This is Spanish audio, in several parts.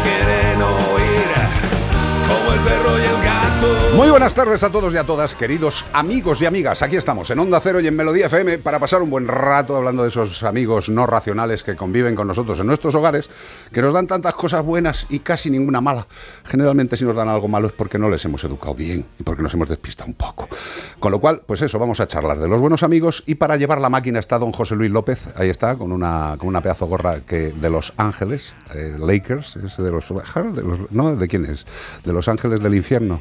Quieren oír como el perro y el gato. Muy buenas tardes a todos y a todas, queridos amigos y amigas. Aquí estamos en Onda Cero y en Melodía FM para pasar un buen rato hablando de esos amigos no racionales que conviven con nosotros en nuestros hogares, que nos dan tantas cosas buenas y casi ninguna mala. Generalmente si nos dan algo malo es porque no les hemos educado bien y porque nos hemos despistado un poco. Con lo cual, pues eso, vamos a charlar de los buenos amigos y para llevar la máquina está don José Luis López, ahí está, con una, con una pedazo gorra que de Los Ángeles, eh, Lakers, es de los, de los- No, ¿de quién es? De Los Ángeles del Infierno.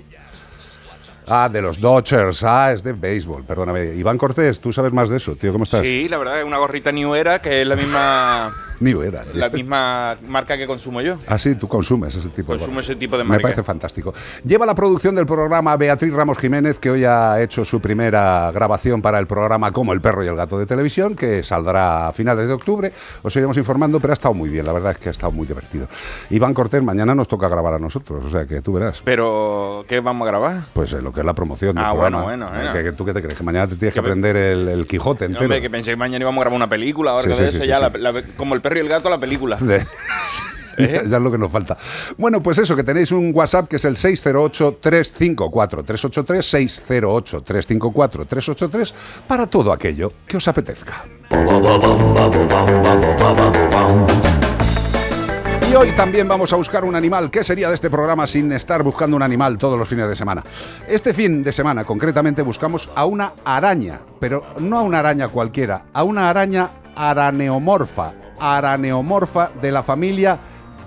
Ah, de los Dodgers. Ah, es de béisbol, perdóname. Iván Cortés, tú sabes más de eso, tío, ¿cómo estás? Sí, la verdad es una gorrita New Era que es la misma Ni era. la misma marca que consumo yo. Ah, sí, tú consumes ese tipo de Consumo gorras. ese tipo de Me marca. parece fantástico. Lleva la producción del programa Beatriz Ramos Jiménez, que hoy ha hecho su primera grabación para el programa Como el perro y el gato de televisión, que saldrá a finales de octubre. Os iremos informando, pero ha estado muy bien, la verdad es que ha estado muy divertido. Iván Cortés, mañana nos toca grabar a nosotros, o sea que tú verás. Pero, ¿qué vamos a grabar? Pues eh, lo que es la promoción del Ah, programa. bueno, bueno, bueno. ¿Qué- qué- ¿Tú qué te crees? ¿Que mañana te tienes que Que me- aprender el, el Quijote entero? Hombre, que pensé que mañana íbamos a grabar una película algo Sí, de sí, eso. sí, ya sí, la- la- como el perro y el gato, la película. Ya, ya es lo que nos falta. Bueno, pues eso, que tenéis un WhatsApp que es el 608-354-383, 608-354-383, para todo aquello que os apetezca. Y hoy también vamos a buscar un animal. ¿Qué sería de este programa sin estar buscando un animal todos los fines de semana? Este fin de semana, concretamente, buscamos a una araña, pero no a una araña cualquiera, a una araña araneomorfa, araneomorfa de la familia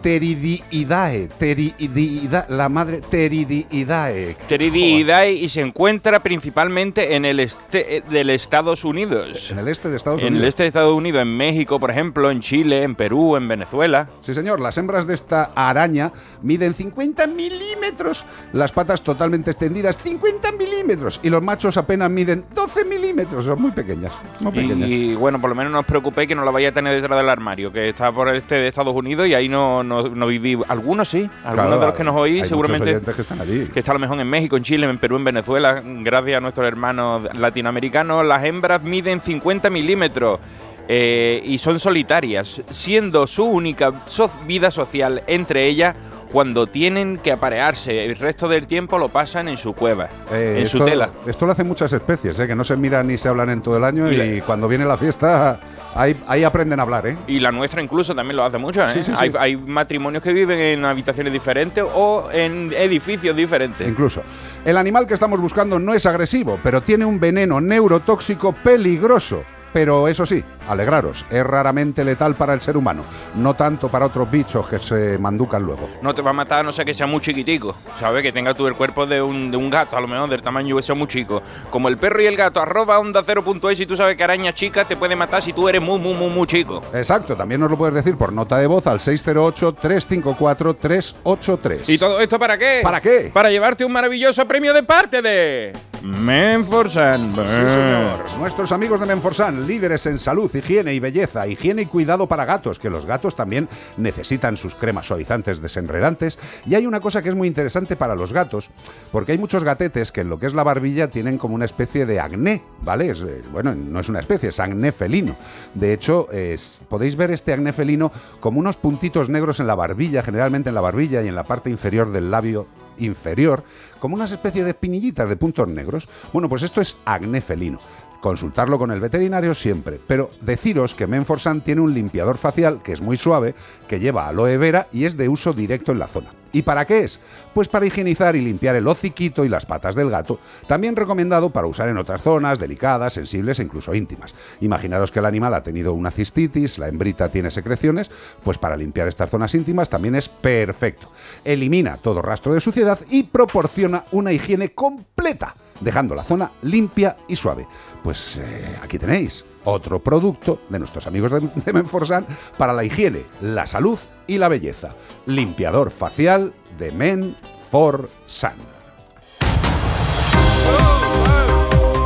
Teridiidae, Teridiida- la madre Teridiidae. Teridiidae y se encuentra principalmente en el este eh, del Estados Unidos. En el este de Estados En Unidos. el este de Estados Unidos, en México, por ejemplo, en Chile, en Perú, en Venezuela. Sí, señor, las hembras de esta araña miden 50 milímetros, las patas totalmente extendidas 50 milímetros y los machos apenas miden 12 milímetros, son muy pequeñas, muy pequeñas. Y bueno, por lo menos no os preocupéis que no la vaya a tener detrás del armario, que está por el este de Estados Unidos y ahí no, no, no viví. Algunos sí, algunos Claro, de los que nos hay muchos seguramente que están allí. que está a lo mejor en México, en Chile, en Perú, en Venezuela, gracias a nuestros hermanos latinoamericanos, las hembras miden 50 milímetros. eh, y son solitarias, siendo su única so- vida social entre ellas cuando tienen que aparearse. El resto del tiempo lo pasan en su cueva, Eh, en su tela. Esto lo hacen muchas especies, eh, que no se miran ni se hablan en todo el año Y cuando viene la fiesta ahí, ahí aprenden a hablar, ¿eh? Y la nuestra incluso también lo hace mucho. ¿eh? Sí, sí, sí. Hay, hay matrimonios que viven en habitaciones diferentes o en edificios diferentes. Incluso. El animal que estamos buscando no es agresivo, pero tiene un veneno neurotóxico peligroso. Pero eso sí, alegraros, es raramente letal para el ser humano, no tanto para otros bichos que se manducan luego. No te va a matar a no ser que sea muy chiquitico, ¿sabes? Que tenga tú el cuerpo de un, de un gato, a lo mejor del tamaño que sea muy chico. Como el perro y el gato, arroba onda 0.es y tú sabes que araña chica te puede matar si tú eres muy, muy, muy, muy chico. Exacto, también nos lo puedes decir por nota de voz al 608-354-383. ¿Y todo esto para qué? ¿Para qué? Para llevarte un maravilloso premio de parte de... Menforsan. Sí, señor. Nuestros amigos de Menforsan, líderes en salud, higiene y belleza, higiene y cuidado para gatos, que los gatos también necesitan sus cremas suavizantes desenredantes. Y hay una cosa que es muy interesante para los gatos, porque hay muchos gatetes que en lo que es la barbilla tienen como una especie de acné, ¿vale? Es, eh, bueno, no es una especie, es acné felino. De hecho, es- podéis ver este acné felino como unos puntitos negros en la barbilla, generalmente en la barbilla y en la parte inferior del labio inferior, como una especie de espinillitas de puntos negros. Bueno, pues esto es acné felino. Consultarlo con el veterinario siempre, pero deciros que Menforsan tiene un limpiador facial que es muy suave, que lleva aloe vera y es de uso directo en la zona. ¿Y para qué es? Pues para higienizar y limpiar el hociquito y las patas del gato, también recomendado para usar en otras zonas delicadas, sensibles e incluso íntimas. Imaginaros que el animal ha tenido una cistitis, la hembrita tiene secreciones, pues para limpiar estas zonas íntimas también es perfecto. Elimina todo rastro de suciedad y proporciona una higiene completa, dejando la zona limpia y suave. Pues eh, aquí tenéis otro producto de nuestros amigos de, de Menforsan para la higiene, la salud y la belleza. Limpiador facial de Menforsan.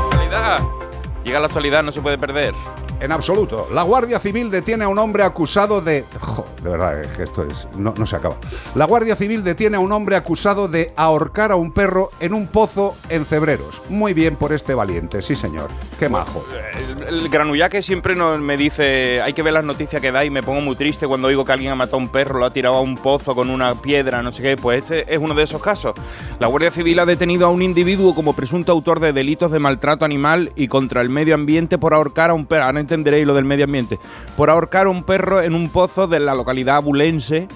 Actualidad. Llega la actualidad, no se puede perder. En absoluto. La Guardia Civil detiene a un hombre acusado de... Jo, de verdad, es que esto es... No, no se acaba. La Guardia Civil detiene a un hombre acusado de ahorcar a un perro en un pozo en Cebreros. Muy bien por este valiente, sí señor. Qué majo. El, el granullaque siempre nos, me dice, hay que ver las noticias que da y me pongo muy triste cuando oigo que alguien ha matado a un perro, lo ha tirado a un pozo con una piedra, no sé qué. Pues este es uno de esos casos. La Guardia Civil ha detenido a un individuo como presunto autor de delitos de maltrato animal y contra el medio ambiente por ahorcar a un perro. Entenderéis lo del medio ambiente. Por ahorcar un perro en un pozo de la localidad abulense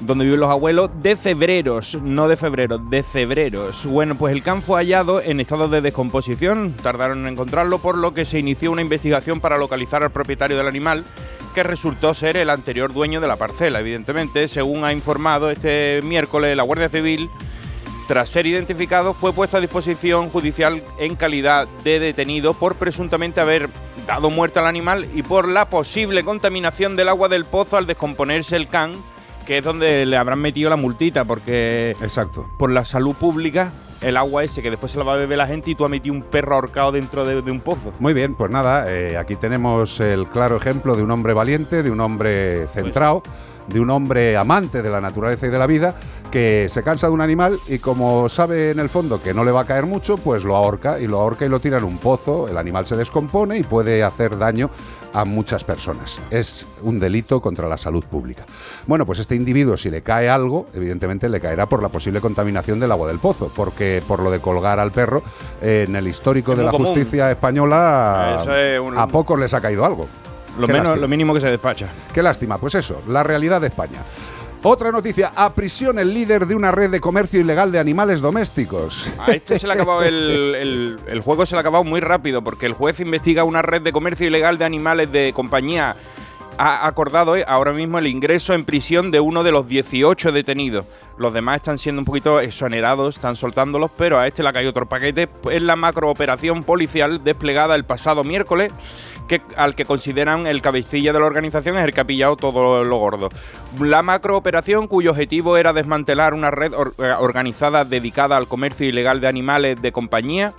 donde viven los abuelos, de Cebreros, no de febrero, de Cebreros. Bueno, pues el can fue hallado en estado de descomposición, tardaron en encontrarlo, por lo que se inició una investigación para localizar al propietario del animal, que resultó ser el anterior dueño de la parcela, evidentemente, según ha informado este miércoles la Guardia Civil. Tras ser identificado, fue puesto a disposición judicial en calidad de detenido por presuntamente haber dado muerte al animal y por la posible contaminación del agua del pozo al descomponerse el can, que es donde le habrán metido la multita, porque Exacto. por la salud pública, el agua ese que después se la va a beber la gente y tú has metido un perro ahorcado dentro de, de un pozo. Muy bien, pues nada, eh, aquí tenemos el claro ejemplo de un hombre valiente, de un hombre centrado, de un hombre amante de la naturaleza y de la vida, que se cansa de un animal y como sabe en el fondo que no le va a caer mucho, pues lo ahorca y lo ahorca y lo tira en un pozo, el animal se descompone y puede hacer daño a muchas personas. Es un delito contra la salud pública. Bueno, pues este individuo, si le cae algo, evidentemente le caerá por la posible contaminación del agua del pozo, porque por lo de colgar al perro, eh, en el histórico Es de la común. justicia española, Eso es un- a pocos les ha caído algo. Lo, menos, lo mínimo que se despacha. Qué lástima, pues eso, la realidad de España. Otra noticia, a prisión el líder de una red de comercio ilegal de animales domésticos. A este se le ha acabado el, el- el juego se le ha acabado muy rápido porque el juez investiga una red de comercio ilegal de animales de compañía. Ha acordado ahora mismo el ingreso en prisión de uno de los 18 detenidos. Los demás están siendo un poquito exonerados, están soltándolos, pero a este le caído otro paquete en la macrooperación policial desplegada el pasado miércoles, que, al que consideran el cabecilla de la organización es el que ha pillado todo lo gordo. La macrooperación, cuyo objetivo era desmantelar una red eh, organizada dedicada al comercio ilegal de animales de compañía,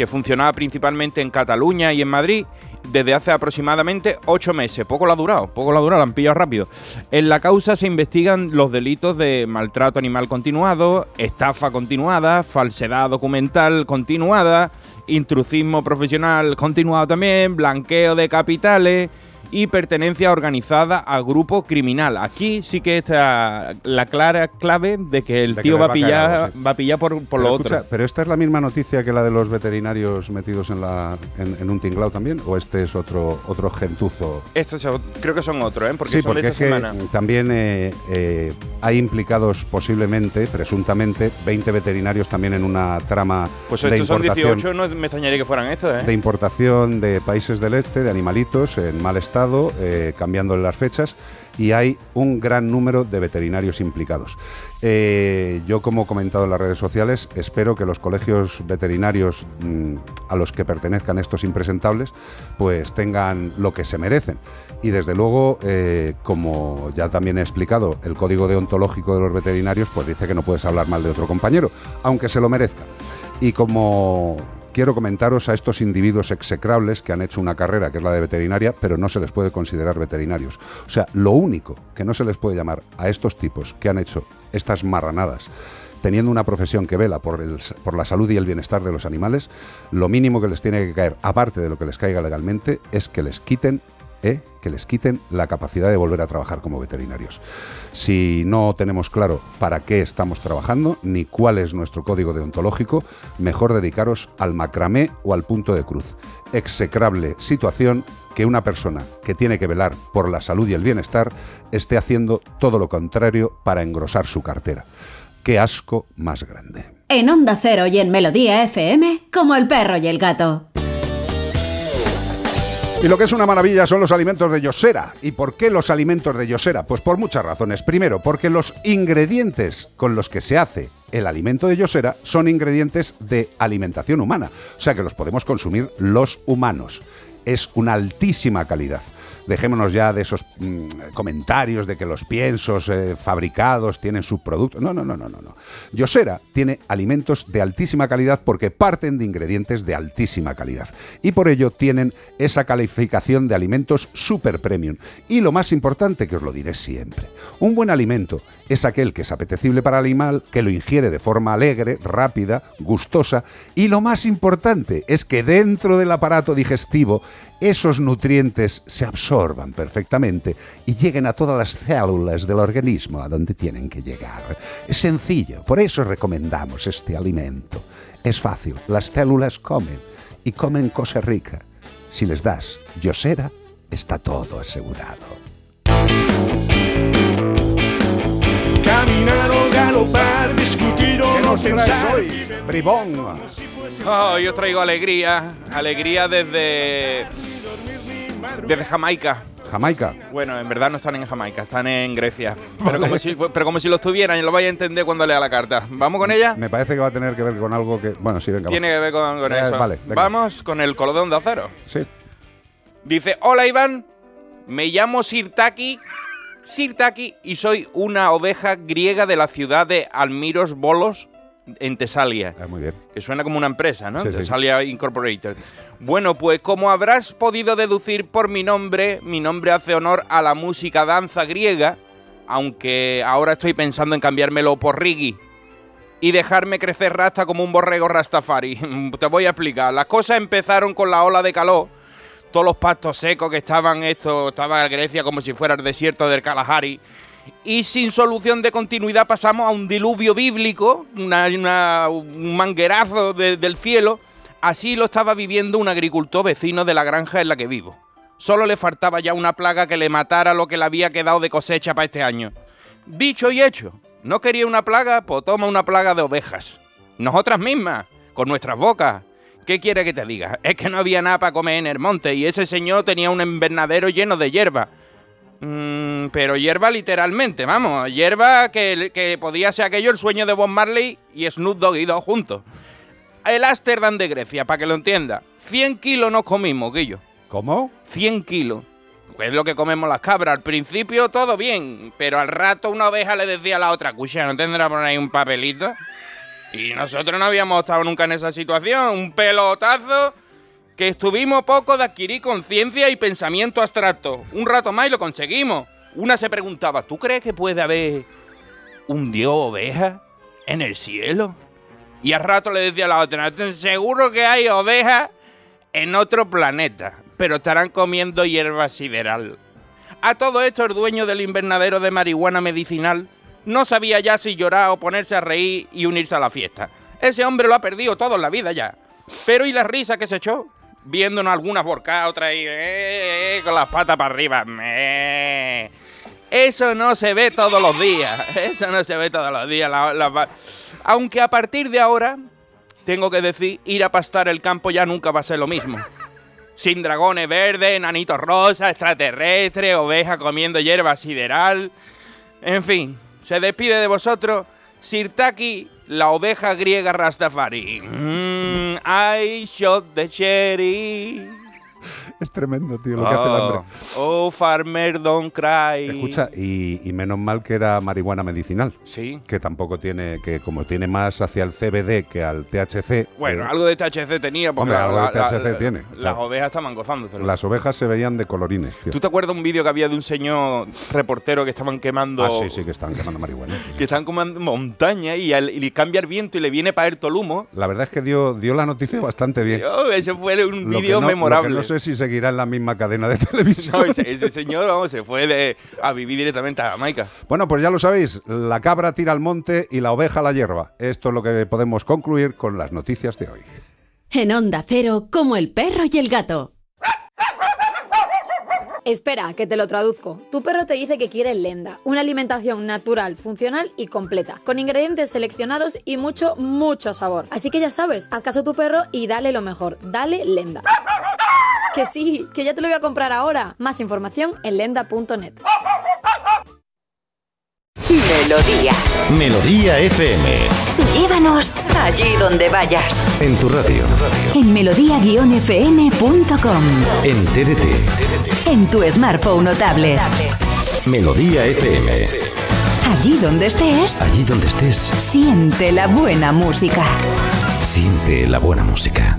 que funcionaba principalmente en Cataluña y en Madrid desde hace aproximadamente ocho meses. Poco la ha durado, poco la ha durado, la han pillado rápido. En la causa se investigan los delitos de maltrato animal continuado, estafa continuada, falsedad documental continuada, intrusismo profesional continuado también, blanqueo de capitales y pertenencia organizada a grupo criminal. Aquí sí que está la clara clave de que el De tío va a va a caer pillar, algo, sí. va a pillar por, por Pero lo escucha, otro. Pero esta es la misma noticia que la de los veterinarios metidos en, la, en, en un tinglao también, o este es otro, otro gentuzo. Estos son- creo que son otros, ¿eh? Porque sí, son porque de es que también eh, eh, hay implicados posiblemente, presuntamente, 20 veterinarios también en una trama Pues de estos son importación. 18, no me extrañaría que fueran estos, ¿eh? de importación de países del este, de animalitos en mal estado, eh, cambiándole las fechas, y hay un gran número de veterinarios implicados. Eh, yo, como he comentado en las redes sociales, espero que los colegios veterinarios mm, a los que pertenezcan estos impresentables, pues tengan lo que se merecen. Y desde luego, eh, como ya también he explicado, el código deontológico de los veterinarios, pues dice que no puedes hablar mal de otro compañero, aunque se lo merezca. Y como quiero comentaros a estos individuos execrables que han hecho una carrera que es la de veterinaria, pero no se les puede considerar veterinarios. O sea, lo único que no se les puede llamar a estos tipos que han hecho estas marranadas teniendo una profesión que vela por, por la salud y el bienestar de los animales, lo mínimo que les tiene que caer, aparte de lo que les caiga legalmente, es que les quiten ¿eh? que les quiten la capacidad de volver a trabajar como veterinarios. Si no tenemos claro para qué estamos trabajando ni cuál es nuestro código deontológico, mejor dedicaros al macramé o al punto de cruz. Execrable situación que una persona que tiene que velar por la salud y el bienestar esté haciendo todo lo contrario para engrosar su cartera. Qué asco más grande. En Onda Cero y en Melodía FM, como el perro y el gato. Y lo que es una maravilla son los alimentos de Yosera. ¿Y por qué los alimentos de Yosera? Pues por muchas razones. Primero, porque los ingredientes con los que se hace el alimento de Yosera son ingredientes de alimentación humana. O sea que los podemos consumir los humanos. Es una altísima calidad dejémonos ya de esos mm, comentarios de que los piensos eh, fabricados tienen subproductos. No, no, no, no, no, no. Yosera tiene alimentos de altísima calidad porque parten de ingredientes de altísima calidad. Y por ello tienen esa calificación de alimentos super premium. Y lo más importante, que os lo diré siempre, un buen alimento es aquel que es apetecible para el animal, que lo ingiere de forma alegre, rápida, gustosa. Y lo más importante es que dentro del aparato digestivo esos nutrientes se absorban perfectamente y lleguen a todas las células del organismo a donde tienen que llegar. Es sencillo, por eso recomendamos este alimento. Es fácil, las células comen y comen cosa rica. Si les das yosera, está todo asegurado. Caminar o galopar, discutir o no pensar. hoy, bribón? Oh, yo traigo alegría, alegría desde desde Jamaica. Jamaica. Bueno, en verdad no están en Jamaica, están en Grecia. Pero como si, pero como si lo estuvieran y lo vaya a entender cuando lea la carta. ¿Vamos con ella? Me parece que va a tener que ver con algo que. Bueno, sí, venga. va. Tiene que ver con, con Eh, eso. vale, venga. Vamos con el colodón de acero. Sí. Dice, hola Iván, me llamo Sirtaki, Sirtaki y soy una oveja griega de la ciudad de Almiros Bolos, en Tesalia. Ah, muy bien. Que suena como una empresa, ¿no? Sí, sí. Tesalia Incorporated. Bueno, pues como habrás podido deducir por mi nombre, mi nombre hace honor a la música danza griega, aunque ahora estoy pensando en cambiármelo por Rigi y dejarme crecer rasta como un borrego rastafari. Te voy a explicar. Las cosas empezaron con la ola de calor. Todos los pastos secos que estaban esto, estaba Grecia como si fuera el desierto del Kalahari. Y sin solución de continuidad pasamos a un diluvio bíblico, un manguerazo de- del cielo. Así lo estaba viviendo un agricultor vecino de la granja en la que vivo. Solo le faltaba ya una plaga que le matara lo que le había quedado de cosecha para este año. Dicho y hecho, ¿no quería una plaga? Pues toma una plaga de ovejas. Nosotras mismas, con nuestras bocas. ¿Qué quiere que te diga? Es que no había nada para comer en el monte y ese señor tenía un invernadero lleno de hierba. Mm, pero hierba literalmente, vamos. Hierba que, que podía ser aquello el sueño de Bob Marley y Snoop Dogg y dos juntos. El Ámsterdam de Grecia, para que lo entienda. 100 kilos nos comimos, Guillo. ¿Cómo? 100 kilos. Que es lo que comemos las cabras. Al principio todo bien, pero al rato una oveja le decía a la otra, escucha, ¿no tendrá por ahí un papelito? Y nosotros no habíamos estado nunca en esa situación. Un pelotazo que estuvimos poco de adquirir conciencia y pensamiento abstracto. Un rato más y lo conseguimos. Una se preguntaba, ¿tú crees que puede haber un dios oveja en el cielo? Y al rato le decía a la otra, seguro que hay ovejas en otro planeta, pero estarán comiendo hierba sideral. A todo esto, el dueño del invernadero de marihuana medicinal no sabía ya si llorar o ponerse a reír y unirse a la fiesta. Ese hombre lo ha perdido todo en la vida ya. Pero ¿y la risa que se echó? Viéndonos algunas borcadas, otras ahí, eh, eh, con las patas para arriba. Eso no se ve todos los días. Eso no se ve todos los días. la- aunque a partir de ahora, tengo que decir, ir a pastar el campo ya nunca va a ser lo mismo. Sin dragones verdes, enanitos rosas, extraterrestres, ovejas comiendo hierba sideral. En fin, se despide de vosotros Sirtaki, la oveja griega Rastafari. Mm, I shot the cherry. Es tremendo, tío, lo que hace el hambre. Oh, oh, farmer, don't cry. Escucha, y, y menos mal que era marihuana medicinal. Sí. Que tampoco tiene, que como tiene más hacia el CBD que al THC. Bueno, eh, algo de THC tenía, porque Hombre, la- algo de THC la- tiene, las claro. ovejas estaban gozándoselo. las ovejas se veían de colorines, tío. ¿Tú te acuerdas un vídeo que había de un señor reportero que estaban quemando Ah, sí, sí, que estaban quemando marihuana. sí, sí. que estaban quemando montaña y, al- y cambia el viento y le viene para todo el humo? La verdad es que dio, dio la noticia bastante bien. Oh, ese fue un vídeo no- memorable. Sé si seguirá en la misma cadena de televisión. No, ese, ese señor vamos, se fue de, a vivir directamente a Jamaica. Bueno, pues ya lo sabéis, la cabra tira al monte y la oveja a la hierba. Esto es lo que podemos concluir con las noticias de hoy. En Onda Cero, como el perro y el gato. Espera, que te lo traduzco. Tu perro te dice que quiere lenda, una alimentación natural, funcional y completa, con ingredientes seleccionados y mucho, mucho sabor. Así que ya sabes, haz caso a tu perro y dale lo mejor, dale lenda. Que sí, que ya te lo voy a comprar ahora. Más información en lenda.net. Melodía. Melodía FM. Llévanos allí donde vayas. En tu radio. En melodía-fm.com. En TDT. En tu smartphone o tablet. Melodía FM. Allí donde estés, Allí donde estés, siente la buena música. siente la buena música.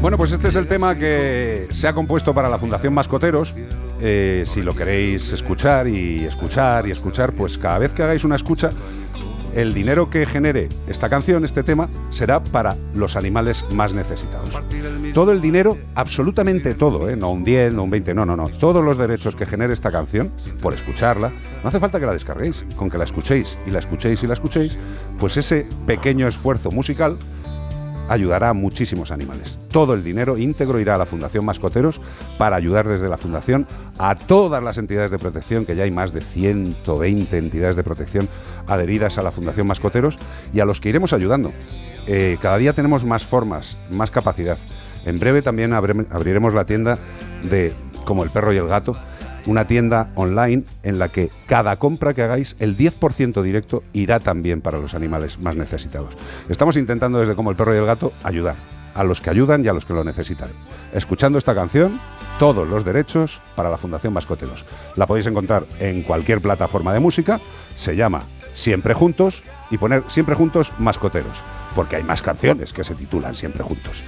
Bueno, pues este es el tema que se ha compuesto para la Fundación Mascoteros. Eh, si lo queréis escuchar y escuchar y escuchar, pues cada vez que hagáis una escucha, el dinero que genere esta canción, este tema, será para los animales más necesitados. Todo el dinero, absolutamente todo, ¿eh? no un 10, no un 20, no, no, no. Todos los derechos que genere esta canción, por escucharla, no hace falta que la descarguéis. Con que la escuchéis y la escuchéis y la escuchéis, pues ese pequeño esfuerzo musical ayudará a muchísimos animales. Todo el dinero íntegro irá a la Fundación Mascoteros para ayudar desde la Fundación a todas las entidades de protección, que ya hay más de 120 entidades de protección adheridas a la Fundación Mascoteros y a los que iremos ayudando. Eh, cada día tenemos más formas, más capacidad. En breve también abriremos la tienda de Como el perro y el gato, una tienda online en la que cada compra que hagáis, el 10% directo irá también para los animales más necesitados. Estamos intentando desde Como el perro y el gato ayudar a los que ayudan y a los que lo necesitan. Escuchando esta canción, todos los derechos para la Fundación Mascoteros. La podéis encontrar en cualquier plataforma de música, se llama Siempre Juntos y poner Siempre Juntos Mascoteros, porque hay más canciones que se titulan Siempre Juntos.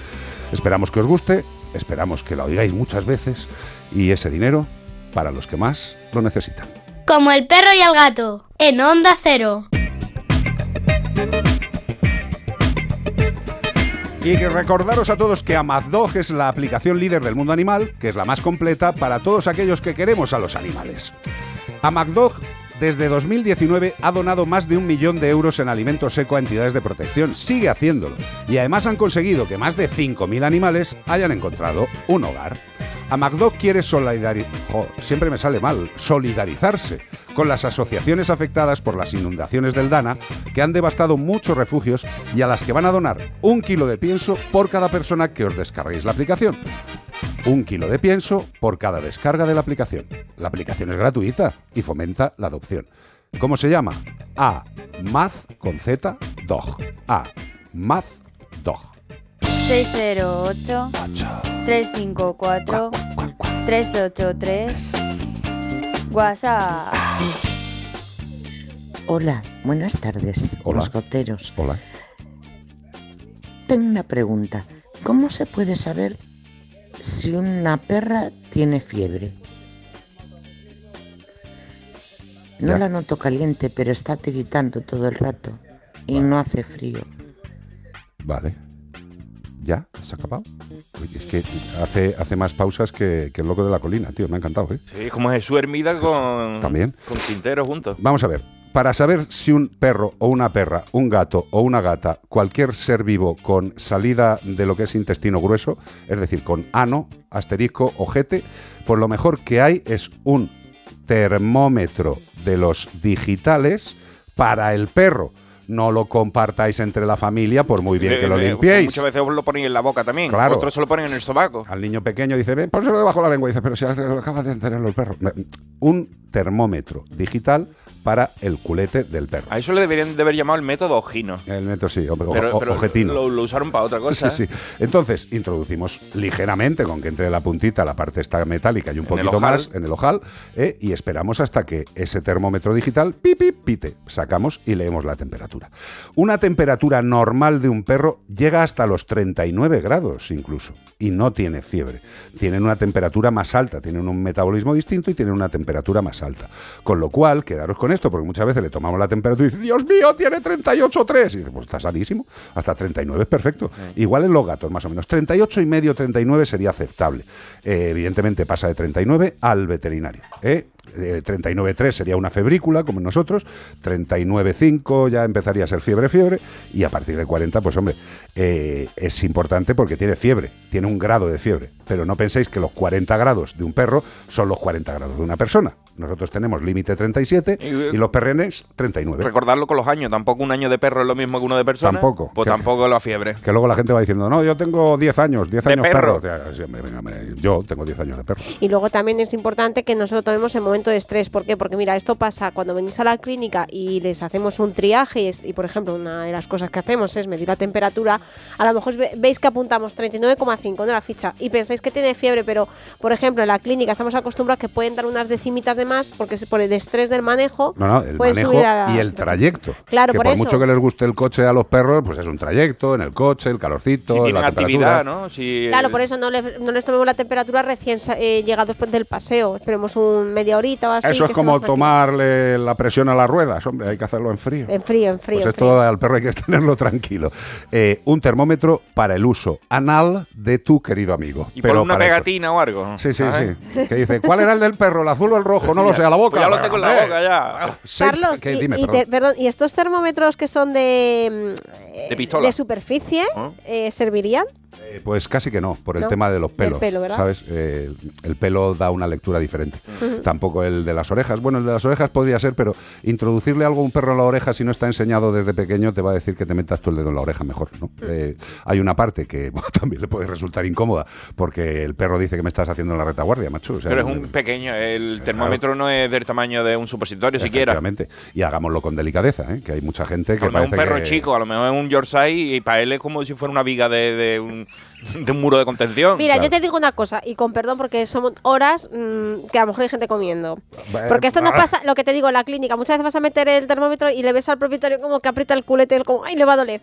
Esperamos que os guste, esperamos que la oigáis muchas veces y ese dinero para los que más lo necesitan. Como el perro y el gato, en Onda Cero. Y que recordaros a todos que Amazdog es la aplicación líder del mundo animal, que es la más completa para todos aquellos que queremos a los animales. Amazdog desde 2019 ha donado más de un millón de euros en alimento seco a entidades de protección. Sigue haciéndolo. Y además han conseguido que más de 5.000 animales hayan encontrado un hogar. Amagdoc quiere solidarizar, siempre me sale mal, solidarizarse con las asociaciones afectadas por las inundaciones del Dana que han devastado muchos refugios y a las que van a donar un kilo de pienso por cada persona que os descarguéis la aplicación. Un kilo de pienso por cada descarga de la aplicación. La aplicación es gratuita y fomenta la adopción. ¿Cómo se llama? A Maz con Z Dog. A. Dog. 608 354 383 WhatsApp. Hola, buenas tardes, Hola. moscoteros. Hola. Tengo una pregunta. ¿Cómo se puede saber si una perra tiene fiebre? No Ya. la noto caliente, pero está tiritando todo el rato y no hace frío. Vale. ¿Ya? ¿Se ha acabado? Es que hace, hace más pausas que, que el loco de la colina, tío. Me ha encantado, ¿eh? Sí, como Jesús Hermida con, También. con Quintero juntos. Vamos a ver. Para saber si un perro o una perra, un gato o una gata, cualquier ser vivo con salida de lo que es intestino grueso, es decir, con ano, asterisco, ojete, pues lo mejor que hay es un termómetro de los digitales para el perro. No lo compartáis entre la familia, por muy bien que lo eh, limpiéis. Muchas veces os lo ponéis en la boca también. Claro. Otros se lo ponen en el sobaco. Al niño pequeño dice, ven, pónselo debajo de la lengua. Y dice, pero si acaba de tenerlo el perro. Un termómetro digital para el culete del perro. A eso le deberían de haber llamado el método ojino. El método sí, o- Pero, o- pero ojetino. Lo, lo usaron para otra cosa. Sí, ¿eh? sí. Entonces, introducimos ligeramente con que entre la puntita, la parte esta metálica y un En poquito más en el ojal, ¿eh? y esperamos hasta que ese termómetro digital, pipi, pite, sacamos y leemos la temperatura. Una temperatura normal de un perro llega hasta los 39 grados incluso, y no tiene fiebre. Tienen una temperatura más alta, tienen un metabolismo distinto y tienen una temperatura más alta. Con lo cual, quedaros con esto, porque muchas veces le tomamos la temperatura y dice, Dios mío, tiene 38,3. Y dice, pues está sanísimo, hasta 39 es perfecto. Igual en los gatos, más o menos. 38 y medio, 39 sería aceptable. Eh, evidentemente pasa de 39 al veterinario. ¿eh? Eh, 39,3 sería una febrícula, como en nosotros. 39,5 ya empezaría a ser fiebre, fiebre. Y a partir de 40, pues hombre, eh, es importante porque tiene fiebre, tiene un grado de fiebre. Pero no penséis que los 40 grados de un perro son los 40 grados de una persona. Nosotros tenemos límite 37 y los perrenes 39. Recordarlo con los años. Tampoco un año de perro es lo mismo que uno de persona. Tampoco. Pues Que- tampoco la fiebre. Que luego la gente va diciendo, no, yo tengo 10 años, 10 De años perro. perro. O sea, sí, hombre, venga, hombre, yo tengo 10 años de perro. Y luego también es importante que nosotros tomemos en momento de estrés. ¿Por qué? Porque mira, esto pasa cuando venís a la clínica y les hacemos un triaje y, es- y, por ejemplo, una de las cosas que hacemos es medir la temperatura. A lo mejor ve- veis que apuntamos 39,5 de la ficha y pensáis que tiene fiebre, pero, por ejemplo, en la clínica estamos acostumbrados que pueden dar unas decimitas de más porque es por el estrés del manejo. No, no, el manejo subir a- y el trayecto. Claro, que por por, eso. mucho que les guste el coche a los perros, pues es un trayecto en el coche, el calorcito, Si tienen la actividad, temperatura. ¿no? Si, Claro, por eso no les, no les tomemos la temperatura recién eh, llegados después del paseo. Esperemos un media horita o así. Eso es como tomarle la presión a las ruedas, hombre, hay que hacerlo en frío. En frío, en frío. Pues en esto frío. al perro hay que tenerlo tranquilo. Eh, un termómetro para el uso anal de tu querido amigo. Y Pero por una eso. pegatina o algo. Sí, sí, ¿sabes? sí. Que dice, ¿cuál era el del perro? ¿El azul o el rojo? No lo sé, a la boca. Pues ya lo tengo en la boca ya. Sí, Carlos, que- y, dime, y perdón. te- perdón, ¿y estos termómetros que son de, mm, De pistola. de superficie ¿Ah? eh, servirían? Eh, Pues casi que no, por el No, tema de los pelos. ¿Sabes? Eh, el pelo da una lectura diferente. Tampoco el de las orejas. Bueno, el de las orejas podría ser, pero introducirle algo a un perro en la oreja, si no está enseñado desde pequeño, te va a decir que te metas tú el dedo en la oreja mejor. ¿no? Eh, hay una parte que bueno, también le puede resultar incómoda, porque el perro dice que me estás haciendo en la retaguardia, macho. O sea, Pero es un pequeño, el termómetro no es del tamaño de un supositorio siquiera. Y hagámoslo con delicadeza, ¿eh? que hay mucha gente A que lo mejor un perro que- chico, a lo mejor es un Yorkshire y para él es como si fuera una viga de, de un, de un muro de contención. Mira, yo te digo una cosa, y con perdón porque son horas mm, que a lo mejor hay gente comiendo. Porque esto no ah. pasa, lo que te digo en la clínica, muchas veces vas a meter el termómetro y le ves al propietario como que aprieta el culete, el como, ¡ay, le va a doler!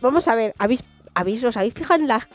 Vamos a ver, ¿habéis, habéis, os habéis fijado en las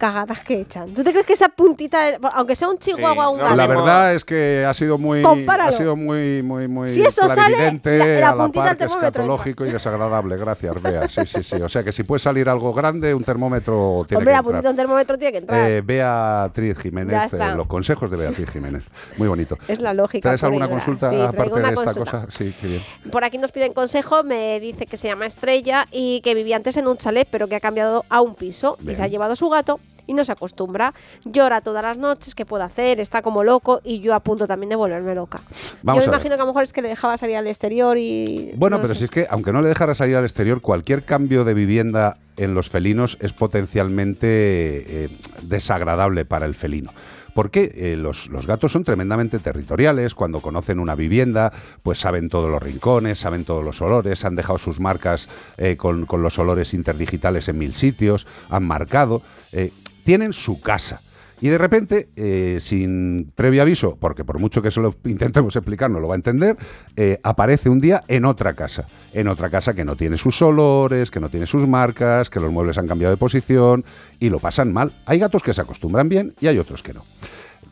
cagadas que echan? ¿Tú te crees que esa puntita, aunque sea un chihuahua o un gato, La verdad es que ha sido muy, Compáralo. ha sido muy, muy, muy Si eso sale, la- la la puntita par del termómetro escatológico y desagradable. Gracias, Bea. Sí, sí, sí. O sea que si puede salir algo grande, un termómetro tiene hombre, que la entrar. puntita de un termómetro tiene que entrar. Eh, Beatriz Jiménez, eh, los consejos de Beatriz Jiménez. Muy bonito. es la lógica. ¿Traes y alguna consulta Sí, aparte de esta consulta. cosa? Sí, qué bien. Por aquí nos piden consejo, me dice que se llama Estrella y que vivía antes en un chalet, pero que ha cambiado a un piso y Bien. se ha llevado a su gato y no se acostumbra. Llora todas las noches, ¿qué puede hacer? Está como loco y yo a punto también de volverme loca. Vamos yo me imagino que a lo mejor es que le dejaba salir al exterior y... Bueno, no pero sé. si es que, aunque no le dejara salir al exterior, cualquier cambio de vivienda en los felinos es potencialmente eh, desagradable para el felino. ¿Por qué? Eh, los, los gatos son tremendamente territoriales, cuando conocen una vivienda, pues saben todos los rincones, saben todos los olores, han dejado sus marcas eh, con, con los olores interdigitales en mil sitios, han marcado, eh, tienen su casa. Y de repente, eh, sin previo aviso, porque por mucho que se lo intentemos explicar no lo va a entender, eh, aparece un día en otra casa. En otra casa que no tiene sus olores, que no tiene sus marcas, que los muebles han cambiado de posición y lo pasan mal. Hay gatos que se acostumbran bien y hay otros que no.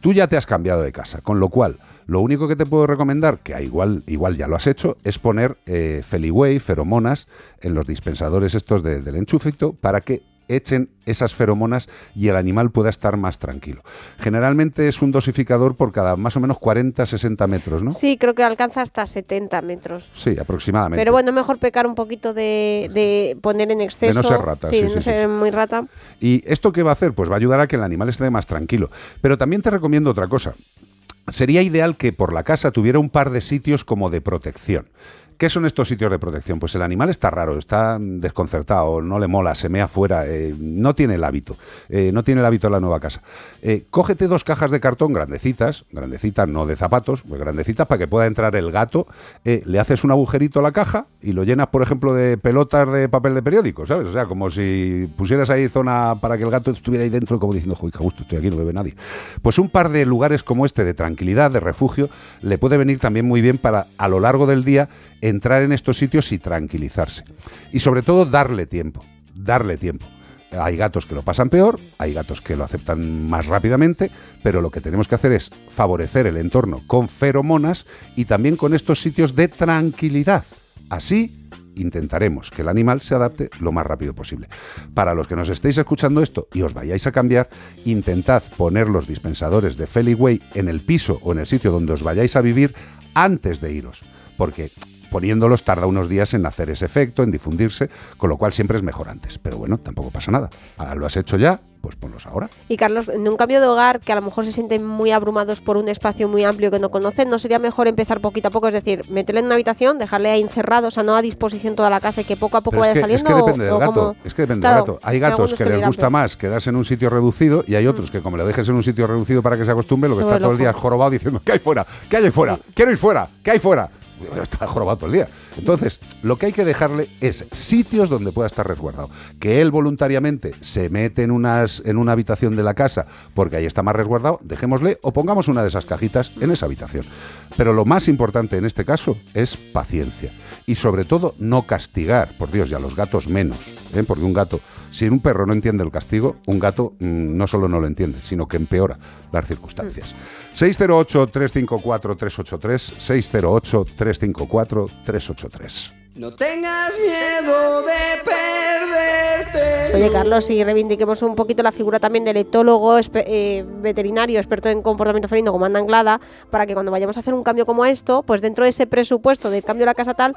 Tú ya te has cambiado de casa, con lo cual lo único que te puedo recomendar, que igual, igual ya lo has hecho, es poner eh, feromonas, en los dispensadores estos de- del enchufito para que echen esas feromonas y el animal pueda estar más tranquilo. Generalmente es un dosificador por cada más o menos 40-60 metros, ¿no? Sí, creo que alcanza hasta 70 metros. Sí, aproximadamente. Pero bueno, mejor pecar un poquito de, de poner en exceso. ser rata, Sí, sí, de sí, no ser muy rata. ¿Y esto qué va a hacer? Pues va a ayudar a que el animal esté más tranquilo. Pero también te recomiendo otra cosa. Sería ideal que por la casa tuviera un par de sitios como de protección. ¿Qué son estos sitios de protección? Pues el animal está raro, está desconcertado, no le mola, se mea fuera, eh, no tiene el hábito, eh, no tiene el hábito de la nueva casa. Eh, cógete dos cajas de cartón grandecitas, grandecitas no de zapatos, pues grandecitas para que pueda entrar el gato, le haces un agujerito a la caja y lo llenas, por ejemplo, de pelotas de papel de periódico, ¿sabes? O sea, como si pusieras ahí zona para que el gato estuviera ahí dentro, como diciendo, joder, qué gusto, estoy aquí, no bebe nadie. Pues un par de lugares como este de tranquilidad, de refugio, le puede venir también muy bien para a lo largo del día entrar en estos sitios y tranquilizarse. Y sobre todo darle tiempo, darle tiempo. Hay gatos que lo pasan peor, hay gatos que lo aceptan más rápidamente, pero lo que tenemos que hacer es favorecer el entorno con feromonas y también con estos sitios de tranquilidad. Así intentaremos que el animal se adapte lo más rápido posible. Para los que nos estéis escuchando esto y os vayáis a cambiar, intentad poner los dispensadores de Feliway en el piso o en el sitio donde os vayáis a vivir antes de iros, porque poniéndolos tarda unos días en hacer ese efecto, en difundirse, con lo cual siempre es mejor antes. Pero bueno, tampoco pasa nada. Ah, lo has hecho ya, pues ponlos ahora. Y Carlos, en un cambio de hogar que a lo mejor se sienten muy abrumados por un espacio muy amplio que no conocen, ¿no sería mejor empezar poquito a poco? Es decir, meterle en una habitación, dejarle ahí encerrado, o sea, no a disposición toda la casa y que poco a poco Pero es vaya que, es saliendo? que depende o- del o gato. como- Es que depende Claro, del gato. Hay gatos que que les gusta más quedarse en un sitio reducido y hay otros que como le dejes en un sitio reducido para que se acostumbre, lo que está todo el día jorobado diciendo ¿qué hay fuera? ¿Qué hay fuera? Quiero ir fuera, ¿qué hay fuera? Está jorobado todo el día. Entonces, lo que hay que dejarle es sitios donde pueda estar resguardado. Que él voluntariamente se mete en, unas, en una habitación de la casa porque ahí está más resguardado, dejémosle o pongamos una de esas cajitas en esa habitación. Pero lo más importante en este caso es paciencia. Y sobre todo, no castigar, por Dios, y a los gatos menos. ¿eh? Porque un gato, si un perro no entiende el castigo, un gato mm, no solo no lo entiende, sino que empeora las circunstancias. 608-354-383, 608-354-383. No tengas miedo de perderte. Oye, Carlos, y reivindiquemos un poquito la figura también del etólogo eh, veterinario experto en comportamiento felino como Anda Anglada, para que cuando vayamos a hacer un cambio como esto, pues dentro de ese presupuesto del cambio de la casa tal,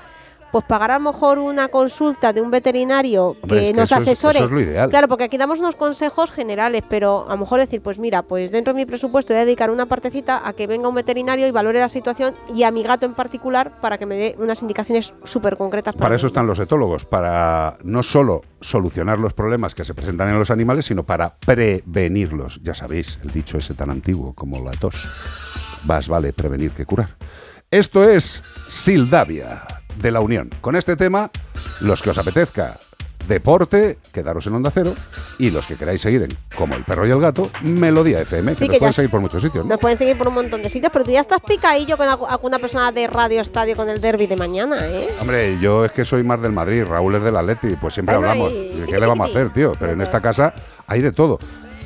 pues pagar a lo mejor una consulta de un veterinario Hombre, que es que nos eso es- asesore. eso es lo ideal. Claro, porque aquí damos unos consejos generales, pero a lo mejor decir, pues mira, pues dentro de mi presupuesto voy a dedicar una partecita a que venga un veterinario y valore la situación y a mi gato en particular para que me dé unas indicaciones súper concretas. Para eso están los etólogos, para no solo solucionar los problemas que se presentan en los animales, sino para prevenirlos. Ya sabéis, el dicho ese tan antiguo como la tos. Más vale prevenir que curar. Esto es Sildavia de la Unión. Con este tema, los que os apetezca deporte, quedaros en Onda Cero, y los que queráis seguir en Como el Perro y el Gato, Melodía FM, Sí, que que nos pueden seguir por muchos sitios. ¿no? Nos pueden seguir por un montón de sitios, pero tú ya estás picadillo con algu- alguna persona de Radio Estadio con el derby de mañana, ¿eh? Hombre, yo es que soy más del Madrid, Raúl es del Atleti, pues siempre Ay, hablamos. ¿Qué le vamos a hacer, tío? Pero en esta casa hay de todo.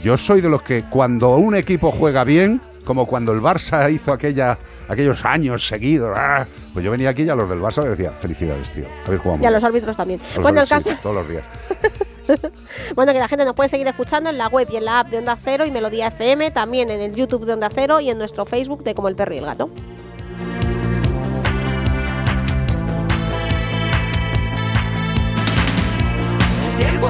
Yo soy de los que cuando un equipo juega bien, como cuando el Barça hizo aquella, aquellos años seguidos, ¡ah! pues yo venía aquí y a los del Barça les decía, felicidades, tío, habéis jugado Y a bien". los árbitros también. A los Bueno, el caso, sí, todos los días. bueno, que la gente nos puede seguir escuchando en la web y en la app de Onda Cero y Melodía FM, también en el YouTube de Onda Cero y en nuestro Facebook de Como el Perro y el Gato. El tiempo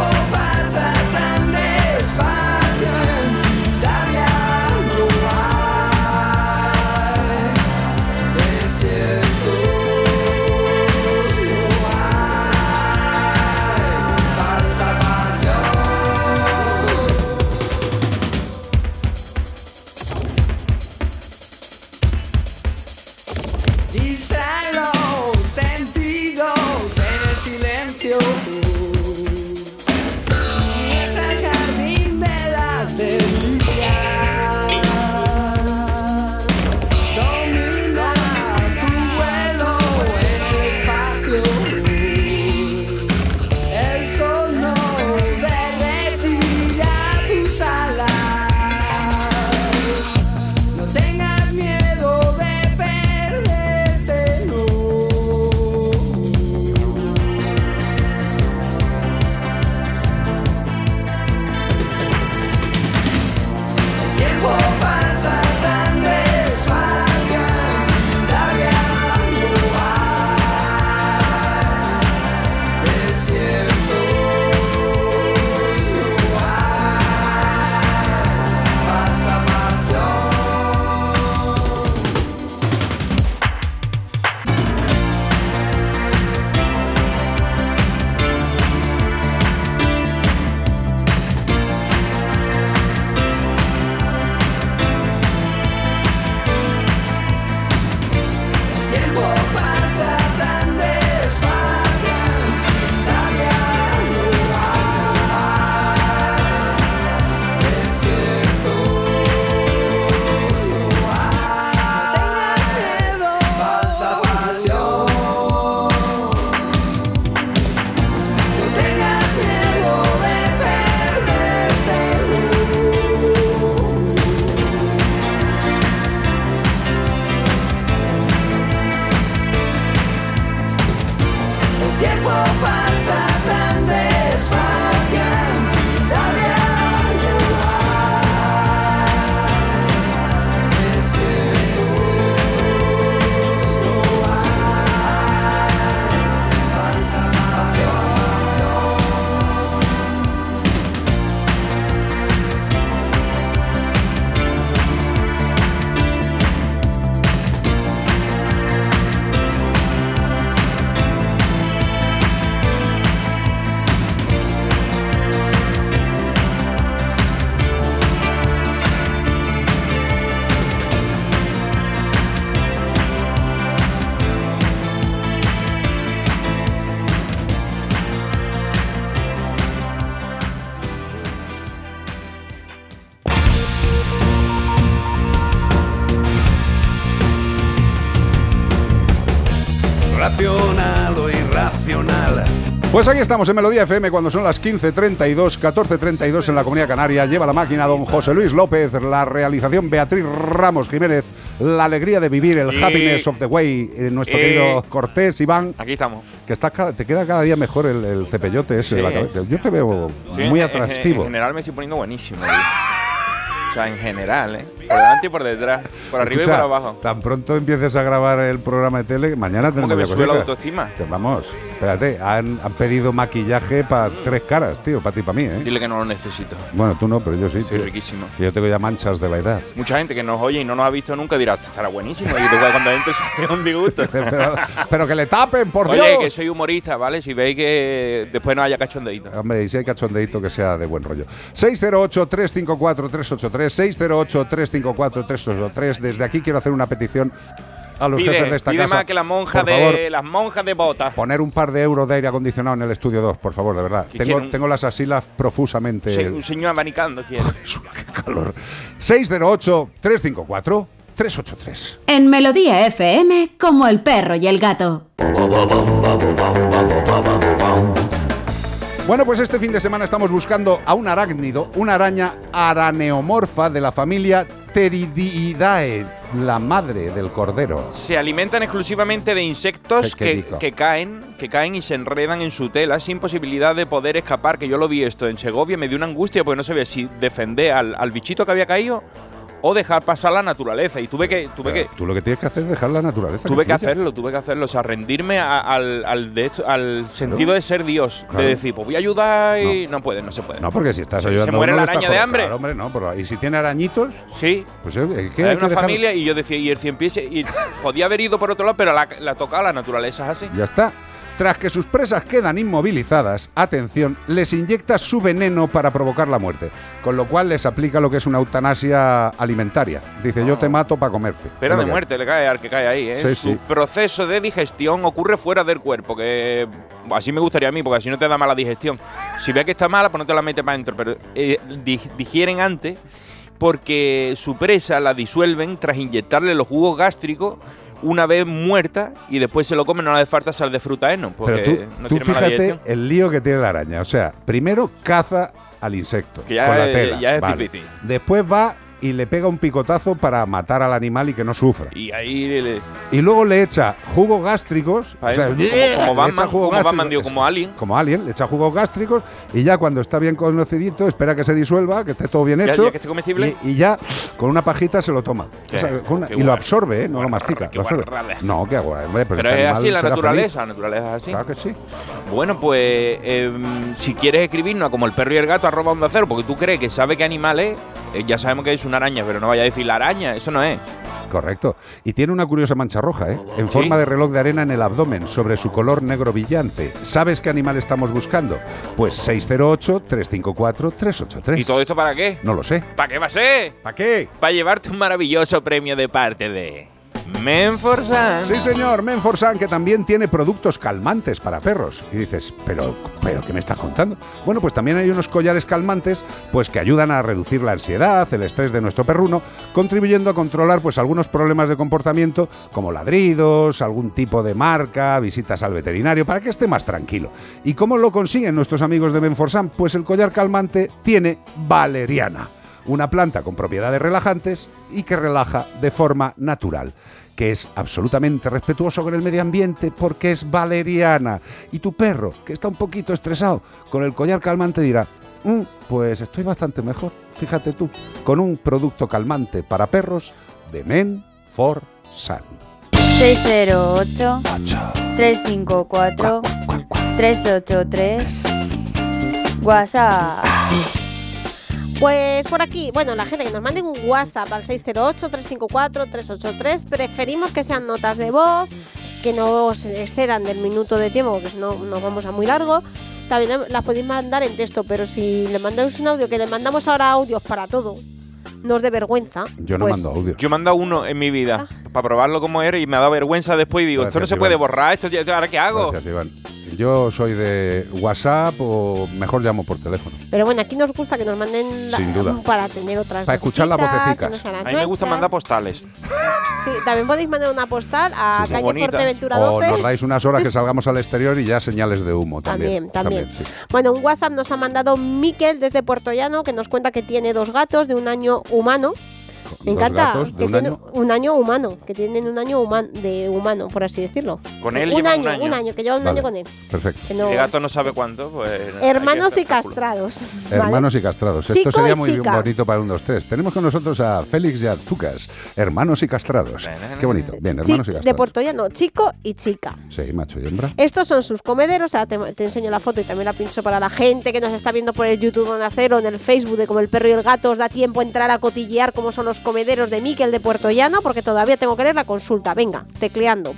Pues aquí estamos en Melodía FM cuando son las 15.32, 14.32 en la Comunidad Canaria. Lleva la máquina don José Luis López, la realización Beatriz Ramos Jiménez, la alegría de vivir, el Y- happiness of the way, eh, nuestro y- querido Cortés, Iván. Aquí estamos. Que estás te queda cada día mejor el, el cepellote ese de la Sí. cabeza. Yo te veo Sí, muy en- atractivo. En, general me estoy poniendo buenísimo. tío. O sea, en general, ¿eh? Por delante y por detrás. Por arriba Escucha, y por abajo. Tan pronto empieces a grabar el programa de tele, mañana ¿Cómo tenemos que me sube la autoestima? Que vamos, espérate, han, han pedido maquillaje para tres caras, tío, para ti y para mí, ¿eh? Dile que no lo necesito. Bueno, tú no, pero yo sí. Soy tío. riquísimo. Que yo tengo ya manchas de la edad. Mucha gente que nos oye y no nos ha visto nunca dirá, "Esto estará buenísimo. Y tú, cuando entres es un disgusto. pero, pero que le tapen, por Oye, Dios. que soy humorista, ¿vale? Si veis que después no haya cachondeíto. Hombre, y si hay cachondeito que sea de buen rollo. 608-354-383, 608-354-383. Desde aquí quiero hacer una petición a los Pide, jefes de esta pide casa. más que la monja Por favor, de las monjas de botas. Poner un par de euros de aire acondicionado en el estudio 2, por favor, de verdad. ¿Qué Tengo, tengo las asilas profusamente. Sí, un señor abanicando quiere. calor. 608-354-383. En Melodía FM, como el perro y el gato. Bueno, pues este fin de semana estamos buscando a un arácnido, una araña araneomorfa de la familia Pteridiidae, la madre del cordero. Se alimentan exclusivamente de insectos que caen, que caen y se enredan en su tela sin posibilidad de poder escapar. Que yo lo vi esto en Segovia, me dio una angustia porque no sabía si defender al, al bichito que había caído o dejar pasar la naturaleza. Y tuve que, tuve que, Tú lo que tienes que hacer es dejar la naturaleza. tuve que hacerlo, tuve que hacerlo. O sea, rendirme a- al, al, de hecho- al sentido de ser Dios. Claro. De decir, pues voy a ayudar y no, puede, no se puede. No, porque si estás ayudando se muere la araña de hambre. Claro, hombre, no, pero- y si tiene arañitos, Sí. pues Hay una dejar- familia y yo decía, y el cien pies, y podía haber ido por otro lado, pero la, la tocaba la naturaleza es así. Ya está. Tras que sus presas quedan inmovilizadas, atención, les inyecta su veneno para provocar la muerte, con lo cual les aplica lo que es una eutanasia alimentaria. Dice, yo te mato para comerte. Lo de muerte le cae al que cae ahí, ¿eh? Sí, Su sí. proceso de digestión ocurre fuera del cuerpo, que así me gustaría a mí, porque así no te da mala digestión. Si ves que está mala, pues no te la metes para adentro, pero eh, di- digieren antes porque su presa la disuelven tras inyectarle los jugos gástricos una vez muerta y después se lo comen, no le hace falta sal de fruta heno, porque Pero tú, no tú tiene mala fíjate el lío que tiene la araña. O sea, primero caza al insecto Que ya con la tela. ya es vale. difícil. Después va y le pega un picotazo para matar al animal y que no sufra. Y ahí le- Y luego le echa jugos gástricos. O sea, como- echa Batman, jugos como gástricos, Batman, digo, como Alien. Como Alien, le echa jugos gástricos y ya cuando está bien conocidito, espera que se disuelva, que esté todo bien Ya- hecho. ya que esté comestible. Y, y ya con una pajita se lo toma. O sea, una- y lo absorbe, ¿eh? no lo mastica. lo absorbe. No, qué guay, hombre. pues Pero este es así la naturaleza, la naturaleza es así. Claro que sí. Bueno, pues em, si quieres escribirnos como el perro y el gato arroba onda cero, porque tú crees que sabe qué animal es, ya sabemos que es una araña, pero no vaya a decir la araña, eso no es. Correcto. Y tiene una curiosa mancha roja, ¿eh? En forma de reloj de arena en el abdomen, sobre su color negro brillante. ¿Sabes qué animal estamos buscando? Pues 608-354-383. ¿Y todo esto para qué? No lo sé. ¿Para qué va a ser? ¿Para qué? Para llevarte un maravilloso premio de parte de Menforsan. Sí, señor, Menforsan, que también tiene productos calmantes para perros. Y dices, pero, pero, ¿qué me estás contando? Bueno, pues también hay unos collares calmantes, pues que ayudan a reducir la ansiedad, el estrés de nuestro perruno, contribuyendo a controlar, pues, algunos problemas de comportamiento, como ladridos, algún tipo de marca, visitas al veterinario, para que esté más tranquilo. ¿Y cómo lo consiguen nuestros amigos de Menforsan? Pues el collar calmante tiene valeriana una planta con propiedades relajantes y que relaja de forma natural. Que es absolutamente respetuoso con el medio ambiente porque es valeriana. Y tu perro, que está un poquito estresado, con el collar calmante dirá, "Mm, pues estoy bastante mejor, fíjate tú, con un producto calmante para perros de Men for Sun. 608 354 383 WhatsApp. Pues por aquí, bueno, la gente que nos mande un WhatsApp al 608-354-383, preferimos que sean notas de voz, que no se excedan del minuto de tiempo, porque si no nos vamos a muy largo. También las podéis mandar en texto, pero si le mandáis un audio, que le mandamos ahora audios para todo, nos de vergüenza. Yo no pues, mando audio. Yo he mandado uno en mi vida para probarlo como era y me ha dado vergüenza después y digo, esto no se puede borrar, esto ya- ahora qué hago. Gracias, Iván. Yo soy de WhatsApp o mejor llamo por teléfono. Pero bueno, aquí nos gusta que nos manden la- Sin duda. para tener otras Para escuchar las vocecitas, vocecicas. las A mí me gusta mandar postales. Sí, también podéis mandar una postal a Sí, calle. Fuerteventura O 12. nos dais unas horas que salgamos al exterior y ya señales de humo También, también. también. sí. Bueno, un WhatsApp nos ha mandado Miquel desde Puerto Llano que nos cuenta que tiene dos gatos de un año humano. Me encanta gatos de que un tiene año. un año humano, que tienen un año human, de humano, por así decirlo. Con él un lleva año, un año. que lleva un Vale. año con él. Perfecto. Que no- El gato no sabe cuánto, pues. Hermanos y castrados. ¿vale? Hermanos y castrados. Chico Esto sería muy chica. bonito para un 2 3 Tenemos con nosotros a Félix y a Tucas, hermanos y castrados. Qué bonito. Bien, hermanos y de castrados. Puerto Llano, chico y chica. Sí, macho y hembra. Estos son sus comederos, ahora te, te enseño la foto y también la pincho para la gente que nos está viendo por el YouTube de Acero, en el Facebook de Como el Perro y el Gato, os da tiempo a entrar a cotillear cómo son los comederos de Miquel de Puerto Llano, porque todavía tengo que leer la consulta, venga, tecleando.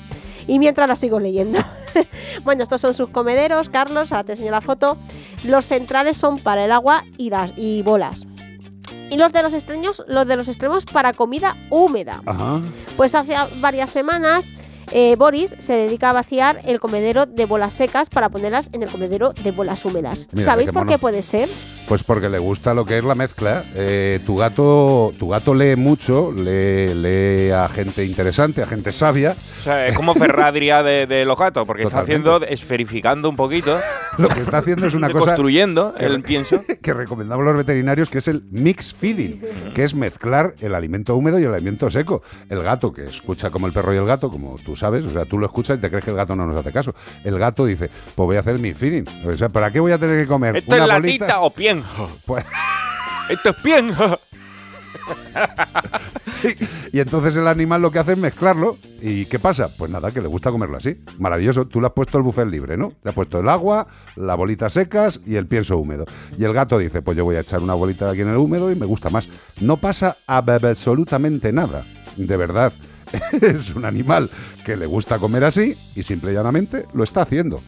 Y mientras la sigo leyendo. bueno, estos son sus comederos, Carlos, ahora te enseño la foto. Los centrales son para el agua y las y bolas. Y los de los extremos, los de los extremos para comida húmeda. Ajá. Pues hace varias semanas eh, Boris se dedica a vaciar el comedero de bolas secas para ponerlas en el comedero de bolas húmedas. Mira, ¿Sabéis qué por mono. qué puede ser? Pues porque le gusta lo que es la mezcla. Eh, tu gato, tu gato lee mucho, lee, lee a gente interesante, a gente sabia. O sea, es como Ferradria de, de los gatos, porque Totalmente. está haciendo, esferificando un poquito, Lo que está haciendo es una cosa construyendo que- el pienso. que recomendamos los veterinarios, que es el mix feeding, que es mezclar el alimento húmedo y el alimento seco. El gato, que escucha como el perro y el gato, como tú sabes, o sea, tú lo escuchas y te crees que el gato no nos hace caso. El gato dice, pues voy a hacer mix feeding. O sea, ¿para qué voy a tener que comer ¿Esto una es bolita? latita o pienjo? Pues- Esto es pienjo. y entonces el animal lo que hace es mezclarlo. ¿Y qué pasa? Pues nada, que le gusta comerlo así. Maravilloso. Tú le has puesto el buffet libre, ¿no? Le has puesto el agua, las bolitas secas y el pienso húmedo. Y el gato dice, pues yo voy a echar una bolita aquí en el húmedo y me gusta más. No pasa absolutamente nada. De verdad. Es un animal que le gusta comer así y simple y llanamente lo está haciendo.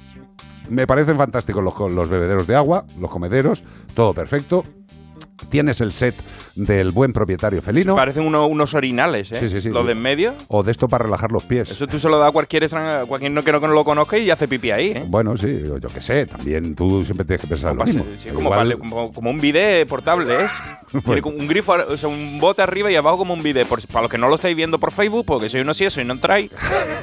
Me parecen fantásticos los, los bebederos de agua, los comederos, todo perfecto. Tienes el set del buen propietario felino. Parecen uno- unos orinales, ¿eh? Sí, sí, sí. Los de en medio. O de esto para relajar los pies. Eso tú se lo das a cualquier extranjero, cualquier no que no lo conozca y hace pipí ahí, ¿eh? Bueno, sí, yo, yo qué sé, también tú siempre tienes que pensar lo Pase- mismo. sí, como, Igual- vale- como- como un bidet portable, ¿es? Tiene como un grifo, o sea, un bote arriba y abajo como un bidet. Por- para los que no lo estáis viendo por Facebook, porque soy uno si eso y no entráis,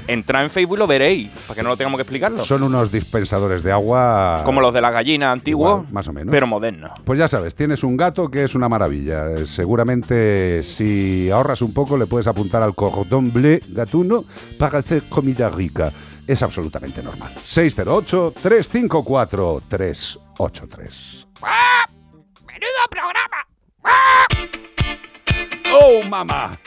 entrad en Facebook y lo veréis, para que no lo tengamos que explicarlo. Son unos dispensadores de agua. Como los de la gallina antiguos, Igual, más o menos. pero modernos. Pues ya sabes, tienes un gato que es una maravilla. Eh, Seguramente si ahorras un poco le puedes apuntar al cordón bleu gatuno para hacer comida rica. Es absolutamente normal. 608-354-383. ¡Menudo programa! ¡Oh, mamá!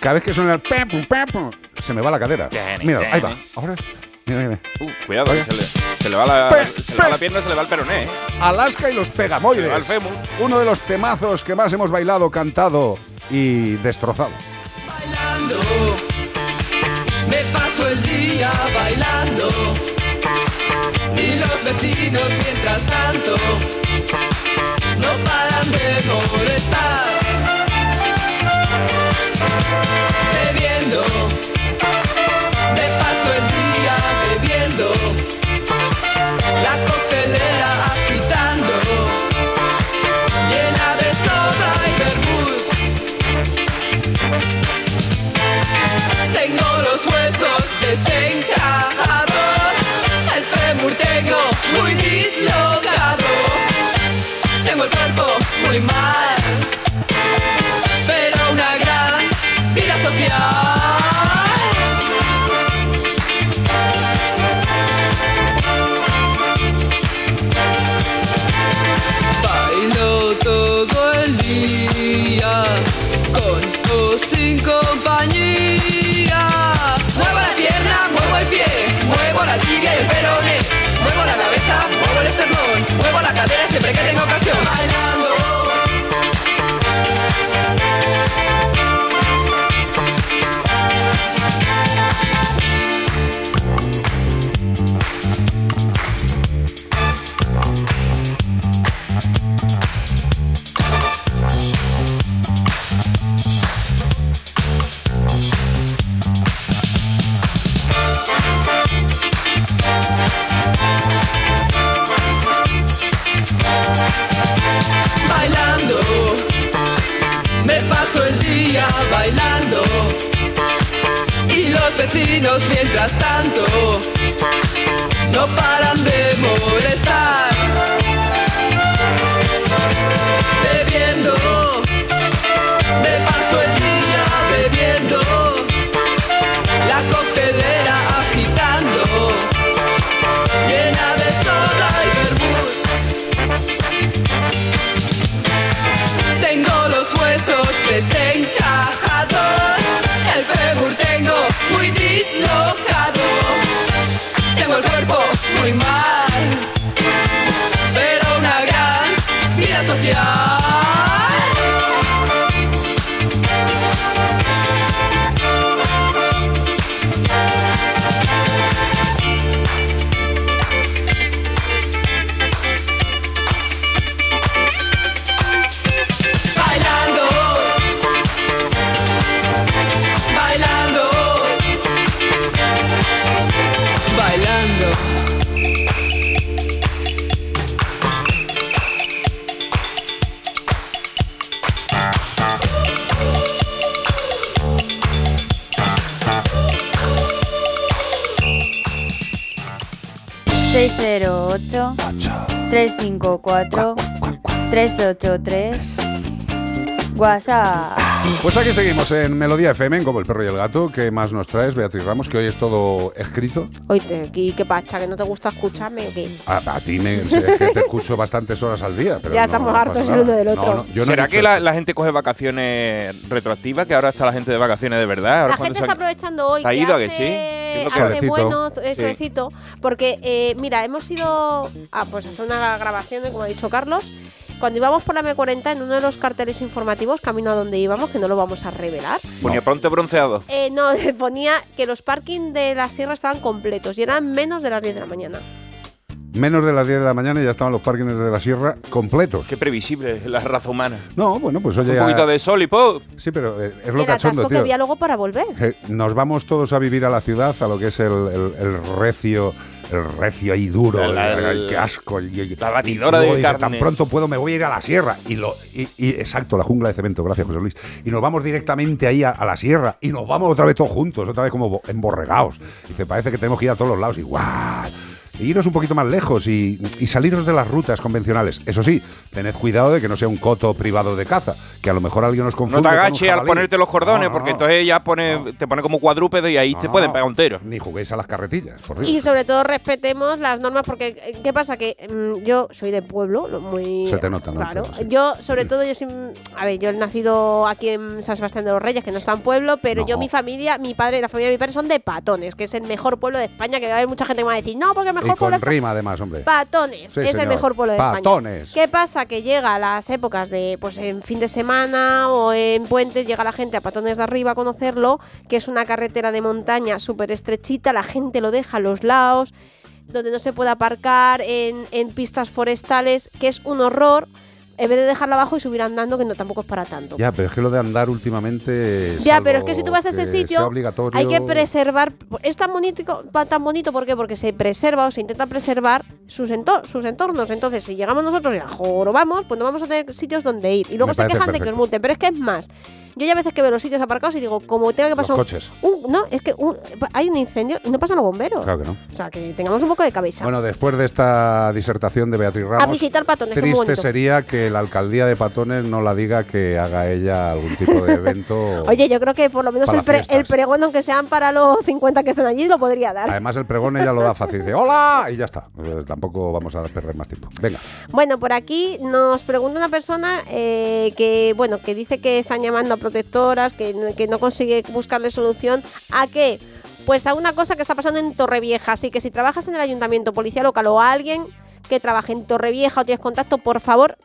Cada vez que suena el pem, pum, se me va la cadera. Mira, ahí va. Ahora. Mira, mira. Uh, cuidado, que se le, se le va la, se le va la pierna, se le va el peroné, ¿eh? Alaska y los Pegamoides. Se le va el fémur. Uno de los temazos que más hemos bailado, cantado y destrozado. bailando. Me paso el día bailando. Y los vecinos mientras tanto no paran de molestar. Bebiendo. Cuerpo muy mal, siempre que tengo ocasión. Mientras tanto no paran de molestar. Bebiendo, muy dislocado, tengo el cuerpo muy mal, pero una gran vida social. 354 383 WhatsApp. Pues aquí seguimos en Melodía FM, en Como el Perro y el Gato. ¿Qué más nos traes, Beatriz Ramos? Que hoy es todo escrito. Oye, ¿y qué pacha? ¿Que no te gusta escucharme o qué? A, a ti me, es que te escucho bastantes horas al día. Pero Ya no- estamos no hartos el uno del otro. no, yo ¿Será que la, la gente coge vacaciones retroactivas? Que ahora está la gente de vacaciones de verdad. Ahora La gente está aprovechando hoy ¿Se ha ido a que hace, sí? ¿Qué es lo que hace hace? bueno, Sí. eh, solecito, porque eh, mira, hemos ido a pues, hacer una grabación, como ha dicho Carlos, cuando íbamos por la M40 en uno de los carteles informativos, camino a donde íbamos, que no lo vamos a revelar, Ponía pronto bronceado. eh, no, ponía que los parking de la sierra estaban completos y eran menos de las 10 de la mañana. Menos de las 10 de la mañana y ya estaban los parkings de la sierra completos. Qué previsible la raza humana. No, bueno, pues oye. Un poquito de sol y ¡pum! Sí, pero eh, es lo el cachondo, atasco que tío. había luego para volver. Eh, Nos vamos todos a vivir a la ciudad, a lo que es el, el- el recio, el recio y duro, El- el, el- el- qué asco. y- y- la batidora y de carne. Tan pronto puedo, me voy a ir a la sierra. Y, lo, y, y- exacto, la jungla de cemento, gracias José Luis. Y nos vamos directamente ahí a, a la sierra y nos vamos otra vez todos juntos, otra vez como bo- emborregados. Dice, parece que tenemos que ir a todos los lados igual. E iros un poquito más lejos y, y saliros de las rutas convencionales. Eso sí, tened cuidado de que no sea un coto privado de caza, que a lo mejor alguien nos confunde. No te agaches al ponerte los cordones, No, no, porque no. entonces ya pone, te pone como cuadrúpedo y ahí te pueden pegar un tiro. Ni juguéis a las carretillas, por Dios. Y sobre todo respetemos las normas porque eh, ¿qué pasa? Que mm, yo soy de pueblo, lo muy Se te nota, ¿no? Claro. Sí. Yo sobre todo yo soy, a ver, yo he nacido aquí en San Sebastián de los Reyes, que no está en pueblo, pero No. yo mi familia, mi padre, la familia de mi padre son de Patones, que es el mejor pueblo de España, que va a haber mucha gente que me va a decir, "No, porque Y mejor pueblo con rima además, hombre. Patones, Sí, es el mejor pueblo de Patones. España. ¿Qué pasa? Que llega a las épocas de, pues en fin de semana o en puentes, llega la gente a Patones de arriba a conocerlo, que es una carretera de montaña súper estrechita, la gente lo deja a los lados, donde no se puede aparcar, en, en pistas forestales, que es un horror. En vez de dejarlo abajo y subir andando, que no tampoco es para tanto. Ya, pero es que lo de andar últimamente. Ya, pero es que si tú vas a ese sitio, hay que preservar. Es tan bonito, tan bonito ¿por qué? porque se preserva o se intenta preservar sus, entor- sus entornos. Entonces, si llegamos nosotros y la jorobamos, pues no vamos a tener sitios donde ir. Y luego Me se quejan de que os multen. Pero es que es más. Yo ya a veces que veo los sitios aparcados y digo, como tenga que Los pasar. un- coches. un- no, es que un- hay un incendio y no pasan los bomberos. Claro que no. O sea, que tengamos un poco de cabeza. Bueno, después de esta disertación de Beatriz Ramos. a visitar patones, Triste sería que la alcaldía de Patones no la diga que haga ella algún tipo de evento. Oye, yo creo que por lo menos el, pre- el pregón, aunque sean para los 50 que están allí, lo podría dar. Además, el pregón ella lo da fácil. Dice, ¡Hola! Y ya está. Eh, tampoco vamos a perder más tiempo. Venga. Bueno, por aquí nos pregunta una persona eh, que, bueno, que dice que están llamando a protectoras, que, que no consigue buscarle solución a que Pues a una cosa que está pasando en Torrevieja. Así que si trabajas en el ayuntamiento, policía local o alguien que trabaje en Torrevieja o tienes contacto, por favor,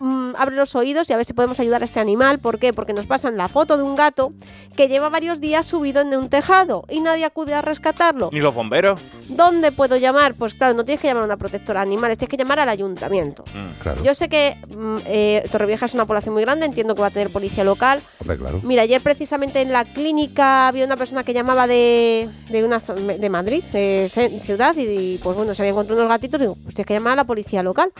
mm, abre los oídos y a ver si podemos ayudar a este animal. ¿Por qué? Porque nos pasan la foto de un gato que lleva varios días subido en un tejado y nadie acude a rescatarlo. ¿Ni los bomberos? ¿Dónde puedo llamar? Pues claro, no tienes que llamar a una protectora de animales, tienes que llamar al ayuntamiento. Claro. Yo sé que mm, eh, Torrevieja es una población muy grande, entiendo que va a tener policía local. Hombre, claro. Mira, ayer precisamente en la clínica había una persona que llamaba de, de una de Madrid, de ciudad, y, y, pues bueno, se había encontrado unos gatitos y digo, pues tienes que llamar a la policía local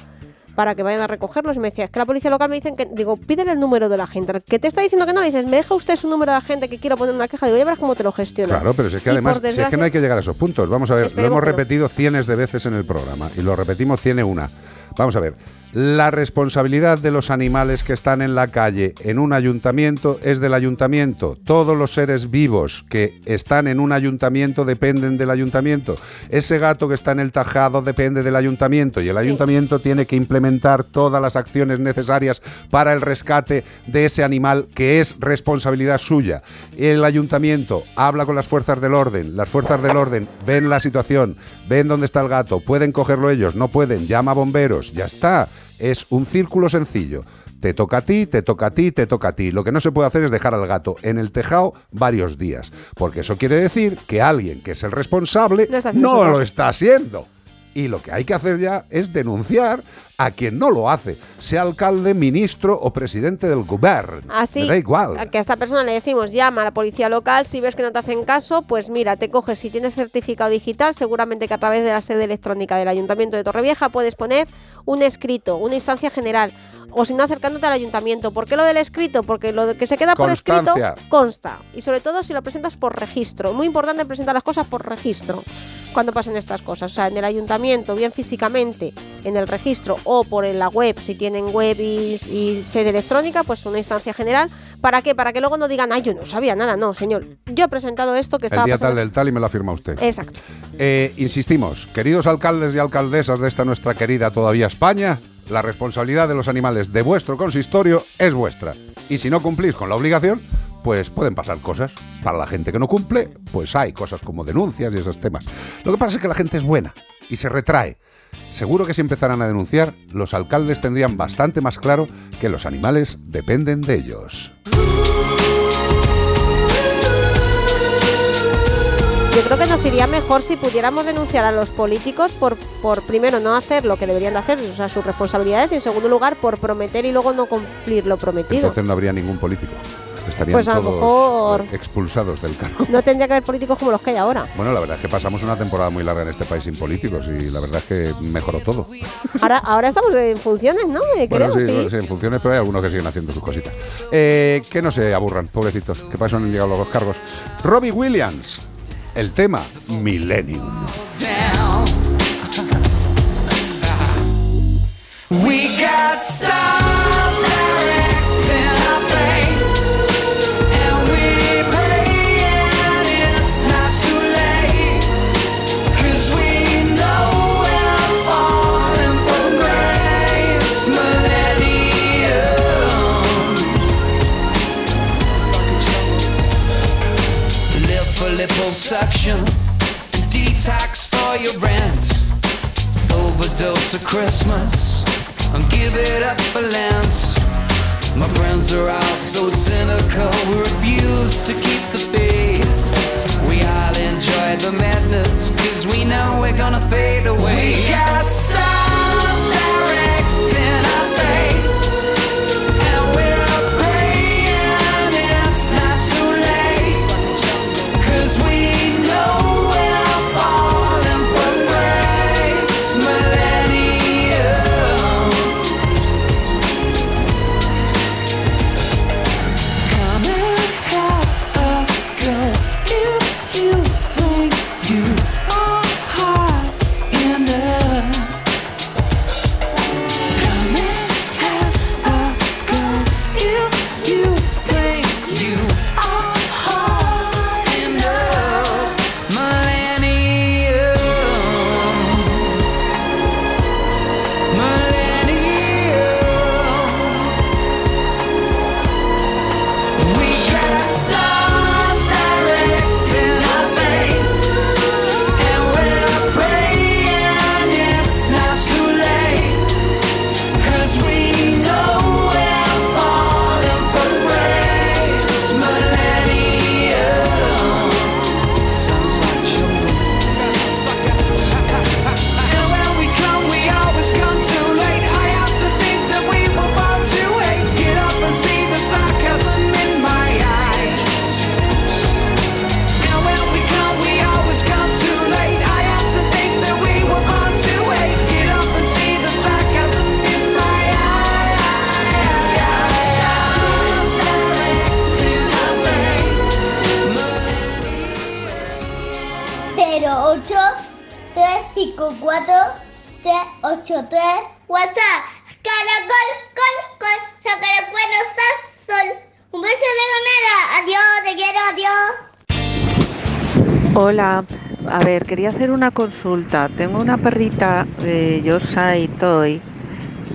para que vayan a recogerlos. Y me decía, es que la policía local me dicen que, digo, pídele el número de la gente. Que te está diciendo que no, le dices, me deja usted su número de agente que quiero poner una queja. Digo, ya verás cómo te lo gestiono. Claro, pero si es que Y además, si es que no hay que llegar a esos puntos. Vamos a ver, lo hemos que no. repetido cientos de veces en el programa y lo repetimos cien y una. Vamos a ver, la responsabilidad de los animales que están en la calle en un ayuntamiento es del ayuntamiento. Todos los seres vivos que están en un ayuntamiento dependen del ayuntamiento. Ese gato que está en el tajado depende del ayuntamiento y el ayuntamiento tiene que implementar todas las acciones necesarias para el rescate de ese animal que es responsabilidad suya. El ayuntamiento habla con las fuerzas del orden, las fuerzas del orden ven la situación, ven dónde está el gato, pueden cogerlo ellos, no pueden, llama a bomberos, ya está. Es un círculo sencillo. Te toca a ti, te toca a ti, te toca a ti. Lo que no se puede hacer es dejar al gato en el tejado varios días, porque eso quiere decir que alguien que es el responsable No no lo está haciendo. Y lo que hay que hacer ya es denunciar a quien no lo hace, sea alcalde, ministro o presidente del gobierno. Así Me da igual. que a esta persona le decimos llama a la policía local, si ves que no te hacen caso, pues mira, te coges, si tienes certificado digital, seguramente que a través de la sede electrónica del Ayuntamiento de Torrevieja puedes poner un escrito, una instancia general, o si no acercándote al ayuntamiento. ¿Por qué lo del escrito? Porque lo que se queda por escrito consta. Y sobre todo si lo presentas por registro. Muy importante presentar las cosas por registro cuando pasen estas cosas. O sea, en el ayuntamiento, bien físicamente, en el registro o por la web, si tienen web y, y sede electrónica, pues una instancia general. ¿Para qué? Para que luego no digan, ay, yo no sabía nada. No, señor, yo he presentado esto que El estaba día pasando. tal del tal y me lo afirma usted. Exacto. Eh, insistimos, queridos alcaldes y alcaldesas de esta nuestra querida todavía España, la responsabilidad de los animales de vuestro consistorio es vuestra. Y si no cumplís con la obligación, pues pueden pasar cosas. Para la gente que no cumple, pues hay cosas como denuncias y esos temas. Lo que pasa es que la gente es buena y se retrae. Seguro que si empezaran a denunciar, los alcaldes tendrían bastante más claro que los animales dependen de ellos. Yo creo que nos iría mejor si pudiéramos denunciar a los políticos por, por primero no hacer lo que deberían de hacer, o sea, sus responsabilidades, y en segundo lugar por prometer y luego no cumplir lo prometido. Entonces no habría ningún político. Estarían Pues a lo todos mejor- expulsados del cargo. No tendría que haber políticos como los que hay ahora. Bueno, la verdad es que pasamos una temporada muy larga en este país sin políticos y la verdad es que mejoró todo. Ahora, ahora estamos en funciones, ¿no? Eh, Bueno, creo, sí, sí. sí, en funciones, pero hay algunos que siguen haciendo sus cositas. Eh, que no se aburran, pobrecitos, que no han llegado los cargos. Robbie Williams, el tema Millennium. We got stars liposuction, detox for your rent. Overdose of Christmas and give it up for Lent. My friends are all so cynical, we refuse to keep the faith. We all enjoy the madness, cause we know we're gonna fade away. We got 383 WhatsApp. Caracol, col, col, sacar el bueno, sol. Un beso de ganera. Adiós, te quiero, adiós. Hola, a ver, quería hacer una consulta. Tengo una perrita de Yorkshire Toy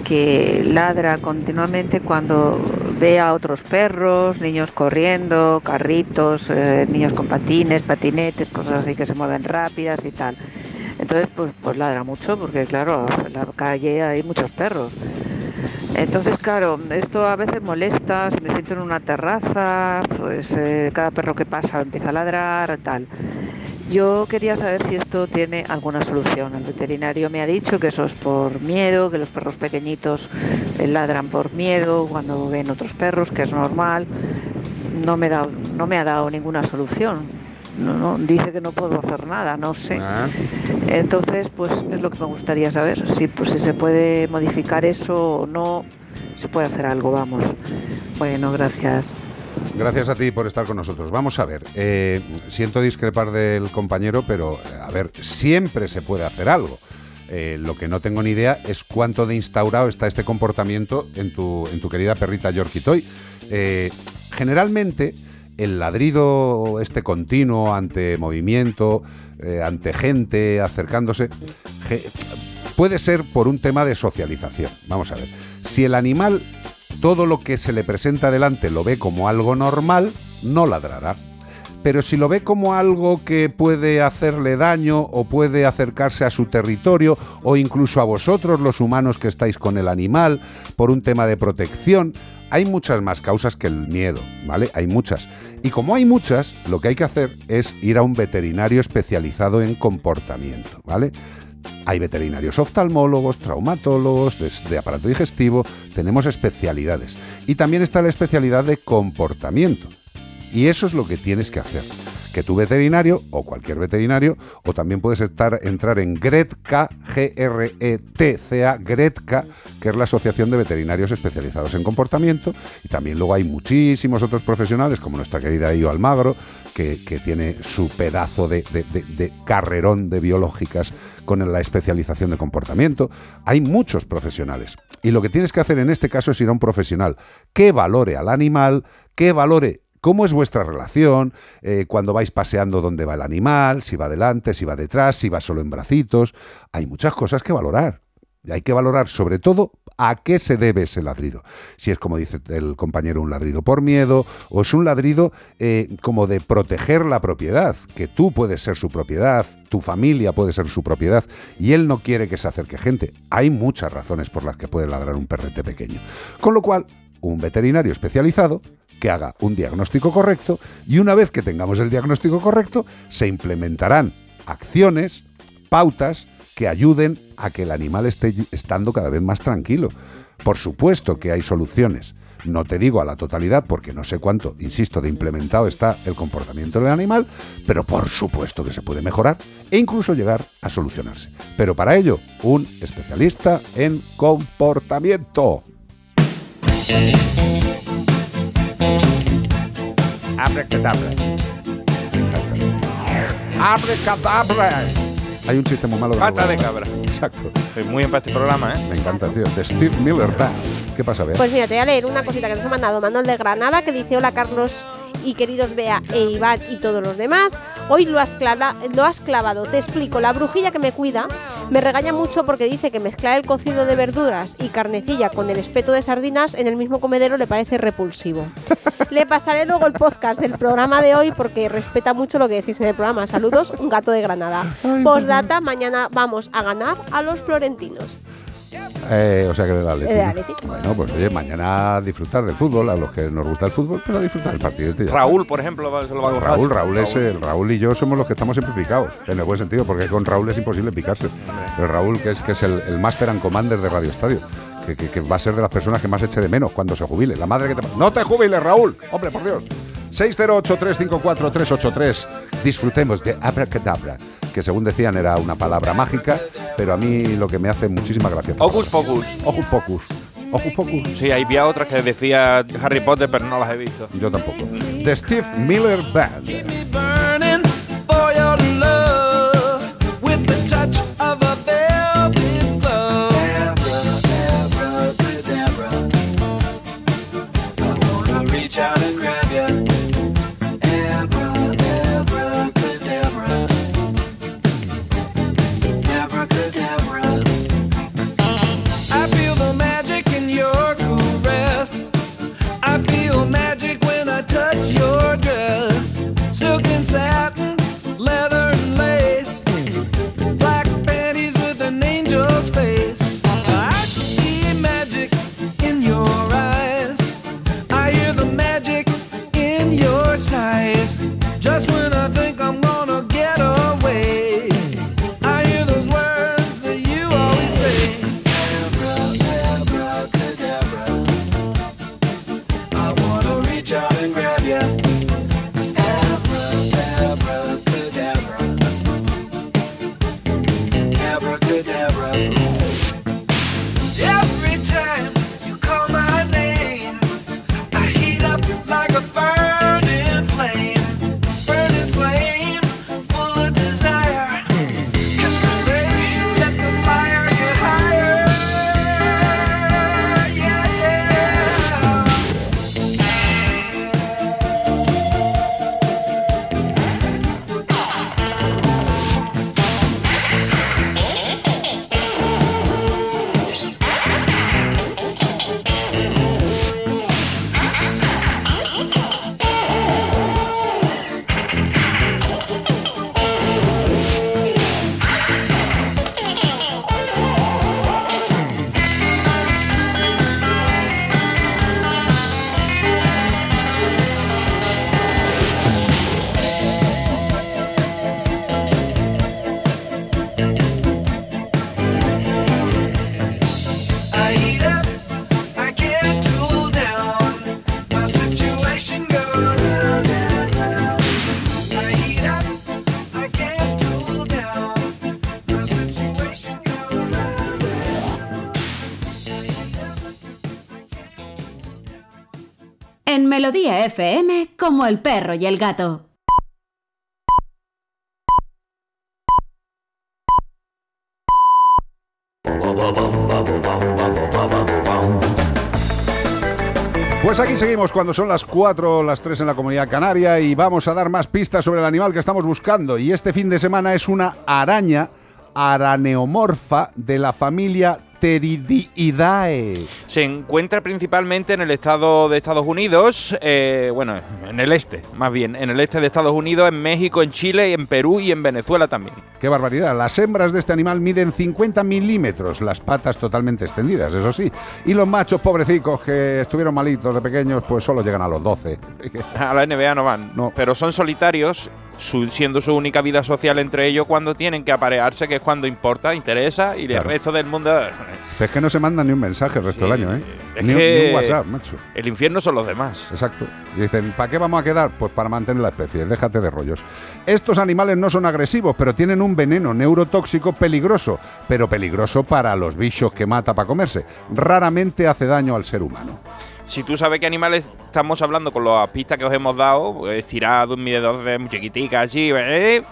que ladra continuamente cuando ve a otros perros, niños corriendo, carritos, eh, niños con patines, patinetes, cosas así que se mueven rápidas y tal. Entonces, pues, pues ladra mucho porque, claro, en la calle hay muchos perros. Entonces, claro, esto a veces molesta, si me siento en una terraza, pues eh, cada perro que pasa empieza a ladrar, tal. Yo quería saber si esto tiene alguna solución. El veterinario me ha dicho que eso es por miedo, que los perros pequeñitos eh, ladran por miedo cuando ven otros perros, que es normal. No me, da, no me ha dado ninguna solución. No, no, dice que no puedo hacer nada, no sé. Ah. Entonces, pues es lo que me gustaría saber, si, pues, si se puede modificar eso o no, se puede hacer algo, vamos. Bueno, gracias. Gracias a ti por estar con nosotros. Vamos a ver, eh, siento discrepar del compañero, pero a ver, siempre se puede hacer algo. Eh, lo que no tengo ni idea es cuánto de instaurado está este comportamiento en tu, en tu querida perrita Yorkie Toy. Eh, generalmente, el ladrido este continuo ante movimiento, eh, ante gente acercándose, puede ser por un tema de socialización. Vamos a ver, si el animal todo lo que se le presenta delante lo ve como algo normal, no ladrará. Pero si lo ve como algo que puede hacerle daño o puede acercarse a su territorio o incluso a vosotros los humanos que estáis con el animal por un tema de protección, hay muchas más causas que el miedo, ¿vale? Hay muchas. Y como hay muchas, lo que hay que hacer es ir a un veterinario especializado en comportamiento, ¿vale? Hay veterinarios oftalmólogos, traumatólogos, de, de aparato digestivo, tenemos especialidades. Y también está la especialidad de comportamiento. Y eso es lo que tienes que hacer. Que tu veterinario, o cualquier veterinario, o también puedes estar, entrar en GRETCA, G-R-E-T-C-A, GRETCA, que es la Asociación de Veterinarios Especializados en Comportamiento. Y también luego hay muchísimos otros profesionales, como nuestra querida Io Almagro, que, tiene su pedazo de- de carrerón de biológicas con la especialización de comportamiento. Hay muchos profesionales. Y lo que tienes que hacer en este caso es ir a un profesional que valore al animal, que valore cómo es vuestra relación, eh, cuando vais paseando dónde va el animal, si va adelante, si va detrás, si va solo en bracitos. Hay muchas cosas que valorar. Y hay que valorar sobre todo a qué se debe ese ladrido. Si es como dice el compañero un ladrido por miedo o es un ladrido eh, como de proteger la propiedad, que tú puedes ser su propiedad, tu familia puede ser su propiedad y él no quiere que se acerque gente. Hay muchas razones por las que puede ladrar un perrete pequeño. Con lo cual, un veterinario especializado que haga un diagnóstico correcto y una vez que tengamos el diagnóstico correcto, se implementarán acciones, pautas que ayuden a que el animal esté estando cada vez más tranquilo. Por supuesto que hay soluciones. No te digo a la totalidad porque no sé cuánto, insisto, de implementado está el comportamiento del animal, pero por supuesto que se puede mejorar e incluso llegar a solucionarse. Pero para ello, un especialista en comportamiento. Abracadabra. Abracadabra. Hay un chiste muy malo de Pata de cabra. Exacto. Estoy muy en para este programa, ¿eh? Me encanta, tío. De Steve Miller Band. ¿Qué pasa, Bea? Pues mira, te voy a leer una cosita que nos ha mandado Manuel de Granada que dice: Hola Carlos y queridos Bea e Iván y todos los demás. Hoy lo has, clava- lo has clavado. Te explico. La brujilla que me cuida me regaña mucho porque dice que mezclar el cocido de verduras y carnecilla con el espeto de sardinas en el mismo comedero le parece repulsivo. Le pasaré luego el podcast del programa de hoy porque respeta mucho lo que decís en el programa. Saludos, un gato de Granada. Postdata, mañana vamos a ganar a los florentinos. Eh, o sea que del. Atleti. Bueno, pues oye, mañana disfrutar del fútbol, a los que nos gusta el fútbol, pues a disfrutar del partido. Raúl, por ejemplo, se lo va a gozar. Raúl, Raúl es el Raúl y yo somos los que estamos siempre picados, en el buen sentido, porque con Raúl es imposible picarse. Pero Raúl, que es, que es el, el Master and Commander de Radio Estadio, que, que- que va a ser de las personas que más eche de menos cuando se jubile. La madre que te... ¡No te jubiles, Raúl! ¡Hombre, por Dios! 608-354-383. Disfrutemos de Abracadabra, que según decían era una palabra mágica, pero a mí lo que me hace muchísima gracia. Hocus Pocus. Hocus Pocus. Hocus Pocus. Sí, había otras que decía Harry Potter, pero no las he visto. Yo tampoco. The Steve Miller Band. FM, como el perro y el gato. Pues aquí seguimos cuando son las 4 o las 3 en la comunidad canaria y vamos a dar más pistas sobre el animal que estamos buscando. Y este fin de semana es una araña araneomorfa de la familia Pteridiidae. Se encuentra principalmente en el estado de Estados Unidos, eh, bueno, en el este, más bien, en el este de Estados Unidos, en México, en Chile, en Perú y en Venezuela también. ¡Qué barbaridad! Las hembras de este animal miden 50 milímetros, las patas totalmente extendidas, eso sí. Y los machos pobrecicos que estuvieron malitos de pequeños, pues solo llegan a los 12. A la NBA no van, No. pero son solitarios, su- siendo su única vida social entre ellos cuando tienen que aparearse, que es cuando importa, interesa, y el resto del mundo... Es que no se mandan ni un mensaje el resto del año, ¿eh? Es Ni, que ni un WhatsApp, macho. El infierno son los demás. Exacto. Y dicen, ¿para qué vamos a quedar? Pues para mantener la especie, déjate de rollos. Estos animales no son agresivos, pero tienen un veneno neurotóxico peligroso, pero peligroso para los bichos que mata para comerse. Raramente hace daño al ser humano. Si tú sabes qué animales estamos hablando con las pistas que os hemos dado, pues estirado, miedo de muy chiquitica, así, eh,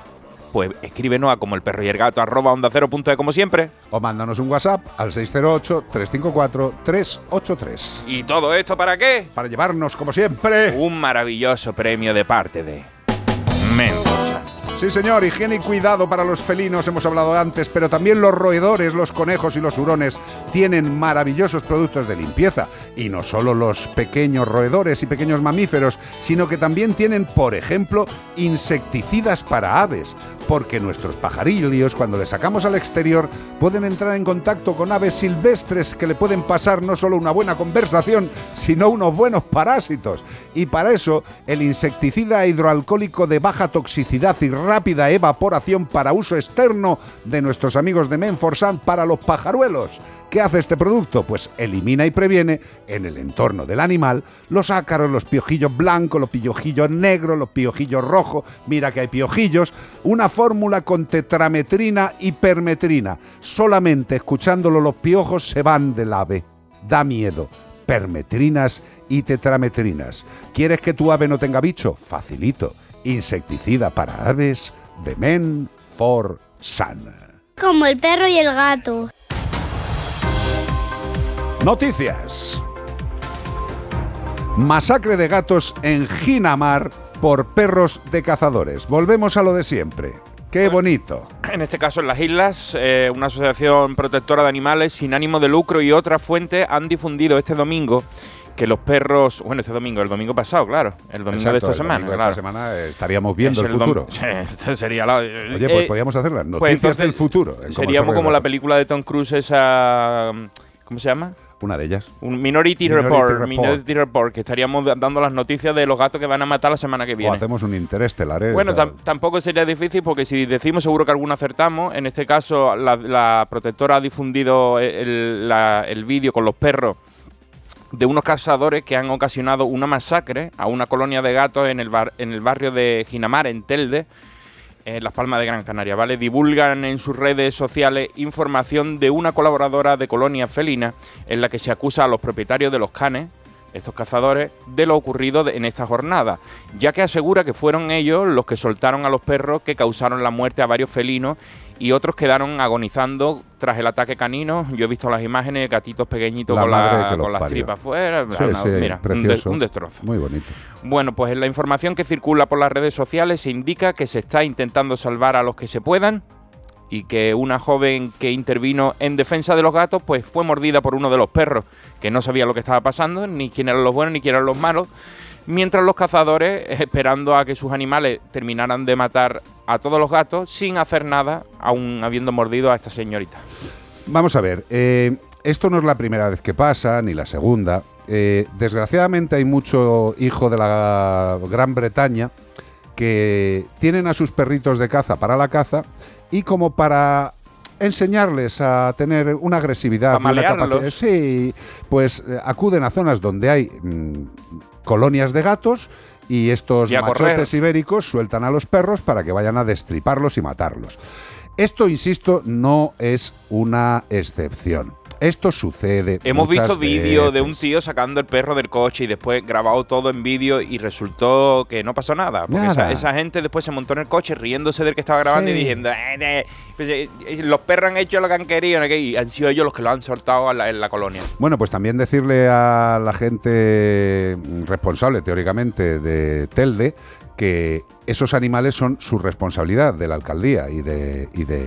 pues escríbenos a como el perro y el gato arroba onda cero punto de como siempre. O mándanos un WhatsApp al 608-354-383. ¿Y todo esto para qué? Para llevarnos, como siempre, un maravilloso premio de parte de Menforsan. Sí, señor, higiene y cuidado para los felinos, hemos hablado antes, pero también los roedores, los conejos y los hurones tienen maravillosos productos de limpieza. Y no solo los pequeños roedores y pequeños mamíferos, sino que también tienen, por ejemplo, insecticidas para aves. Porque nuestros pajarillos, cuando les sacamos al exterior, pueden entrar en contacto con aves silvestres que le pueden pasar no solo una buena conversación, sino unos buenos parásitos. Y para eso, el insecticida hidroalcohólico de baja toxicidad y rápida evaporación para uso externo de nuestros amigos de Menforsan para los pajaruelos. ¿Qué hace este producto? Pues elimina y previene en el entorno del animal los ácaros, los piojillos blancos, los piojillos negros, los piojillos rojos. Mira que hay piojillos. Una fórmula con tetrametrina y permetrina. Solamente escuchándolo los piojos se van del ave. Da miedo. Permetrinas y tetrametrinas. ¿Quieres que tu ave no tenga bicho? Facilito. Insecticida para aves de Men for Sun. Como el perro y el gato. Noticias. Masacre de gatos en Ginamar por perros de cazadores. Volvemos a lo de siempre. Qué bonito. En este caso, en las islas, eh, una asociación protectora de animales sin ánimo de lucro y otras fuentes han difundido este domingo que los perros, bueno, este domingo, el domingo pasado, claro, el domingo de esta el semana, domingo de claro. esta semana eh, estaríamos viendo Es el futuro. Esto sería la, Oye, pues eh, podríamos hacer las pues noticias entonces del futuro. Seríamos como la película de Tom Cruise esa, ¿cómo se llama? Una de ellas. Un Minority, Minority Report, Report. Minority Report, que estaríamos da- dando las noticias de los gatos que van a matar la semana que O viene. hacemos un interestelar. ¿eh? Bueno, O tampoco sería difícil porque si decimos seguro que alguno acertamos. En este caso, la, la protectora ha difundido el, la- el vídeo con los perros de unos cazadores que han ocasionado una masacre a una colonia de gatos en el, bar- en el barrio de Ginamar, en Telde, en Las Palmas de Gran Canaria, ¿vale? Divulgan en sus redes sociales información de una colaboradora de Colonia Felina en la que se acusa a los propietarios de los canes, estos cazadores, de lo ocurrido en esta jornada, ya que asegura que fueron ellos los que soltaron a los perros que causaron la muerte a varios felinos y otros quedaron agonizando tras el ataque canino. Yo he visto las imágenes de gatitos pequeñitos La con, la- con las parió. tripas fuera. Sí, Una- sí, mira, un, de- un destrozo. Muy bonito. Bueno, pues en la información que circula por las redes sociales se indica que se está intentando salvar a los que se puedan y que una joven que intervino en defensa de los gatos pues fue mordida por uno de los perros, que no sabía lo que estaba pasando, ni quién eran los buenos ni quién eran los malos, mientras los cazadores, esperando a que sus animales terminaran de matar a todos los gatos sin hacer nada, aún habiendo mordido a esta señorita. Vamos a ver, eh, esto no es la primera vez que pasa, ni la segunda. Eh, desgraciadamente hay mucho hijo de la Gran Bretaña que tienen a sus perritos de caza para la caza y como para enseñarles a tener una agresividad, y una capacidad, sí, pues eh, acuden a zonas donde hay mm, colonias de gatos y estos Y correr. machotes ibéricos sueltan a los perros para que vayan a destriparlos y matarlos. Esto, insisto, no es una excepción. Esto sucede. Hemos visto vídeos de un tío sacando el perro del coche y después grabado todo en vídeo y resultó que no pasó nada. Porque Nada. Esa, esa gente después se montó en el coche riéndose del que estaba grabando Sí. y diciendo, "Eh, eh, pues, eh, los perros han hecho lo que han querido no sé qué", y han sido ellos los que lo han soltado a la- en la colonia. Bueno, pues también decirle a la gente responsable, teóricamente, de Telde, que esos animales son su responsabilidad de la alcaldía y de, y de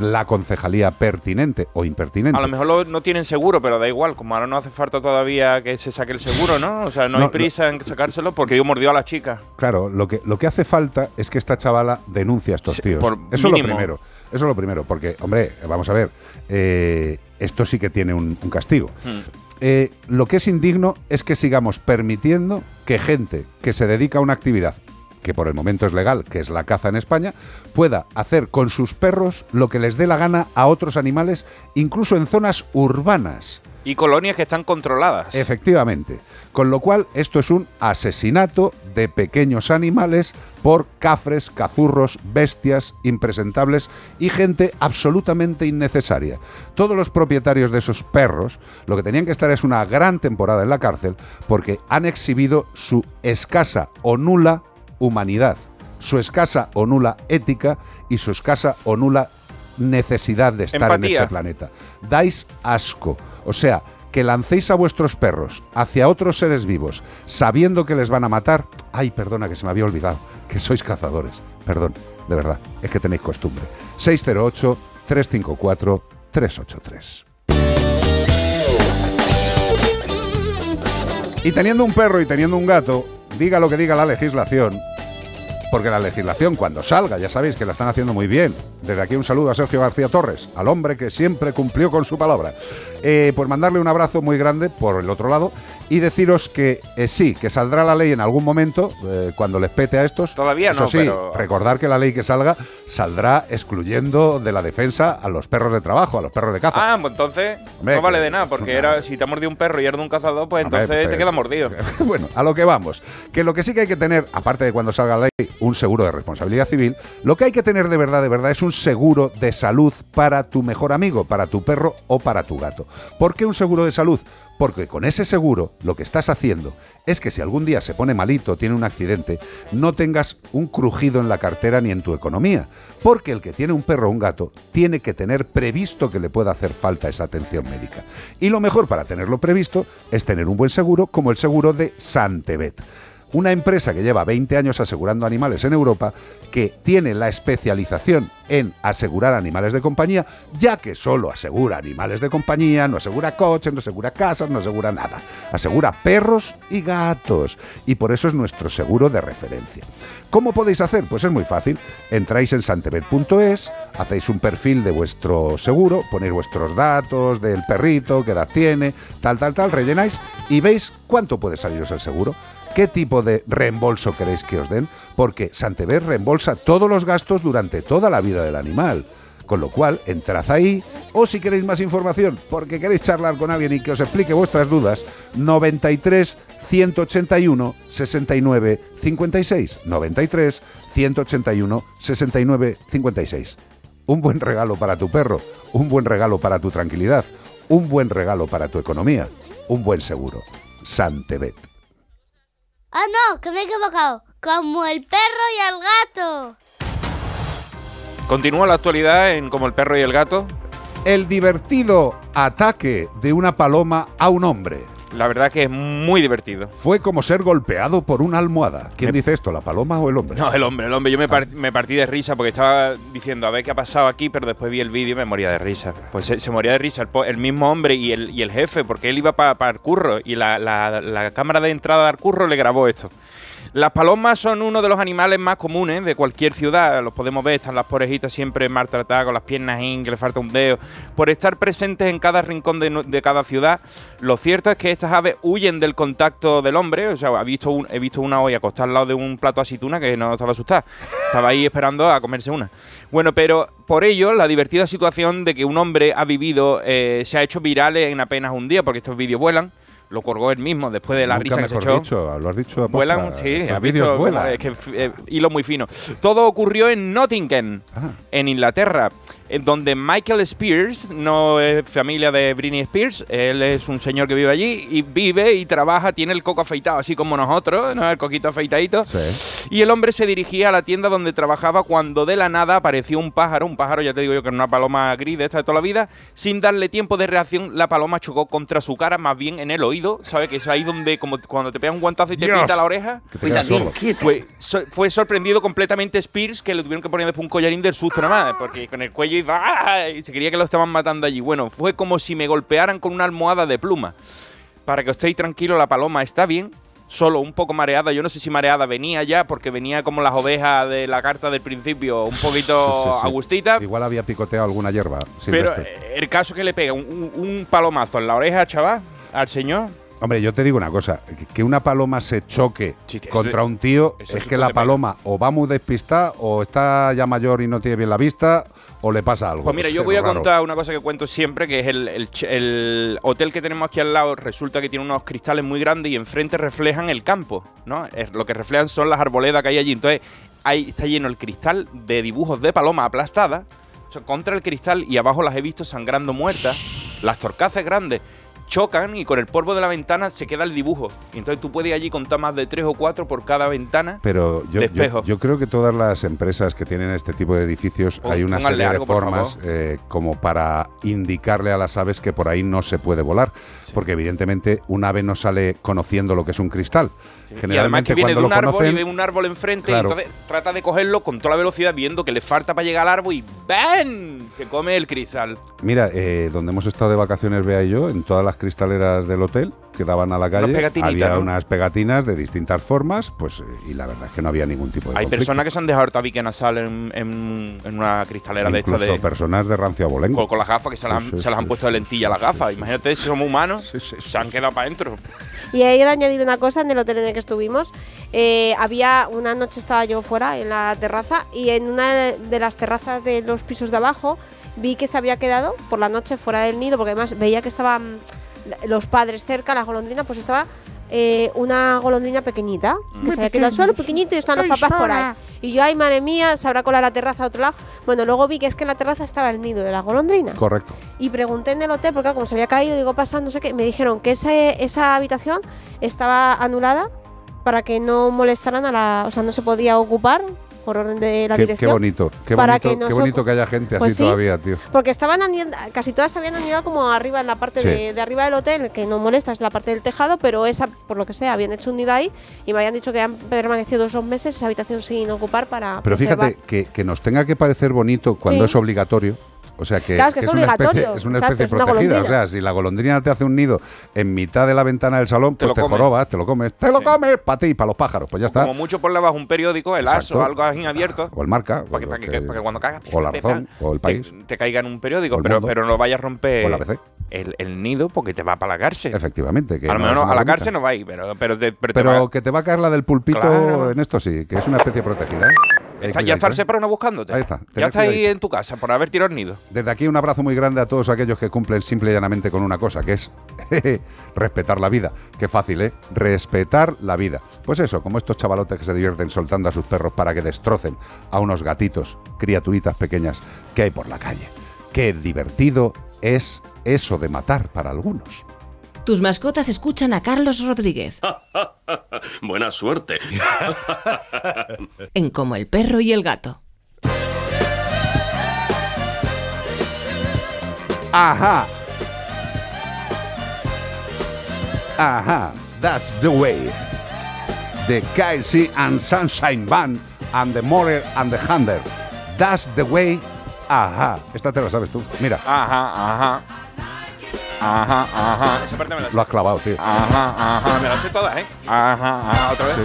la concejalía pertinente o impertinente. A lo mejor lo- no tienen seguro, pero da igual, como ahora no hace falta todavía que se saque el seguro, ¿no? O sea, no, No, hay prisa en sacárselo porque yo mordió a la chica. Claro, lo que, lo que hace falta es que esta chavala denuncie a estos Sí, tíos. por Eso es lo primero. Eso es lo primero, porque, hombre, vamos a ver, eh, esto sí que tiene un, un castigo. Hmm. Eh, lo que es indigno es que sigamos permitiendo que gente que se dedica a una actividad que por el momento es legal, que es la caza en España, pueda hacer con sus perros lo que les dé la gana a otros animales, incluso en zonas urbanas. Y colonias que están controladas. Efectivamente. Con lo cual, esto es un asesinato de pequeños animales por cafres, cazurros, bestias impresentables y gente absolutamente innecesaria. Todos los propietarios de esos perros lo que tenían que estar es una gran temporada en la cárcel porque han exhibido su escasa o nula humanidad, su escasa o nula ética y su escasa o nula necesidad de estar en este planeta. Dais asco. O sea, que lancéis a vuestros perros hacia otros seres vivos sabiendo que les van a matar. Ay, perdona, que se me había olvidado, que sois cazadores. Perdón, de verdad, es que tenéis costumbre. 608-354-383. Y teniendo un perro y teniendo un gato, diga lo que diga la legislación, porque la legislación cuando salga, ya sabéis que la están haciendo muy bien. Desde aquí un saludo a Sergio García Torres, al hombre que siempre cumplió con su palabra. Eh, pues mandarle un abrazo muy grande por el otro lado y deciros que eh, sí, que saldrá la ley en algún momento eh, cuando les pete a estos. Todavía Eso no, sí, pero- recordar que la ley que salga saldrá excluyendo de la defensa a los perros de trabajo, a los perros de caza. Ah, pues entonces Hombre, no vale de nada, porque era si te ha mordido un perro y eres de un cazador, pues Hombre, entonces pues- te queda mordido. bueno, a lo que vamos. Que lo que sí que hay que tener, aparte de cuando salga la ley, un seguro de responsabilidad civil, lo que hay que tener de verdad, de verdad, es un seguro de salud para tu mejor amigo, para tu perro o para tu gato. ¿Por qué un seguro de salud? Porque con ese seguro lo que estás haciendo es que si algún día se pone malito, tiene un accidente, no tengas un crujido en la cartera ni en tu economía. Porque el que tiene un perro o un gato tiene que tener previsto que le pueda hacer falta esa atención médica. Y lo mejor para tenerlo previsto es tener un buen seguro como el seguro de Santebet una empresa que lleva 20 años asegurando animales en Europa, que tiene la especialización en asegurar animales de compañía, ya que solo asegura animales de compañía, no asegura coches, no asegura casas, no asegura nada. Asegura perros y gatos. Y por eso es nuestro seguro de referencia. ¿Cómo podéis hacer? Pues es muy fácil. Entráis en santebet.es, hacéis un perfil de vuestro seguro, ponéis vuestros datos del perrito, qué edad tiene, tal, tal, tal, rellenáis y veis cuánto puede saliros el seguro. ¿Qué tipo de reembolso queréis que os den? Porque Santebet reembolsa todos los gastos durante toda la vida del animal. Con lo cual, entrad ahí, o si queréis más información, porque queréis charlar con alguien y que os explique vuestras dudas, 93 181 69 56. 93 181 69 56. Un buen regalo para tu perro, un buen regalo para tu tranquilidad, un buen regalo para tu economía, un buen seguro. Santebet. Ah, no, que me he equivocado. Como el perro y el gato. Continúa la actualidad en Como el perro y el gato. El divertido ataque de una paloma a un hombre. La verdad que es muy divertido. Fue como ser golpeado por una almohada. ¿Quién dice esto, la paloma o el hombre? No, el hombre, el hombre. Yo me, par- me partí de risa porque estaba diciendo a ver qué ha pasado aquí, pero después vi el vídeo y me moría de risa. Pues se, se moría de risa el, el mismo hombre y el, y el jefe, porque él iba para el curro y la, la- la cámara de entrada al curro le grabó esto. Las palomas son uno de los animales más comunes de cualquier ciudad. Los podemos ver, están las porejitas siempre maltratadas, con las piernas le falta un dedo. Por estar presentes en cada rincón de, cada ciudad, lo cierto es que estas aves huyen del contacto del hombre. O sea, he visto, un- una hoy acostada al lado de un plato de aceituna que no estaba asustada. Estaba ahí esperando a comerse una. Bueno, pero por ello, la divertida situación de que un hombre ha vivido eh, se ha hecho viral en apenas un día, porque estos vídeos vuelan. Lo colgó él mismo después de la Nunca risa que se echó. dicho, lo has dicho. Vuelan, sí, has vídeos vuelan. es que eh, hilo muy fino. Todo ocurrió en Nottingham, Ah. en Inglaterra. En donde Michael Spears no es familia de Britney Spears, él es un señor que vive allí y vive y trabaja, tiene el coco afeitado, así como nosotros, ¿no? el coquito afeitadito. Y el hombre se dirigía a la tienda donde trabajaba cuando de la nada apareció un pájaro, un pájaro, ya te digo yo que era una paloma gris de esta de toda la vida, sin darle tiempo de reacción, la paloma chocó contra su cara, más bien en el oído, ¿sabes? Que es ahí donde, como cuando te pega un guantazo y te Dios. pinta la oreja. Pues so- fue sorprendido completamente Spears que le tuvieron que poner después un collarín del susto nada más, porque con el cuello ¡ah! y se creía que lo estaban matando allí. Bueno, fue como si me golpearan con una almohada de pluma. Para que estéis tranquilos, la paloma está bien, solo un poco mareada. Yo no sé si mareada venía ya, porque venía como las ovejas de la carta del principio, un poquito Sí, sí, sí. agustita. Igual había picoteado alguna hierba. Pero eh, el caso que le pega un, palomazo en la oreja, chaval, al señor. Hombre, yo te digo una cosa, que- una paloma se choque contra es- un tío es que la pega. paloma o va muy despistada o está ya mayor y no tiene bien la vista o le pasa algo. Pues mira, yo voy a raro. contar una cosa que cuento siempre, que es el, el ch- el hotel que tenemos aquí al lado. Resulta que tiene unos cristales muy grandes y enfrente reflejan el campo, ¿no? Es- lo que reflejan son las arboledas que hay allí. Entonces, ahí está lleno el cristal de dibujos de paloma. O sea, contra el cristal y abajo las he visto sangrando muertas. Las torcaces grandes chocan y con el polvo de la ventana se queda el dibujo. Y entonces tú puedes allí contar más de tres o cuatro por cada ventana. Pero yo, de espejo. yo creo que todas las empresas que tienen este tipo de edificios hay una serie de algo, formas eh, como para indicarle a las aves que por ahí no se puede volar. Porque evidentemente un ave no sale conociendo lo que es un cristal. Y además que viene de un árbol y ve un árbol enfrente Claro. y entonces trata de cogerlo con toda la velocidad viendo que le falta para llegar al árbol y ¡bam! Se come el cristal. Mira, eh, donde hemos estado de vacaciones, Bea y yo, en todas las cristaleras del hotel que daban a la calle, había ¿no? unas pegatinas de distintas formas, pues, eh, y la verdad es que no había ningún tipo de Hay conflicto. personas que se han dejado el tabique nasal en, en- en una cristalera de esta de... personas de rancio abolengo. Con, con las gafas que se las han, Sí, sí, se las han sí, puesto de lentilla las gafas. Imagínate si somos humanos, se han quedado para adentro. Y he de añadir una cosa en el hotel en el que estuvimos. eh, había una noche estaba yo fuera en la terraza y en una de las terrazas de los pisos de abajo vi que se había quedado por la noche fuera del nido porque además veía que estaban los padres cerca, la golondrina, pues estaba eh, una golondrina pequeñita que se había quedado al suelo, pequeñito y están los papás por ahí. Y yo, ay madre mía, se habrá colado a la terraza a otro lado. Bueno, luego vi que es que en la terraza estaba el nido de las golondrinas. Correcto. Y pregunté en el hotel, porque como se había caído, digo, pasa, no sé qué. Me dijeron que ese- esa habitación estaba anulada para que no molestaran a la. O sea, no se podía ocupar por orden de la Qué, qué dirección. bonito, qué para bonito, que qué no bonito que haya gente Pues así sí, todavía, tío. Porque estaban casi todas habían anidado como arriba en la parte Sí. de, de arriba del hotel, que no molesta, es la parte del tejado, pero esa, por lo que sea, habían hecho un nido ahí y me habían dicho que han permanecido esos meses esa habitación sin ocupar para Pero preservar. fíjate que, que nos tenga que parecer bonito cuando Sí. es obligatorio. O sea que, Claro, es que es una especie, obligatorio. es una Exacto, especie es una protegida. O sea, si la golondrina te hace un nido en mitad de la ventana del salón, Te pues lo te, comes. jorobas, te lo comes. Te lo comes para ti y para los pájaros. Pues ya está. Como mucho por bajo un periódico, el Exacto. ASO o algo así abierto. O el marca. Para que, para que- para que cuando cagas. o la razón, o el te- país. Te, caiga en un periódico, pero, mundo. pero no vayas a romper O la ABC. el, el nido porque te va para la cárcel. Efectivamente. Que a lo no a la cárcel no va a ir, pero, pero, te, pero te Pero va- que te va a caer la del pulpito Claro. en esto sí, que es una especie protegida. ¿eh? Está- ya está el ¿eh? buscándote. Ahí está. Ya está ahí en tu casa por haber tirado el nido. Desde aquí un abrazo muy grande a todos aquellos que cumplen simple y llanamente con una cosa, que es respetar la vida. Qué fácil, ¿eh? Respetar la vida. Pues eso, como estos chavalotes que se divierten soltando a sus perros para que destrocen a unos gatitos, criaturitas pequeñas que hay por la calle. Qué divertido es eso de matar para algunos. Tus mascotas escuchan a Carlos Rodríguez Buena suerte. en Como el perro y el gato. Ajá. Ajá. That's the way. The Casey and Sunshine Band and the Morer and the Hunter. That's the way. Ajá. Esta te la sabes tú. Mira. Ajá, ajá. Ajá, ajá. Esa parte me la sé. Lo has clavado, tío. Ajá, ajá. Me la sé todas, ¿eh? Ajá, ajá. Otra vez.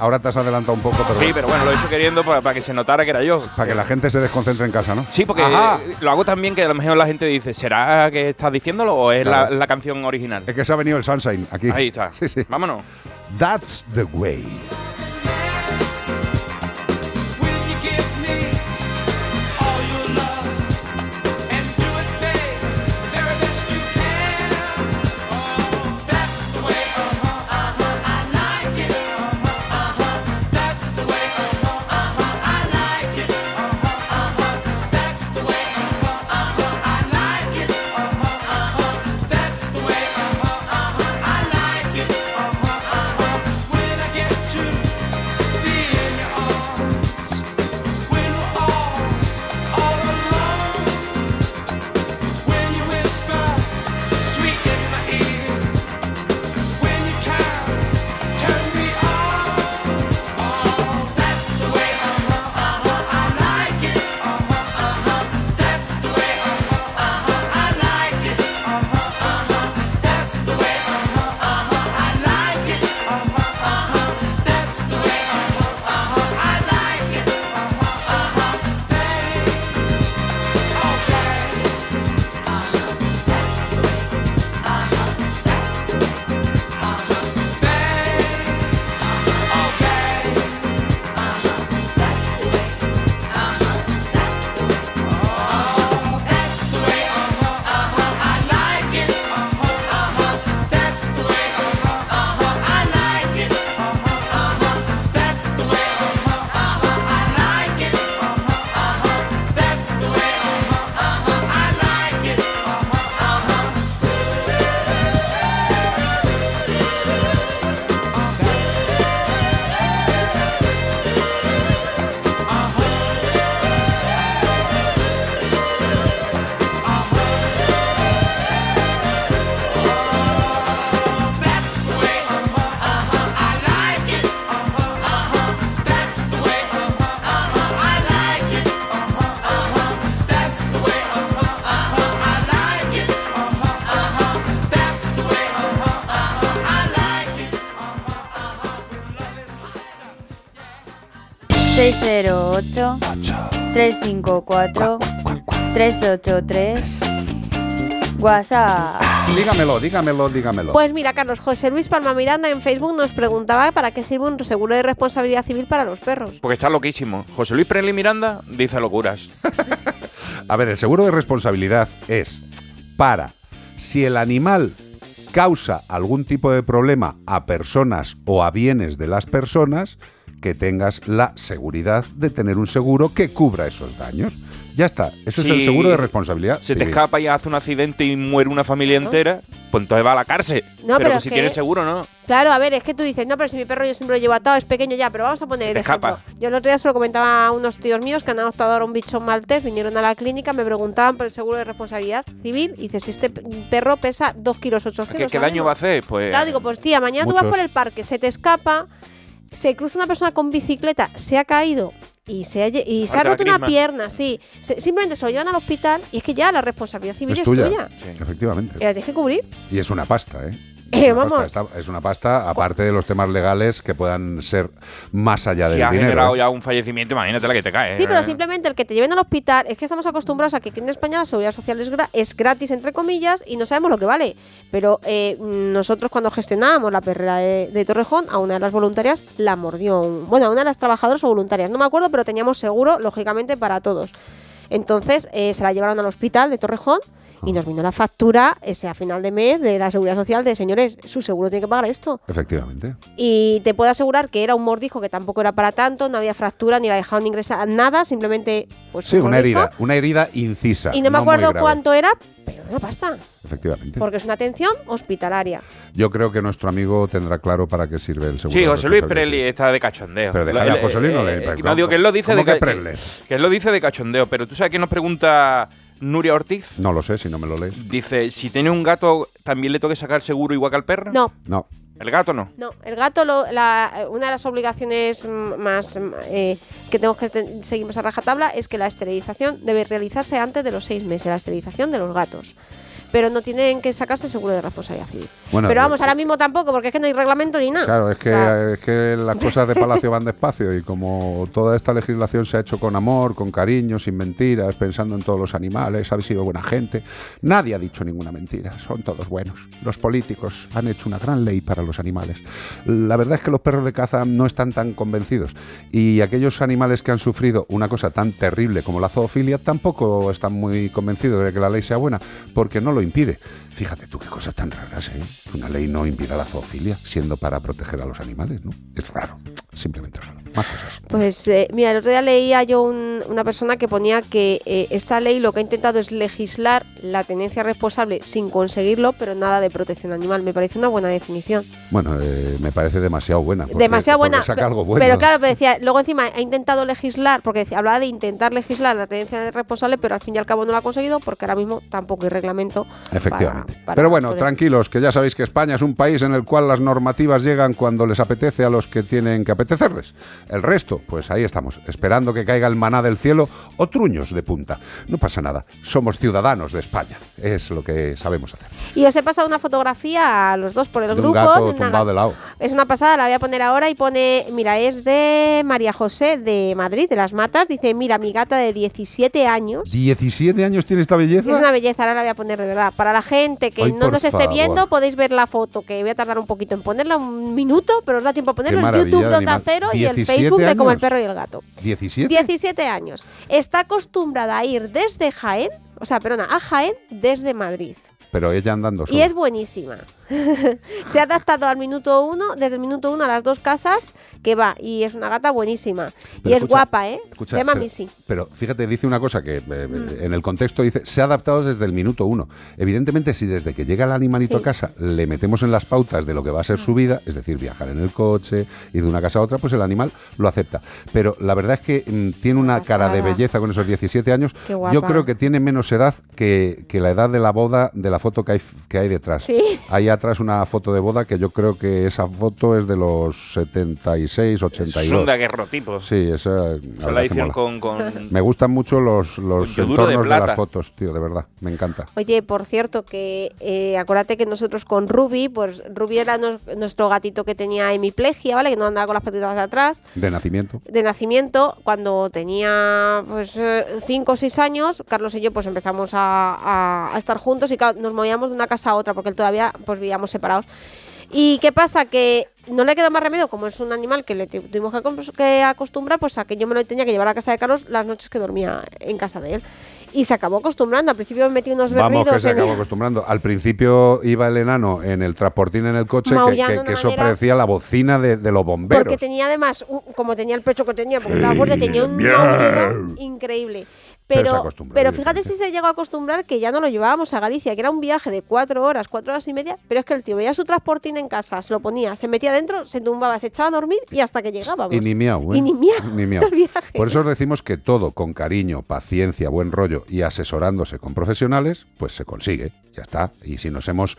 Ahora te has adelantado un poco, pero, Sí, pero bueno, lo he hecho queriendo para, para que se notara que era yo. para que la gente se desconcentre en casa, ¿no? Sí, porque Ajá. eh, lo hago también que a lo mejor la gente dice, ¿será que estás diciéndolo o es la, la canción original? Es que se ha venido el Sunshine aquí. Ahí está. Sí, sí. Vámonos. That's the way. 608 354 383 WhatsApp. Dígamelo, dígamelo, dígamelo. Pues mira, Carlos, José Luis Palma Miranda en Facebook nos preguntaba para qué sirve un seguro de responsabilidad civil para los perros. Porque está loquísimo. José Luis Preli Miranda dice locuras. A ver, el seguro de responsabilidad es para si el animal causa algún tipo de problema a personas o a bienes de las personas, que tengas la seguridad de tener un seguro que cubra esos daños. Ya está, eso es el seguro de responsabilidad. Se te escapa y hace un accidente y muere una familia entera, pues entonces va a la cárcel. No, pero, pero que es si que- tienes seguro, no. Claro, a ver, es que tú dices, no, pero si mi perro yo siempre lo llevo atado, es pequeño ya, pero vamos a poner el ejemplo. escapa. Yo el otro día se lo comentaba a unos tíos míos que han adoptado ahora un bicho maltés, vinieron a la clínica, me preguntaban por el seguro de responsabilidad civil, y dice, si este perro pesa 2 kilos 800. ¿Qué, qué daño va a hacer? Pues. Claro, digo, pues tía, mañana tú vas Muchos. por el parque, se te escapa, se cruza una persona con bicicleta, se ha caído y se ha, y se ha roto una pierna, sí. Se- simplemente se lo llevan al hospital y es que ya la responsabilidad civil Es es, tuya, tuya. efectivamente. Y la tienes que cubrir. Y es una pasta, ¿eh? Eh, Es una vamos. pasta, está- es una pasta, aparte de los temas legales que puedan ser más allá Si del ha dinero. generado ¿eh? ya un fallecimiento, imagínate la que te cae. Sí, ¿eh? pero simplemente el que te lleven al hospital es que estamos acostumbrados a que aquí en España la seguridad social es, gra- es gratis, entre comillas, y no sabemos lo que vale. Pero eh, nosotros cuando gestionábamos la perrera de, de Torrejón, a una de las voluntarias la mordió. un- bueno, a una de las trabajadoras o voluntarias, no me acuerdo, pero teníamos seguro, lógicamente, para todos. Entonces eh, se la llevaron al hospital de Torrejón y nos vino la factura ese a final de mes de la seguridad social de señores, su seguro tiene que pagar esto. Efectivamente. Y te puedo asegurar que era un mordijo que tampoco era para tanto, no había fractura ni la dejaron ingresar nada, simplemente pues Sí, un una herida, una herida incisa. Y no me acuerdo cuánto era, pero una pasta, Efectivamente. porque es una atención hospitalaria. Yo creo que nuestro amigo tendrá claro para qué sirve el seguro. Sí, José Luis Preli está de cachondeo. Pero déjale Lo- a José Luis, no le- eh, pero no digo que él lo dice ¿cómo de que que él lo dice de cachondeo, pero tú sabes que nos pregunta Nuria Ortiz. No lo sé si no me lo lees. Dice, si tiene un gato, ¿también le toca sacar seguro igual que al perro? No. No. ¿El gato no? No, el gato, lo- la- una de las obligaciones mm, más eh, que tenemos que te- seguir más a rajatabla es que la esterilización debe realizarse antes de los seis meses, la esterilización de los gatos. Pero no tienen que sacarse seguro de responsabilidad civil. Bueno, Pero vamos, ahora mismo tampoco, porque es que no hay reglamento ni nada. Claro, es que, Claro. es que las cosas de Palacio van despacio y como toda esta legislación se ha hecho con amor, con cariño, sin mentiras, pensando en todos los animales, habéis sido buena gente, nadie ha dicho ninguna mentira, son todos buenos. Los políticos han hecho una gran ley para los animales. La verdad es que los perros de caza no están tan convencidos y aquellos animales que han sufrido una cosa tan terrible como la zoofilia tampoco están muy convencidos de que la ley sea buena porque no lo impide. Fíjate tú qué cosas tan raras, ¿eh? Que Una ley no impida la zoofilia, siendo para proteger a los animales, ¿no? Es raro, simplemente raro. Más cosas. Pues eh, mira, el otro día leía yo un- una persona que ponía que eh, esta ley lo que ha intentado es legislar la tenencia responsable sin conseguirlo, pero nada de protección animal. Me parece una buena definición. Bueno, eh, me parece demasiado buena. porque- Demasiado buena. saca algo bueno. Pero claro, pero decía, luego encima ha intentado legislar, porque decía- hablaba de intentar legislar la tenencia responsable, pero al fin y al cabo no lo ha conseguido porque ahora mismo tampoco hay reglamento. Efectivamente. para Pero bueno, poder- tranquilos, que ya sabéis que España es un país en el cual las normativas llegan cuando les apetece a los que tienen que apetecerles. El resto, pues ahí estamos, esperando que caiga el maná del cielo o truños de punta. No pasa nada, somos ciudadanos de España, es lo que sabemos hacer. Y os he pasado una fotografía a los dos por el De un grupo. gato de una de lado. Es una pasada, la voy a poner ahora y pone, mira, es de María José de Madrid, de Las Matas. Dice, mira, mi gata de 17 años. ¿17 años tiene esta belleza? Es una belleza, ahora la voy a poner de verdad. Para la gente que Ay, no nos esté favor. viendo, podéis ver la foto, que voy a tardar un poquito en ponerla, un minuto, pero os da tiempo a ponerlo en YouTube. Onda Cero y el 17 Facebook de Como el. Perro y el Gato. ¿17? 17 años. Está acostumbrada a ir desde Jaén, o sea, perdona, a Jaén desde Madrid. Pero ella andando Y sola. es buenísima. Se ha adaptado al minuto uno, desde el minuto uno a las dos casas que va. Y es una gata buenísima. Pero y es guapa, ¿eh? escucha, Se llama pero- Missy. Pero fíjate, dice una cosa que eh, eh, Mm. en el contexto dice, se ha adaptado desde el minuto uno. Evidentemente, si desde que llega el animalito Sí. a casa le metemos en las pautas de lo que va a ser su vida, es decir, viajar en el coche, ir de una casa a otra, pues el animal lo acepta. Pero la verdad es que mm, tiene una cara de belleza con esos 17 años. Yo creo que tiene menos edad que, que la edad de la boda de la foto que hay, que hay detrás. Sí. Ahí a- atrás una foto de boda que yo creo que esa foto es de los 76, 82. Son de aguerrotipos. Sí, esa la con, con- Me gustan mucho los, los de entornos de, las fotos, tío, de verdad, me encanta. Oye, por cierto, que eh, acuérdate que nosotros con Ruby, pues Ruby era nuestro gatito que tenía hemiplegia, ¿vale? Que no andaba con las patitas de atrás. De nacimiento. De nacimiento, cuando tenía pues 5 o 6 años, Carlos y yo pues empezamos a, a- a estar juntos y claro, nos movíamos de una casa a otra porque él todavía pues vivíamos separados. ¿Y qué pasa? Que no le quedó más remedio, como es un animal que le tu- tuvimos que, acostumbrar, pues a que yo me lo tenía que llevar a casa de Carlos las noches que dormía en casa de él. Y se acabó acostumbrando. Al principio me metí unos Vamos, berridos que se acabó acostumbrando. Al principio iba el enano en el transportín en el coche, que, que- que eso parecía la bocina de, de los bomberos. Porque tenía además, un- como tenía el pecho que tenía, porque estaba fuerte, tenía un increíble. Pero Pero, fíjate si se llegó a acostumbrar que ya no lo llevábamos a Galicia, que era un viaje de cuatro horas, cuatro horas y media, pero es que el tío veía su transportín en casa, se lo ponía, se metía dentro, se tumbaba, se echaba a dormir y hasta que llegábamos. Y ni miau, ¿eh? Y ni miau, Ni miau. Por eso os decimos que todo con cariño, paciencia, buen rollo y asesorándose con profesionales, pues se consigue, ya está. Y si nos hemos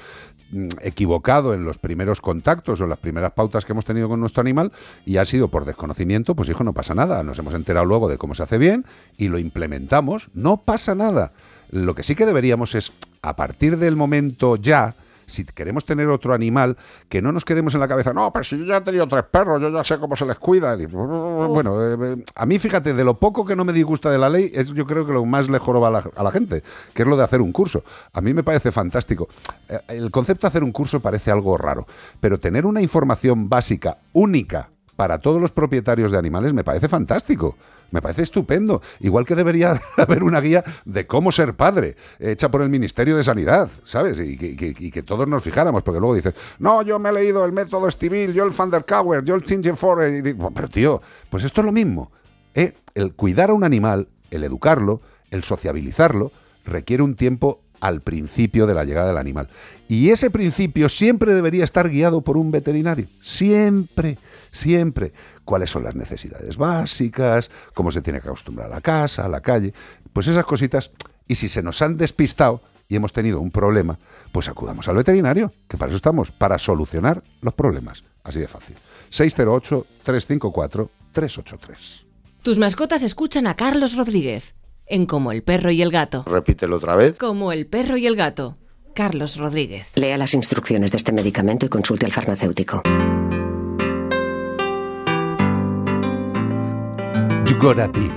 equivocado en los primeros contactos o en las primeras pautas que hemos tenido con nuestro animal y ha sido por desconocimiento, pues hijo, no pasa nada. Nos hemos enterado luego de cómo se hace bien y lo implementamos, no pasa nada. Lo que sí que deberíamos es, a partir del momento ya, si queremos tener otro animal, que no nos quedemos en la cabeza, no, pero si yo ya he tenido tres perros, yo ya sé cómo se les cuida. Y, bueno, eh, eh, a mí fíjate, de lo poco que no me disgusta de la ley, es yo creo que lo más le joroba a la, a la gente, que es lo de hacer un curso. A mí me parece fantástico. Eh, El concepto de hacer un curso parece algo raro, pero tener una información básica, única, para todos los propietarios de animales me parece fantástico. Me parece estupendo. Igual que debería haber una guía de cómo ser padre, hecha por el Ministerio de Sanidad, ¿sabes? Y que, todos nos fijáramos, porque luego dicen, no, yo me he leído el método Stivil, yo el Van yo el Tingen Forest. Y digo, Pero tío, pues esto es lo mismo. ¿eh? El cuidar a un animal, el educarlo, el sociabilizarlo, requiere un tiempo al principio de la llegada del animal. Y ese principio siempre debería estar guiado por un veterinario. Siempre, siempre. ¿Cuáles son las necesidades básicas? ¿Cómo se tiene que acostumbrar a la casa, a la calle? Pues esas cositas. Y si se nos han despistado y hemos tenido un problema, pues acudamos al veterinario, que para eso estamos, para solucionar los problemas. Así de fácil. 608-354-383. Tus mascotas escuchan a Carlos Rodríguez en Como el perro y el gato. Repítelo otra vez. Como el perro y el gato. Carlos Rodríguez. Lea las instrucciones de este medicamento y consulte al farmacéutico. You gotta be.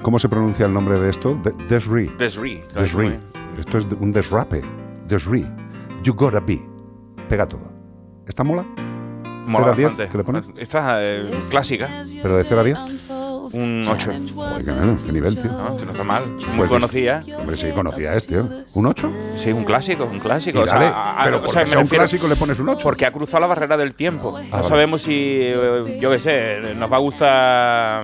¿Cómo se pronuncia el nombre de esto? De- Desri. Desri, Desri. Esto es un desrape. Desri. You gotta be. Pega todo. ¿Está mola? Mola 0 a 10, bastante. ¿qué le pones? Esta eh, clásica. ¿Pero de 0 a 10? Un 8. Joder, qué, nivel, tío. No, no está mal. Muy Pues, conocida. Hombre, sí, conocía a este. ¿eh? ¿Un 8? Sí, un clásico, un clásico. Y o sea, dale, a- pero o porque sea, me sea un clásico le pones un 8. Porque ha cruzado la barrera del tiempo. no vale. sabemos si, eh, yo qué sé, nos va a gustar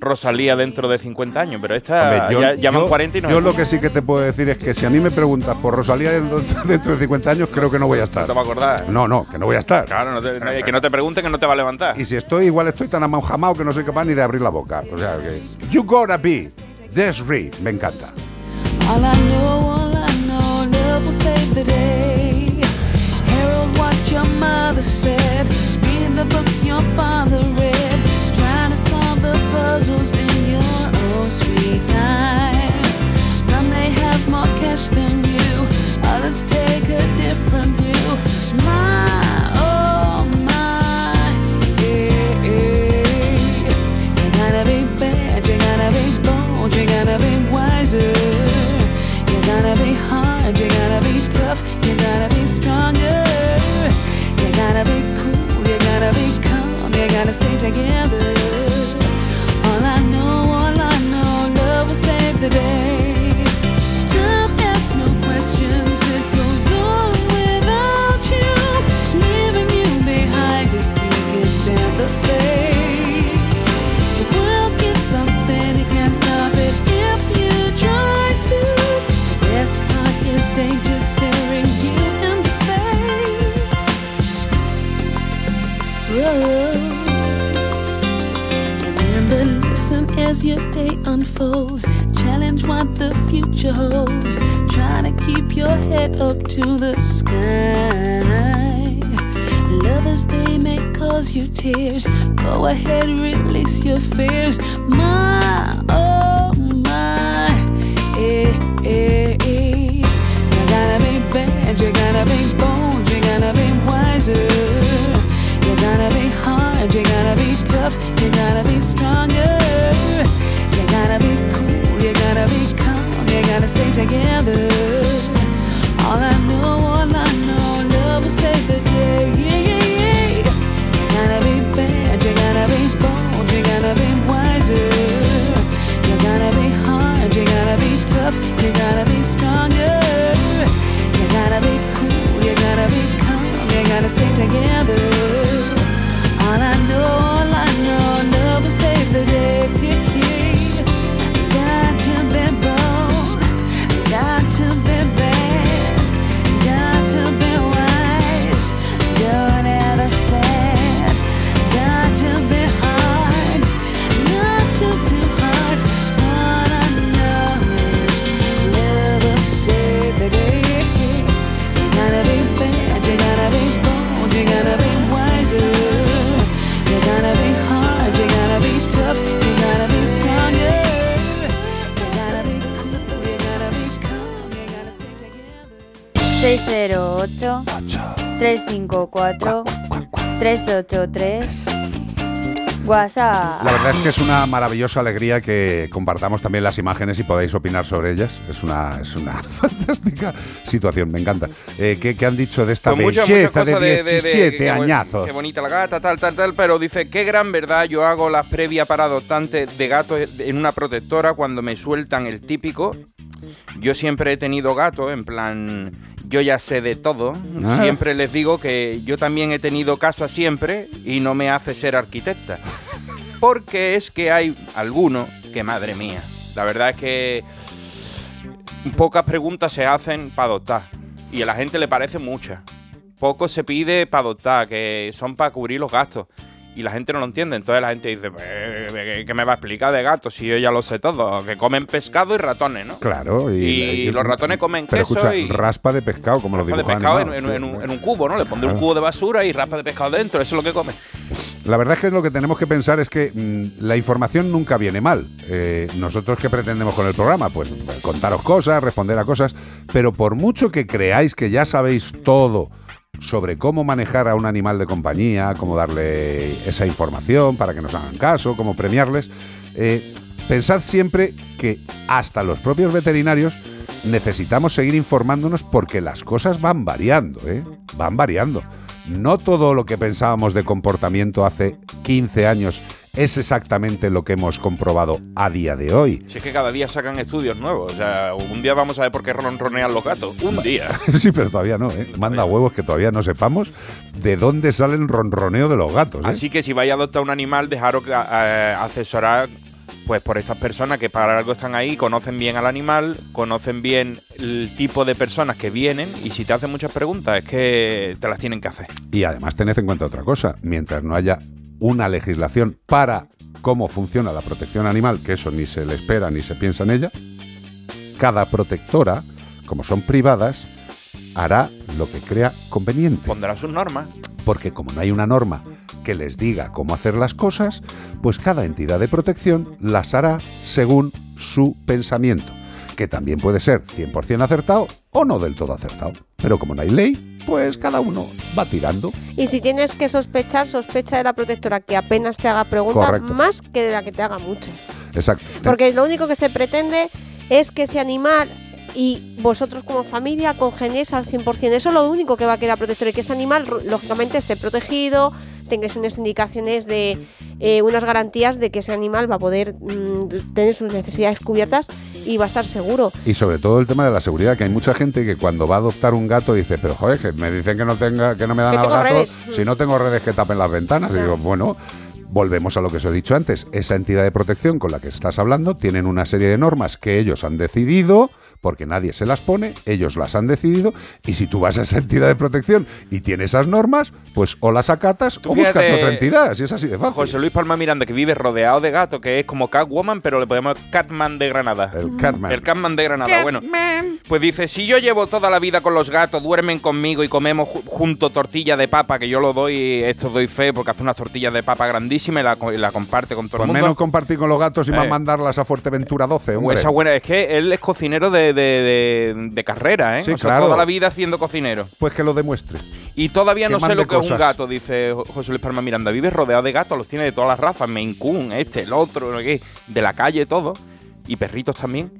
Rosalía dentro de 50 años, pero esta Hombre, yo- ya, van yo- 40 y no Yo lo que sí que te puedo decir es que si a mí me preguntas por Rosalía dentro dentro de 50 años, creo que no voy a estar. te va a acordar. No, no, que no voy a estar. Claro, no te- no- que no te pregunte que no te va a levantar. Y si estoy, igual estoy tan amaujamao que no soy capaz ni de abrir la boca. O sea que. You gotta be. Desri. Me encanta. All I know, all I know, love will save the day. Herald what your mother said. Read the books your father read. Puzzles in your own sweet time. Some may have more cash than you, others take a different view. My, oh my, yeah. You gotta be bad, you gotta be bold, you gotta be wiser. You gotta be hard, you gotta be tough, you gotta be stronger. You gotta be cool, you gotta be calm, you gotta stay together. As your day unfolds. Challenge what the future holds. Trying to keep your head up to the sky. Lovers, they may cause you tears. Go ahead, release your fears. My, oh my, eh, eh, eh. You gotta be bad, you gotta be bold, you gotta be wiser. You gotta be hard, you gotta be tough, you gotta be stronger. You 608-354-383. WhatsApp. La verdad es que es una maravillosa alegría que compartamos también las imágenes y podáis opinar sobre ellas. Es una, es una fantástica situación, me encanta. Eh, ¿qué, qué han dicho de esta Pues belleza de de, de- de- 17 qué buen- añazos? Qué bonita la gata, tal, tal, tal. Pero dice, qué gran verdad, yo hago las previas para adoptantes de gatos en una protectora cuando me sueltan el típico. Yo siempre he tenido gatos, en plan, yo ya sé de todo. Ah. Siempre les digo que yo también he tenido casa siempre y no me hace ser arquitecta. Porque es que hay algunos que, madre mía, la verdad es que pocas preguntas se hacen para adoptar. Y a la gente le parece muchas. Poco se pide para adoptar, que son para cubrir los gastos. Y la gente no lo entiende. Entonces la gente dice, "Eh, ¿qué me va a explicar de gatos? Si yo ya lo sé todo. Que comen pescado y ratones, ¿no? Claro, y, Y los ratones comen pero queso escucha, y- raspa de pescado, como los de dibujos pescado en, un, en un cubo, ¿no? Le pondré un cubo de basura y raspa de pescado dentro. Eso es lo que come. La verdad es que lo que tenemos que pensar es que mm, la información nunca viene mal. Eh, Nosotros qué pretendemos con el programa? Pues contaros cosas, responder a cosas, pero por mucho que creáis que ya sabéis todo sobre cómo manejar a un animal de compañía, cómo darle esa información para que nos hagan caso, cómo premiarles, eh, pensad siempre que hasta los propios veterinarios necesitamos seguir informándonos porque las cosas van variando, ¿eh? Van variando. No todo lo que pensábamos de comportamiento hace 15 años es exactamente lo que hemos comprobado a día de hoy. Si es que cada día sacan estudios nuevos. O sea, un día vamos a ver por qué ronronean los gatos. Un día. sí, pero todavía no, ¿eh? Manda huevos que todavía no sepamos de dónde sale el ronroneo de los gatos. ¿eh? Así que si vais a adoptar un animal, dejaros eh, asesorar pues por estas personas que para algo están ahí, conocen bien al animal, conocen bien el tipo de personas que vienen y si te hacen muchas preguntas es que te las tienen que hacer. Y además tened en cuenta otra cosa, mientras no haya una legislación para cómo funciona la protección animal, que eso ni se le espera ni se piensa en ella, cada protectora, como son privadas, hará lo que crea conveniente. Pondrá sus normas. Porque como no hay una norma que les diga cómo hacer las cosas, pues cada entidad de protección las hará según su pensamiento, que también puede ser 100% acertado o no del todo acertado. Pero como no hay ley, pues cada uno va tirando. Y si tienes que sospechar, sospecha de la protectora que apenas te haga preguntas más que de la que te haga muchas. Exacto. Porque lo único que se pretende es que ese animal y vosotros como familia congeniéis al 100%. Eso es lo único que va a querer la protectora y que ese animal, lógicamente, esté protegido, tengáis unas indicaciones de eh, unas garantías de que ese animal va a poder mm, tener sus necesidades cubiertas y va a estar seguro. Y sobre todo el tema de la seguridad, que hay mucha gente que cuando va a adoptar un gato dice, pero joder, que me dicen que no tenga, que no me dan al gato, redes. si no tengo redes que tapen las ventanas. Y digo, bueno, volvemos a lo que os he dicho antes. Esa entidad de protección con la que estás hablando tienen una serie de normas que ellos han decidido, porque nadie se las pone, ellos las han decidido, y si tú vas a esa entidad de protección y tiene esas normas, pues o las acatas Tú o buscas fíjate, otra entidad, si es así de fácil. José Luis Palma Miranda, que vive rodeado de gatos, que es como Catwoman, pero le podemos Catman de Granada. El Catman. El Catman de Granada. Bueno, pues dice, si yo llevo toda la vida con los gatos, duermen conmigo y comemos ju- junto tortilla de papa, que yo lo doy, esto doy fe, porque hace unas tortillas de papa grandísimas y la, y la comparte con todo Pues el mundo. menos compartir con los gatos y más Eh. mandarlas a Fuerteventura 12, O hombre. esa buena, es que él es cocinero de, de- de- de carrera, ¿eh? Sí, o sea, claro. toda la vida siendo cocinero. Pues que lo demuestre. Y todavía no sé lo que es un cosas. gato, dice Jo- José Luis Palma Miranda. Vive rodeado de gatos, los tiene de todas las razas, Maine Coon, este, el otro, de la calle, todo. Y perritos también.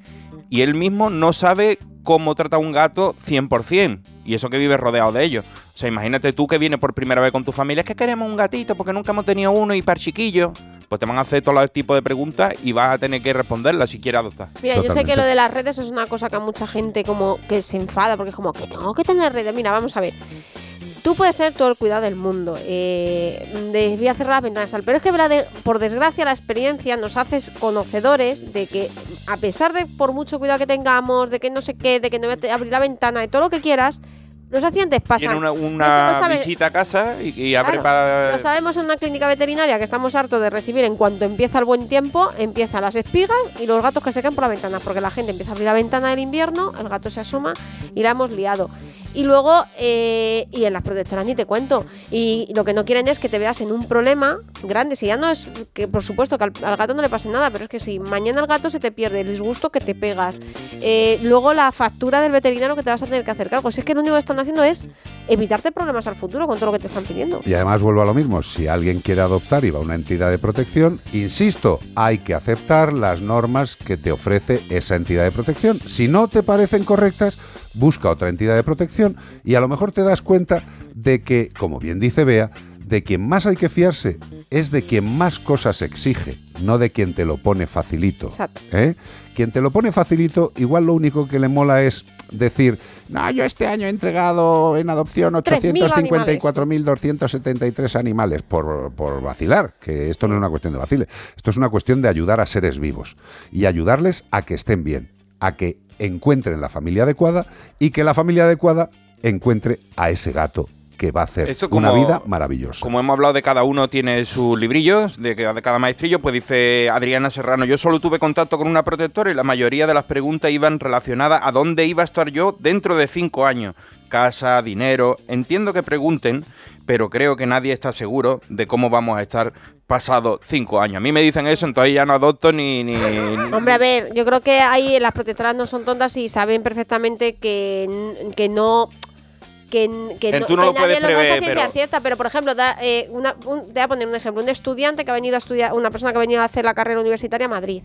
Y él mismo no sabe cómo trata a un gato 100%. Y eso que vive rodeado de ellos. O sea, imagínate tú que vienes por primera vez con tu familia. Es que queremos un gatito porque nunca hemos tenido uno y para chiquillo. Pues te van a hacer todo el tipo de preguntas y vas a tener que responderlas si quieres adoptar. Mira, yo sé que lo de las redes es una cosa que a mucha gente como que se enfada porque es como que tengo que tener redes. Mira, vamos a ver. Tú puedes tener todo el cuidado del mundo. Eh, voy a cerrar las ventanas tal. Pero es que por desgracia la experiencia nos hace conocedores de que a pesar de por mucho cuidado que tengamos, de que no sé qué, de que no voy a abrir la ventana, de todo lo que quieras, los accidentes pasan. Tiene una, sabe- visita a casa y, y abre Claro, para... Lo sabemos en una clínica veterinaria que estamos hartos de recibir en cuanto empieza el buen tiempo, empiezan las espigas y los gatos que se caen por la ventana, porque la gente empieza a abrir la ventana del invierno, el gato se asoma y la hemos liado. Y luego, eh, y en las protectoras ni te cuento. Y lo que no quieren es que te veas en un problema grande. Si ya no es que, por supuesto, que al, gato no le pase nada, pero es que si mañana el gato se te pierde, el disgusto que te pegas, eh, luego la factura del veterinario que te vas a tener que hacer cargo. Si es que lo único que están haciendo es evitarte problemas al futuro con todo lo que te están pidiendo. Y además vuelvo a lo mismo, si alguien quiere adoptar y va a una entidad de protección, insisto, hay que aceptar las normas que te ofrece esa entidad de protección. Si no te parecen correctas, busca otra entidad de protección y a lo mejor te das cuenta de que, como bien dice Bea, de quien más hay que fiarse es de quien más cosas exige, no de quien te lo pone facilito. Exacto. ¿eh? Quien te lo pone facilito, igual lo único que le mola es decir, no, yo este año he entregado en adopción 3.000 854.273 animales por, por vacilar, que esto no es una cuestión de vacile, esto es una cuestión de ayudar a seres vivos y ayudarles a que estén bien, a que encuentren la familia adecuada y que la familia adecuada encuentre a ese gato que va a hacer Esto una vida maravillosa. Como hemos hablado de cada uno tiene sus librillos, de, cada maestrillo, pues dice Adriana Serrano, yo solo tuve contacto con una protectora y la mayoría de las preguntas iban relacionadas a dónde iba a estar yo dentro de cinco años. Casa, dinero, entiendo que pregunten, pero creo que nadie está seguro de cómo vamos a estar pasados cinco años. A mí me dicen eso, entonces ya no adopto ni... ni- ni- Hombre, a ver, yo creo que ahí las protectoras no son tontas y saben perfectamente que, que no. Que, que Que no, tú no que lo puedes nadie lo sabe a prever, ciencia pero- cierta, pero por ejemplo, da, eh, una- un- te voy a poner un ejemplo: un estudiante que ha venido a estudiar, una persona que ha venido a hacer la carrera universitaria a Madrid.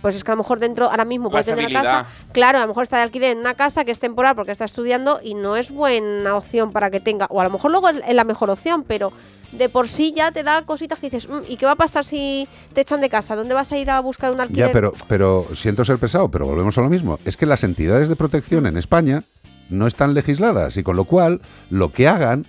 Pues es que a lo mejor dentro, ahora mismo puede tener estabilidad. casa. Claro, a lo mejor está de alquiler en una casa que es temporal porque está estudiando y no es buena opción para que tenga. O a lo mejor luego es la mejor opción, pero de por sí ya te da cositas que dices, "Mm, ¿y qué va a pasar si te echan de casa? ¿Dónde vas a ir a buscar un alquiler? Ya, pero, pero siento ser pesado, pero volvemos a lo mismo. Es que las entidades de protección en España no están legisladas y con lo cual lo que hagan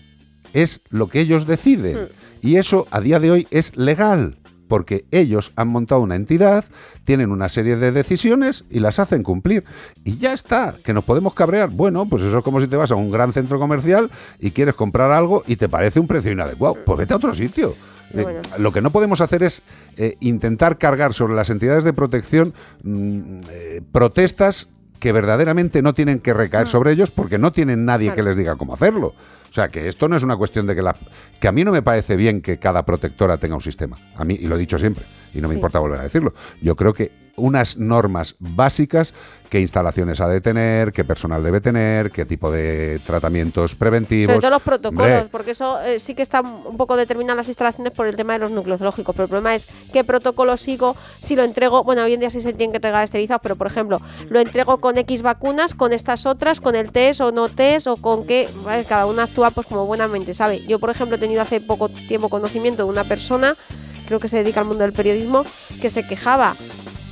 es lo que ellos deciden. Y eso a día de hoy es legal. Porque ellos han montado una entidad, tienen una serie de decisiones y las hacen cumplir. Y ya está, que nos podemos cabrear. Bueno, pues eso es como si te vas a un gran centro comercial y quieres comprar algo y te parece un precio inadecuado. Pues vete a otro sitio. Eh, Bueno. lo que no podemos hacer es eh, intentar cargar sobre las entidades de protección mm, eh, protestas que verdaderamente no tienen que recaer sobre ellos porque no tienen nadie Claro. que les diga cómo hacerlo. O sea, que esto no es una cuestión de que la... Que a mí no me parece bien que cada protectora tenga un sistema. A mí, y lo he dicho siempre, y no me Sí. importa volver a decirlo. Yo creo que unas normas básicas, qué instalaciones ha de tener, qué personal debe tener, qué tipo de tratamientos preventivos. Sobre todo los protocolos, Hombre, porque eso eh, sí que está un poco determinado las instalaciones por el tema de los núcleos zoológicos. Pero el problema es qué protocolo sigo si lo entrego. Bueno, hoy en día sí se tienen que entregar esterilizados, pero por ejemplo, lo entrego con X vacunas, con estas otras, con el test o no test, o con qué. ¿vale? Cada una actúa pues como buenamente sabe. Yo, por ejemplo, he tenido hace poco tiempo conocimiento de una persona, creo que se dedica al mundo del periodismo, que se quejaba.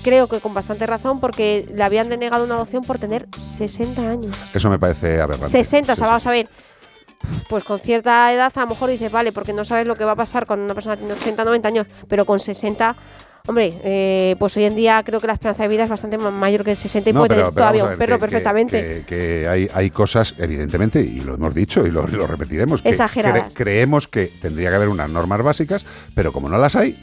Creo que con bastante razón, porque le habían denegado una adopción por tener 60 años. eso me parece aberrante. 60, o sea, vamos a ver. pues con cierta edad a lo mejor dices, vale, porque no sabes lo que va a pasar cuando una persona tiene 80, 90 años, pero con 60, hombre, eh, pues hoy en día creo que la esperanza de vida es bastante ma- mayor que el 60 y No, puede pero- tener pero todavía a un ver, perro que- perfectamente. Que, que hay, hay cosas, evidentemente, y lo hemos dicho y lo, lo repetiremos, que Exageradas. creemos que tendría que haber unas normas básicas, pero como no las hay,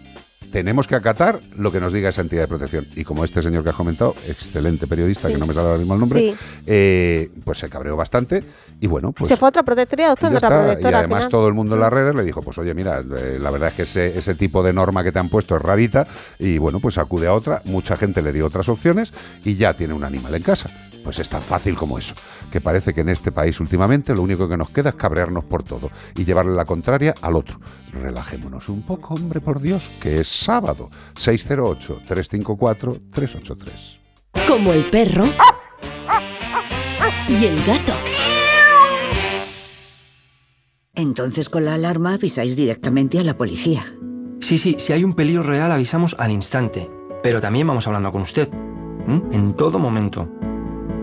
tenemos que acatar lo que nos diga esa entidad de protección. Y como este señor que has comentado, excelente periodista, Sí. que no me sale ahora mismo el nombre, Sí. eh, pues se cabreó bastante y bueno, pues... Se fue a otra protectoría, doctor, otra protectora y además final. todo el mundo en las redes le dijo, pues oye, mira, eh, la verdad es que ese, ese tipo de norma que te han puesto es rarita y bueno, pues acude a otra, mucha gente le dio otras opciones y ya tiene un animal en casa. Pues es tan fácil como eso, que parece que en este país últimamente lo único que nos queda es cabrearnos por todo y llevarle la contraria al otro. Relajémonos un poco, hombre, por Dios, que es sábado, 608-354-383. Como el perro y el gato. Entonces con la alarma avisáis directamente a la policía. Sí, sí, si hay un peligro real avisamos al instante, pero también vamos hablando con usted, en todo momento.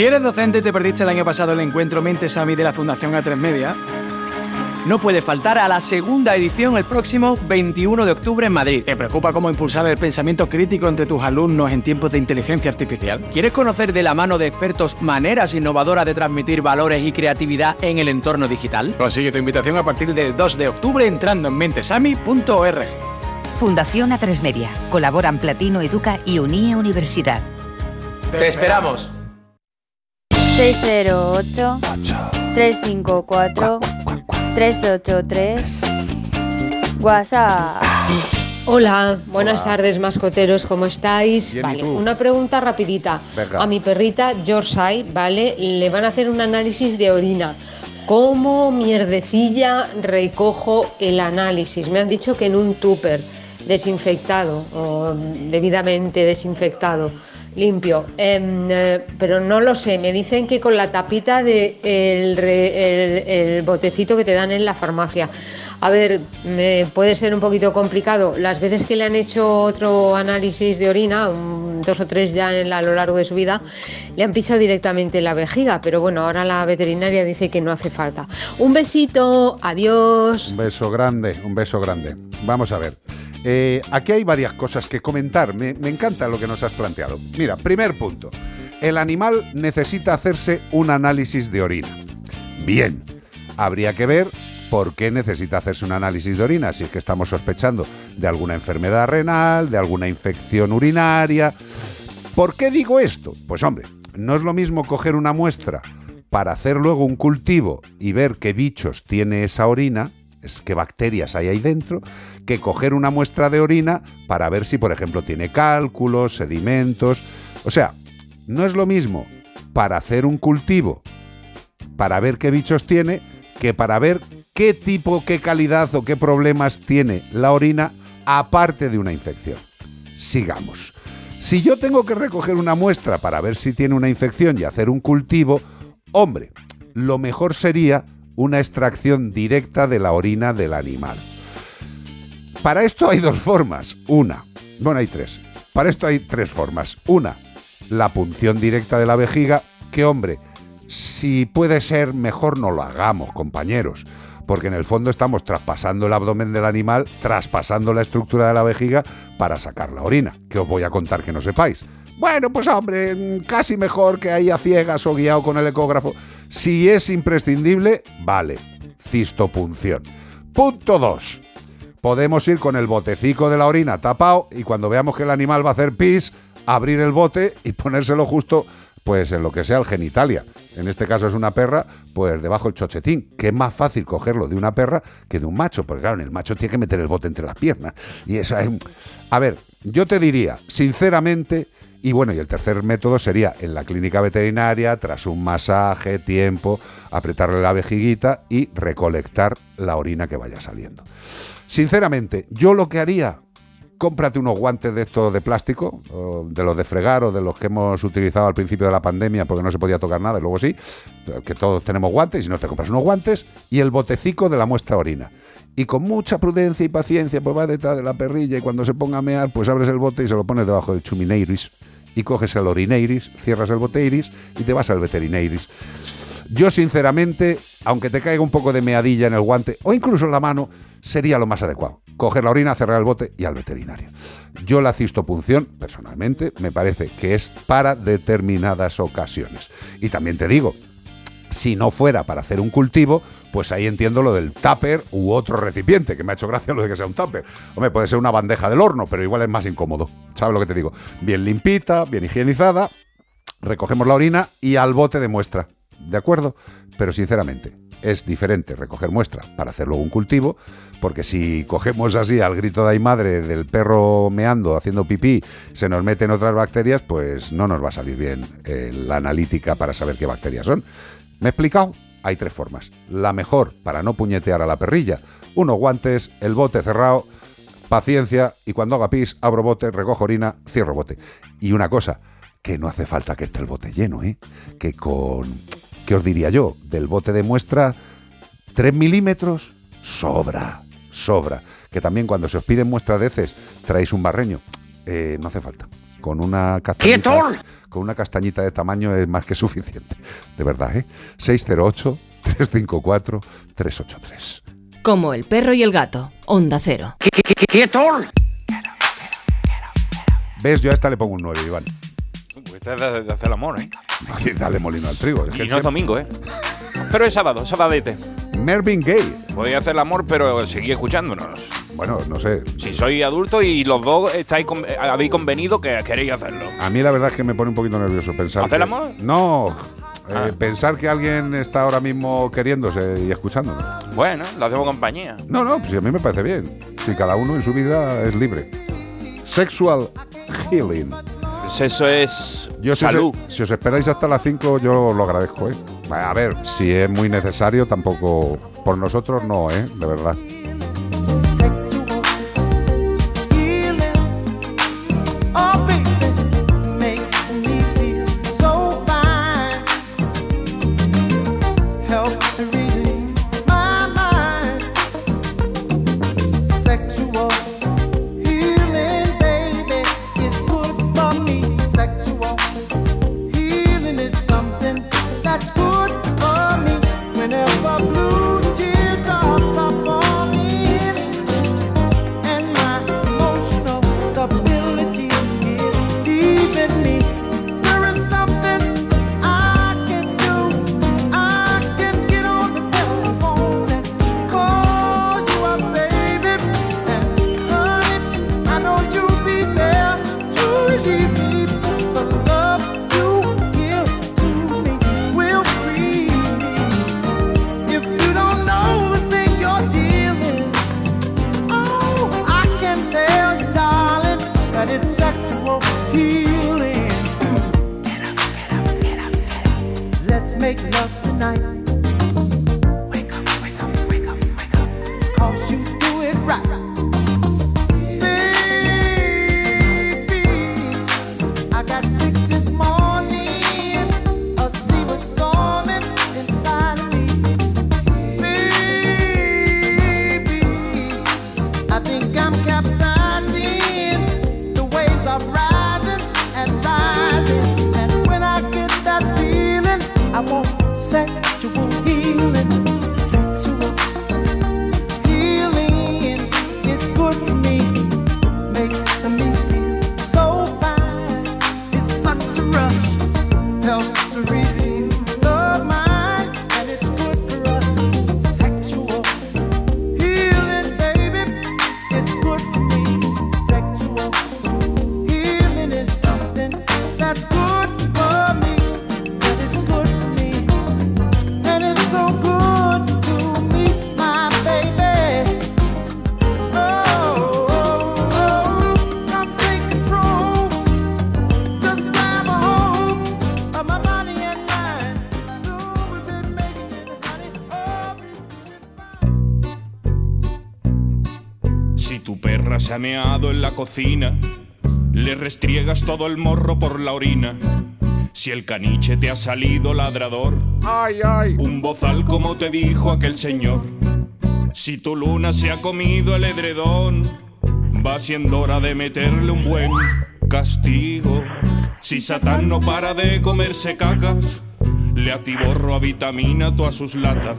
Si eres docente y te perdiste el año pasado el encuentro Mentes a mí de la Fundación A3 Media, no puede faltar a la segunda edición el próximo 21 de octubre en Madrid. ¿Te preocupa cómo impulsar el pensamiento crítico entre tus alumnos en tiempos de inteligencia artificial? ¿Quieres conocer de la mano de expertos maneras innovadoras de transmitir valores y creatividad en el entorno digital? Consigue tu invitación a partir del 2 de octubre entrando en mentesami.org. Fundación A3 Media. Colaboran Platino Educa y Unie Universidad. ¡Te esperamos! 608 354 383 WhatsApp. Hola, buenas tardes mascoteros, ¿cómo estáis? Bien, ¿y vale, una pregunta rapidita. Venga. A mi perrita Yorkshire, ¿vale? Le van a hacer un análisis de orina. ¿Cómo mierdecilla recojo el análisis? Me han dicho que en un tupper desinfectado o debidamente desinfectado. Limpio. Em, eh, pero no lo sé, me dicen que con la tapita de el, re- el- el botecito que te dan en la farmacia. A ver, me puede ser un poquito complicado. Las veces que le han hecho otro análisis de orina, dos o tres ya en a lo largo de su vida, le han pisado directamente la vejiga, pero bueno, ahora la veterinaria dice que no hace falta. Un besito, adiós. Un beso grande, un beso grande. Vamos a ver. Eh, aquí hay varias cosas que comentar. Me, me encanta lo que nos has planteado. Mira, primer punto. El animal necesita hacerse un análisis de orina. Bien, habría que ver por qué necesita hacerse un análisis de orina, si es que estamos sospechando de alguna enfermedad renal, de alguna infección urinaria. ¿Por qué digo esto? Pues hombre, no es lo mismo coger una muestra para hacer luego un cultivo y ver qué bichos tiene esa orina, es qué bacterias hay ahí dentro, que coger una muestra de orina para ver si, por ejemplo, tiene cálculos, sedimentos. O sea, no es lo mismo para hacer un cultivo, para ver qué bichos tiene, que para ver qué tipo, qué calidad o qué problemas tiene la orina aparte de una infección. Sigamos. Si yo tengo que recoger una muestra para ver si tiene una infección y hacer un cultivo, hombre, lo mejor sería una extracción directa de la orina del animal. Para esto hay dos formas. Una, bueno, hay tres. Para esto hay tres formas. Una, la punción directa de la vejiga, que hombre, si puede ser, mejor no lo hagamos, compañeros. Porque en el fondo estamos traspasando el abdomen del animal, traspasando la estructura de la vejiga para sacar la orina, que os voy a contar que no sepáis. Bueno, pues hombre, mm, casi mejor que ahí a ciegas o guiado con el ecógrafo. Si es imprescindible, vale, cistopunción. Punto 2. Podemos ir con el botecico de la orina tapado y cuando veamos que el animal va a hacer pis, abrir el bote y ponérselo justo pues en lo que sea el genitalia. En este caso es una perra, pues debajo el chochetín, que es más fácil cogerlo de una perra que de un macho, porque claro, en el macho tiene que meter el bote entre las piernas. Y eso es... A ver, yo te diría, sinceramente, y bueno, y el tercer método sería en la clínica veterinaria, tras un masaje, tiempo, apretarle la vejiguita y recolectar la orina que vaya saliendo. Sinceramente, yo lo que haría, cómprate unos guantes de estos de plástico, de los de fregar o de los que hemos utilizado al principio de la pandemia porque no se podía tocar nada y luego sí, que todos tenemos guantes y si no te compras unos guantes y el botecico de la muestra orina. Y con mucha prudencia y paciencia, pues va detrás de la perrilla y cuando se ponga a mear, pues abres el bote y se lo pones debajo del chumineiris y coges el orineiris, cierras el boteiris y te vas al veterineiris. Yo, sinceramente, aunque te caiga un poco de meadilla en el guante o incluso en la mano, sería lo más adecuado. Coger la orina, cerrar el bote y al veterinario. Yo la cistopunción, personalmente, me parece que es para determinadas ocasiones. Y también te digo, si no fuera para hacer un cultivo, pues ahí entiendo lo del tupper u otro recipiente, que me ha hecho gracia lo de que sea un tupper. Hombre, puede ser una bandeja del horno, pero igual es más incómodo. ¿Sabes lo que te digo? Bien limpita, bien higienizada, recogemos la orina y al bote de muestra. ¿De acuerdo? Pero sinceramente, es diferente recoger muestra para hacer luego un cultivo, porque si cogemos así al grito de ay madre del perro meando, haciendo pipí, se nos meten otras bacterias, pues no nos va a salir bien eh, la analítica para saber qué bacterias son. ¿Me he explicado? Hay tres formas. La mejor para no puñetear a la perrilla, unos guantes, el bote cerrado, paciencia y cuando haga pis, abro bote, recojo orina, cierro bote. Y una cosa, que no hace falta que esté el bote lleno, ¿eh? Que con, ¿qué os diría yo? Del bote de muestra, 3 milímetros, sobra, sobra. Que también cuando se os piden muestras de heces, traéis un barreño. Eh, no hace falta. Con una castañita, con una castañita de tamaño es más que suficiente. De verdad, ¿eh? 608-354-383. Como el perro y el gato. Onda cero. ¿Ves? Yo a esta le pongo un 9, Iván. Esta es de, de hacer el amor, ¿eh? Y dale molino al trigo. Es que Y no es domingo, ¿eh? Pero es sábado, sabadete. Mervyn Gay. Podéis hacer el amor, pero seguir escuchándonos. Bueno, no sé. Si sois adultos y los dos estáis con- eh, habéis convenido que queréis hacerlo. A mí la verdad es que me pone un poquito nervioso pensar. ¿Hacer que- amor? No. eh, Ah. Pensar que alguien está ahora mismo queriéndose y escuchándonos. Bueno, le hacemos compañía. No, no, pues a mí me parece bien. Si cada uno en su vida es libre. Sexual healing. Pues eso es Yo si salud. Os, si os esperáis hasta las 5, yo lo agradezco, ¿eh? A ver, si es muy necesario, tampoco. Por nosotros no, ¿eh? De verdad. Meado en la cocina, le restriegas todo el morro por la orina. Si el caniche te ha salido ladrador, un bozal como te dijo aquel señor. Si tu luna se ha comido el edredón, va siendo hora de meterle un buen castigo. Si Satán no para de comerse cacas, le atiborro a vitamina todas sus latas.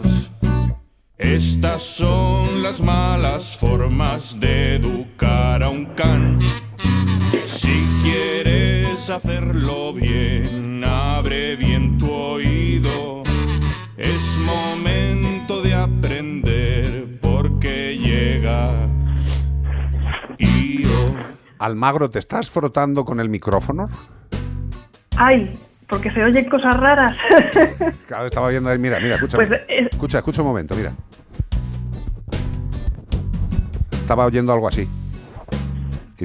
Estas son las malas formas de educar Si quieres hacerlo bien, abre bien tu oído. Es momento de aprender porque llega. Almagro, ¿te estás frotando con el micrófono? Ay, porque se oyen cosas raras. Claro, estaba viendo ahí, mira, mira, escúchame. Pues, eh, Escucha, escucha un momento, mira. Estaba oyendo algo así.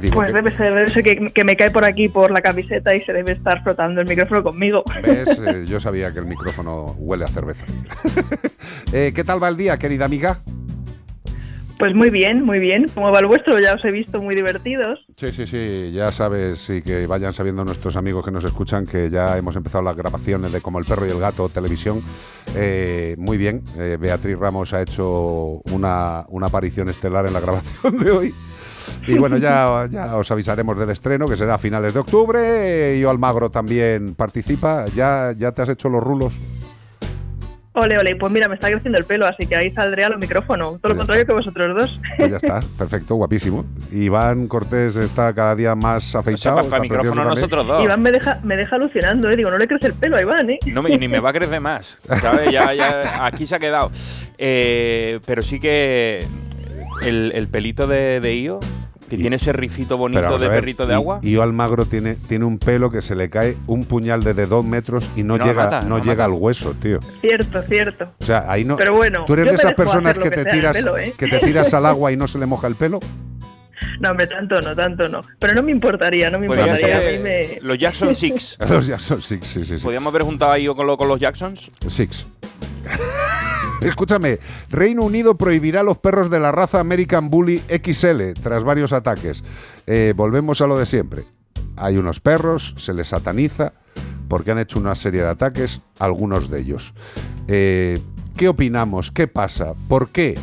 Digo, pues ¿qué- debe ser, debe ser que, que me cae por aquí por la camiseta y se debe estar frotando el micrófono conmigo. ¿Ves? Eh, yo sabía que el micrófono huele a cerveza. Eh, ¿Qué tal va el día, querida amiga? Pues muy bien, muy bien. ¿Cómo va el vuestro? Ya os he visto muy divertidos. Sí, sí, sí, ya sabes y que vayan sabiendo nuestros amigos que nos escuchan que ya hemos empezado las grabaciones de Como el perro y el gato televisión. Eh, muy bien, eh, Beatriz Ramos ha hecho una, una aparición estelar en la grabación de hoy. Y bueno, ya, ya os avisaremos del estreno, que será a finales de octubre. Y Almagro también participa. ¿Ya, ya te has hecho los rulos? Ole, ole, pues mira, me está creciendo el pelo, así que ahí saldré a los micrófonos. Todo lo contrario que vosotros dos. Pues ya está, perfecto, guapísimo. Iván Cortés está cada día más afeitado. para está micrófono precioso también. nosotros dos. Iván me deja, me deja alucinando, ¿eh? Digo, no le crece el pelo a Iván, ¿eh? No me- ni me va a crecer más. ¿sabes? Ya, ya, aquí se ha quedado. Eh, pero sí que el, el pelito de, de Io, que tiene ese ricito bonito de ver, perrito de y- agua. Y Almagro tiene, tiene un pelo que se le cae un puñal de, de dos metros y no, llega, mata, no llega al hueso, tío. Cierto, cierto. O sea, ahí no. Pero bueno, ¿Tú eres yo de esas personas que que te tiras pelo, ¿eh? que te tiras al agua y no se le moja el pelo? No, hombre, tanto no, tanto no. Pero no me importaría, no me Podría importaría. A mí me... Los Jackson Six. Los Jackson Six, sí, sí, sí. Podríamos haber juntado a Io con, lo- con los Jacksons. Six. Escúchame, Reino Unido prohibirá los perros de la raza American Bully XL tras varios ataques. Eh, volvemos a lo de siempre. Hay unos perros, se les sataniza porque han hecho una serie de ataques, algunos de ellos. Eh, ¿Qué opinamos? ¿Qué pasa? ¿Por qué?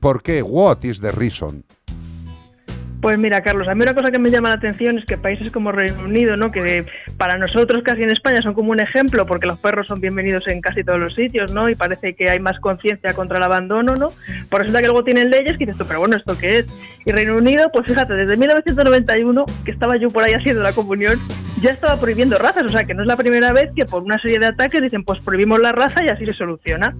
¿Por qué? What is the reason? Pues mira, Carlos, a mí una cosa que me llama la atención es que países como Reino Unido, ¿no? que para nosotros casi en España son como un ejemplo porque los perros son bienvenidos en casi todos los sitios, ¿no? Y parece que hay más conciencia contra el abandono, ¿no? Por resulta que luego tienen leyes que dices tú, pero bueno, ¿esto qué es? Y Reino Unido, pues fíjate, desde 1991, que estaba yo por ahí haciendo la comunión, ya estaba prohibiendo razas, o sea que no es la primera vez que por una serie de ataques dicen, pues prohibimos la raza y así se soluciona.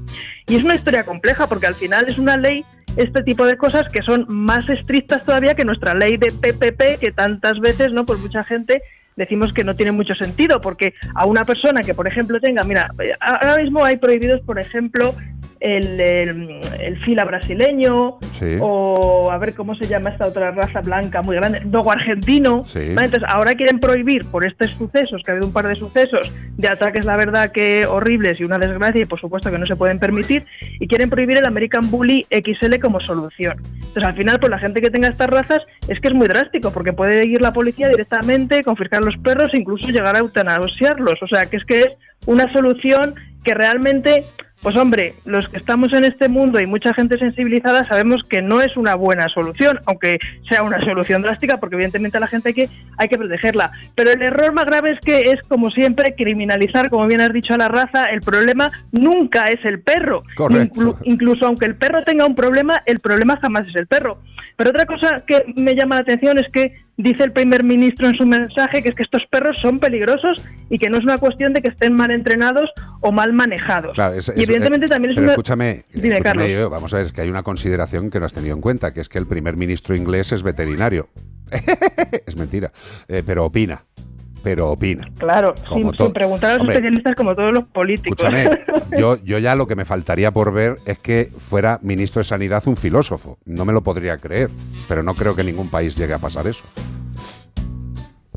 Y es una historia compleja porque al final es una ley este tipo de cosas que son más estrictas todavía que nuestra ley de PPP, que tantas veces, ¿no? Pues mucha gente decimos que no tiene mucho sentido, porque a una persona que, por ejemplo, tenga, mira, ahora mismo hay prohibidos, por ejemplo, el, el, el fila brasileño, Sí. o a ver cómo se llama esta otra raza blanca muy grande, dogo argentino. Sí. ¿vale? Entonces, ahora quieren prohibir por estos sucesos, que ha habido un par de sucesos de ataques, la verdad, que horribles y una desgracia, y por supuesto que no se pueden permitir, y quieren prohibir el American Bully XL como solución. Entonces, al final, pues la gente que tenga estas razas es que es muy drástico, porque puede ir la policía directamente, confiscar los perros, incluso llegar a eutanasiarlos. O sea, que es que es una solución que realmente, pues hombre, los que estamos en este mundo y mucha gente sensibilizada sabemos que no es una buena solución, aunque sea una solución drástica, porque evidentemente a la gente hay que, hay que protegerla. Pero el error más grave es que es, como siempre, criminalizar, como bien has dicho, a la raza. El problema nunca es el perro. Correcto. Inclu- incluso aunque el perro tenga un problema, el problema jamás es el perro. Pero otra cosa que me llama la atención es que dice el primer ministro en su mensaje que es que estos perros son peligrosos y que no es una cuestión de que estén mal entrenados o mal manejados. Claro, es- y evidentemente también es pero una... escúchame, Dime, escúchame, Carlos. yo, vamos a ver, es que hay una consideración que no has tenido en cuenta, que es que el primer ministro inglés es veterinario. es mentira, eh, pero opina, pero opina. Claro, sin, preguntar a los Hombre, especialistas como todos los políticos. Escúchame, yo, yo ya lo que me faltaría por ver es que fuera ministro de Sanidad un filósofo. No me lo podría creer, pero no creo que en ningún país llegue a pasar eso.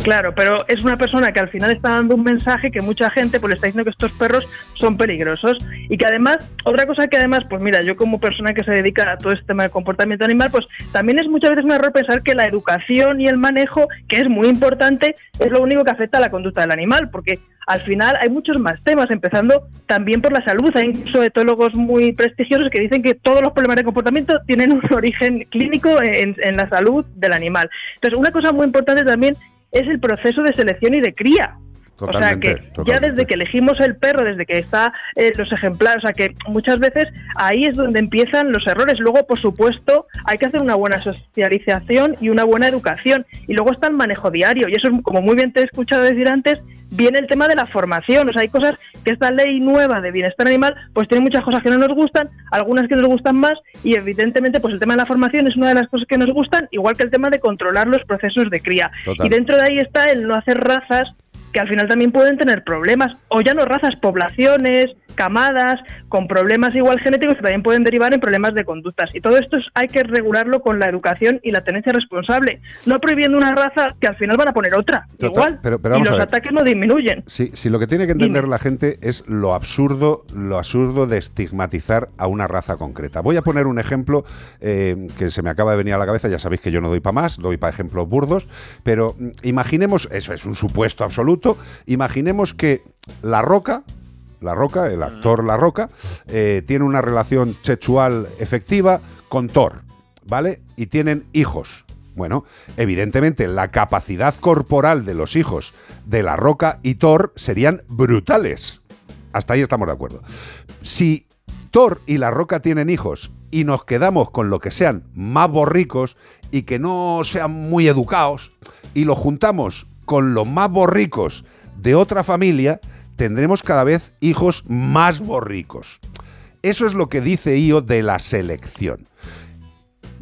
Claro, pero es una persona que al final está dando un mensaje que mucha gente pues le está diciendo que estos perros son peligrosos y que además, otra cosa que además, pues mira, yo como persona que se dedica a todo este tema de comportamiento animal, pues también es muchas veces un error pensar que la educación y el manejo, que es muy importante, es lo único que afecta a la conducta del animal, porque al final hay muchos más temas, empezando también por la salud. Hay incluso etólogos muy prestigiosos que dicen que todos los problemas de comportamiento tienen un origen clínico en, en la salud del animal. Entonces, una cosa muy importante también es el proceso de selección y de cría. Totalmente, o sea que ya desde que elegimos el perro, desde que está eh, los ejemplares, o sea que muchas veces ahí es donde empiezan los errores. Luego, por supuesto, hay que hacer una buena socialización y una buena educación. Y luego está el manejo diario. Y eso, es, como muy bien te he escuchado decir antes, viene el tema de la formación. O sea, hay cosas que esta ley nueva de bienestar animal, pues tiene muchas cosas que no nos gustan, algunas que nos gustan más, y evidentemente, pues el tema de la formación es una de las cosas que nos gustan, igual que el tema de controlar los procesos de cría. Total. Y dentro de ahí está el no hacer razas que al final también pueden tener problemas, o ya no razas, poblaciones, camadas, con problemas igual genéticos que también pueden derivar en problemas de conductas. Y todo esto es- hay que regularlo con la educación y la tenencia responsable, no prohibiendo una raza que al final van a poner otra, Total, igual, pero- pero y los ataques no disminuyen. Sí, sí, lo que tiene que entender la gente es lo absurdo, lo absurdo de estigmatizar a una raza concreta. Voy a poner un ejemplo eh, que se me acaba de venir a la cabeza. Ya sabéis que yo no doy para más, doy para ejemplos burdos, pero mm, imaginemos, eso es un supuesto absoluto. Imaginemos que la Roca, la Roca, el actor La Roca, eh, tiene una relación sexual efectiva con Thor, ¿vale? Y tienen hijos. Bueno, evidentemente la capacidad corporal de los hijos de La Roca y Thor serían brutales. Hasta ahí estamos de acuerdo. Si Thor y La Roca tienen hijos y nos quedamos con lo que sean más borricos y que no sean muy educados y los juntamos con los más borricos de otra familia, tendremos cada vez hijos más borricos. Eso es lo que dice Io de la selección.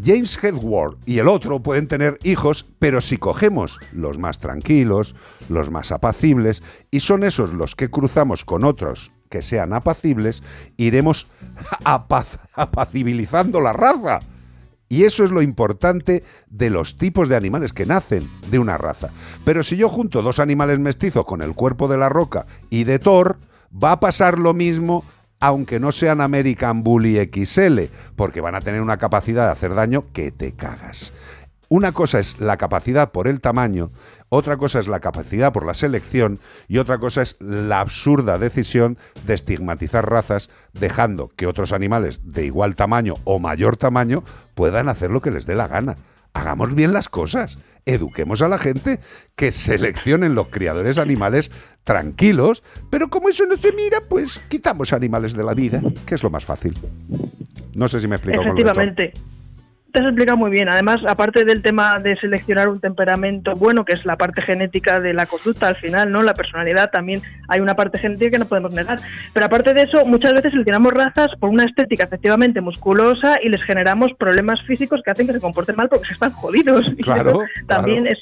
James Hedward y el otro pueden tener hijos, pero si cogemos los más tranquilos, los más apacibles, y son esos los que cruzamos con otros que sean apacibles, iremos apacibilizando la raza. Y eso es lo importante de los tipos de animales que nacen de una raza. Pero si yo junto dos animales mestizos con el cuerpo de la roca y de Thor, va a pasar lo mismo aunque no sean American Bully XL, porque van a tener una capacidad de hacer daño que te cagas. Una cosa es la capacidad por el tamaño, otra cosa es la capacidad por la selección y otra cosa es la absurda decisión de estigmatizar razas dejando que otros animales de igual tamaño o mayor tamaño puedan hacer lo que les dé la gana. Hagamos bien las cosas, eduquemos a la gente, que seleccionen los criadores animales tranquilos, pero como eso no se mira, pues quitamos animales de la vida, que es lo más fácil. No sé si me he explicado con lo. Efectivamente. Te has explicado muy bien. Además, aparte del tema de seleccionar un temperamento bueno, que es la parte genética de la conducta al final, ¿no? La personalidad también hay una parte genética que no podemos negar. Pero aparte de eso, muchas veces seleccionamos razas por una estética efectivamente musculosa y les generamos problemas físicos que hacen que se comporten mal porque se están jodidos. Y Claro, también es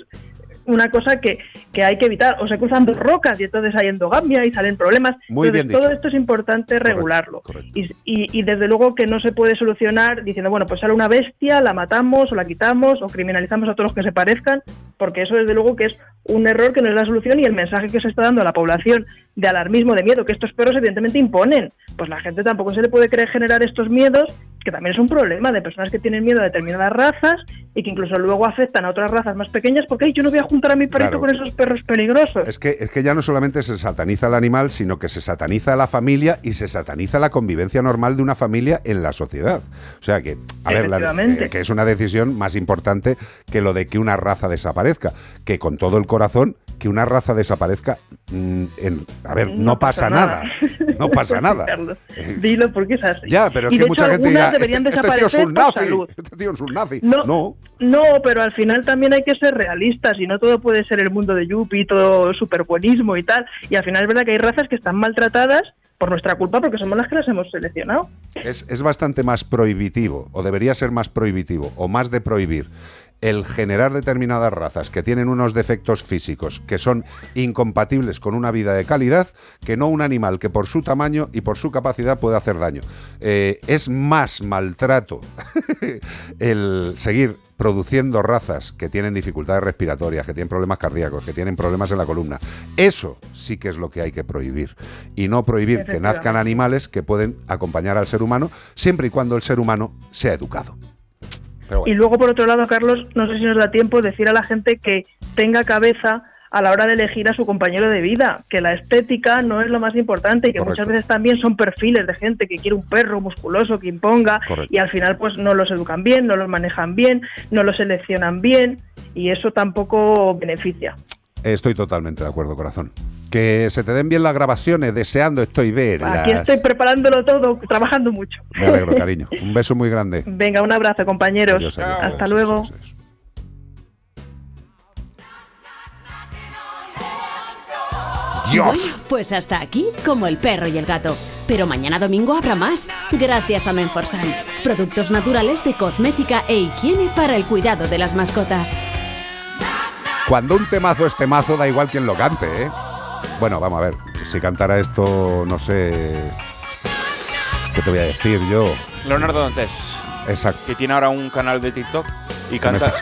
una cosa que, que hay que evitar. O se cruzan dos rocas y entonces hay endogamia y salen problemas. Muy entonces, bien todo esto es importante regularlo. Y, y- y desde luego que no se puede solucionar diciendo, bueno, pues sale una bestia, la matamos o la quitamos o criminalizamos a todos los que se parezcan, porque eso desde luego que es un error que no es la solución y el mensaje que se está dando a la población de alarmismo, de miedo, que estos perros evidentemente imponen. Pues la gente tampoco se le puede querer generar estos miedos, que también es un problema de personas que tienen miedo a determinadas razas y que incluso luego afectan a otras razas más pequeñas porque "Ay, yo no voy a juntar a mi perrito Claro. con esos perros peligrosos. Es que, es que ya no solamente se sataniza el animal, sino que se sataniza la familia y se sataniza la convivencia normal de una familia en la sociedad. O sea que, a ver, la- eh, que es una decisión más importante que lo de que una raza desaparezca. Que con todo el corazón, que una raza desaparezca, mm, en- a ver, no, pasa, nada. No pasa nada. Carlos, Dilo porque es así. Ya, pero es y que de mucha hecho, gente dirá, deberían este, este tío es un nazi, salud. este tío es un nazi. No, no. No, pero al final también hay que ser realistas y no todo puede ser el mundo de Yuppie, todo súper buenismo y tal. Y al final es verdad que hay razas que están maltratadas por nuestra culpa porque somos las que las hemos seleccionado. Es, es bastante más prohibitivo, o debería ser más prohibitivo, o más de prohibir, el generar determinadas razas que tienen unos defectos físicos que son incompatibles con una vida de calidad, que no un animal que por su tamaño y por su capacidad puede hacer daño. Eh, es más maltrato el seguir produciendo razas que tienen dificultades respiratorias, que tienen problemas cardíacos, que tienen problemas en la columna. Eso sí que es lo que hay que prohibir. Y no prohibir que nazcan animales que pueden acompañar al ser humano siempre y cuando el ser humano sea educado. Bueno. Y luego, por otro lado, Carlos, no sé si nos da tiempo decir a la gente que tenga cabeza a la hora de elegir a su compañero de vida, que la estética no es lo más importante y que Correcto. muchas veces también son perfiles de gente que quiere un perro musculoso que imponga Correcto. y al final pues no los educan bien, no los manejan bien, no los seleccionan bien y eso tampoco beneficia. Estoy totalmente de acuerdo, corazón. Que se te den bien las grabaciones, deseando estoy ver. Aquí las- estoy preparándolo todo, trabajando mucho. Me alegro, cariño. Un beso muy grande. Venga, un abrazo, compañeros. Adiós, adiós, Hasta adiós, luego. Bueno, pues hasta aquí como el perro y el gato. Pero mañana domingo habrá más, gracias a Menforsan. Productos naturales de cosmética e higiene para el cuidado de las mascotas. Cuando un temazo es temazo, da igual quien lo cante, ¿eh? Bueno, vamos a ver. Si cantara esto, no sé. ¿Qué te voy a decir yo? Leonardo Dantes. Exacto. Que tiene ahora un canal de TikTok y ¿Qué me canta.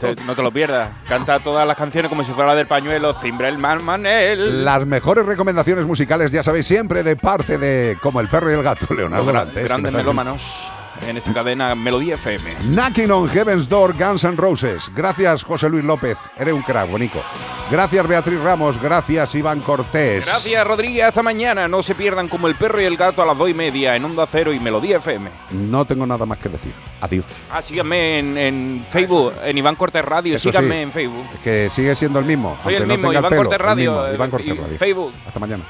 Te- no te lo pierdas. Canta todas las canciones como si fuera la del pañuelo. Cimbra el man Manel. Las mejores recomendaciones musicales, ya sabéis, siempre de parte de Como el perro y el gato, Leonardo Dantes, grandes melómanos en esta cadena Melodía FM. Knocking on Heaven's Door, Guns N' Roses. Gracias, José Luis López. Eres un crack, bonico. Gracias, Beatriz Ramos. Gracias, Iván Cortés. Gracias, Rodríguez. Hasta mañana. No se pierdan como el perro y el gato a las dos y media en Onda Cero y Melodía FM. No tengo nada más que decir. Adiós. Ah, síganme en, en Facebook, en Iván Cortés Radio. Eso síganme sí. en Facebook. Que sigue siendo el mismo. Soy el no mismo, Iván pelo, Cortés el Radio, Iván eh, Cortés y Radio. Facebook. Hasta mañana.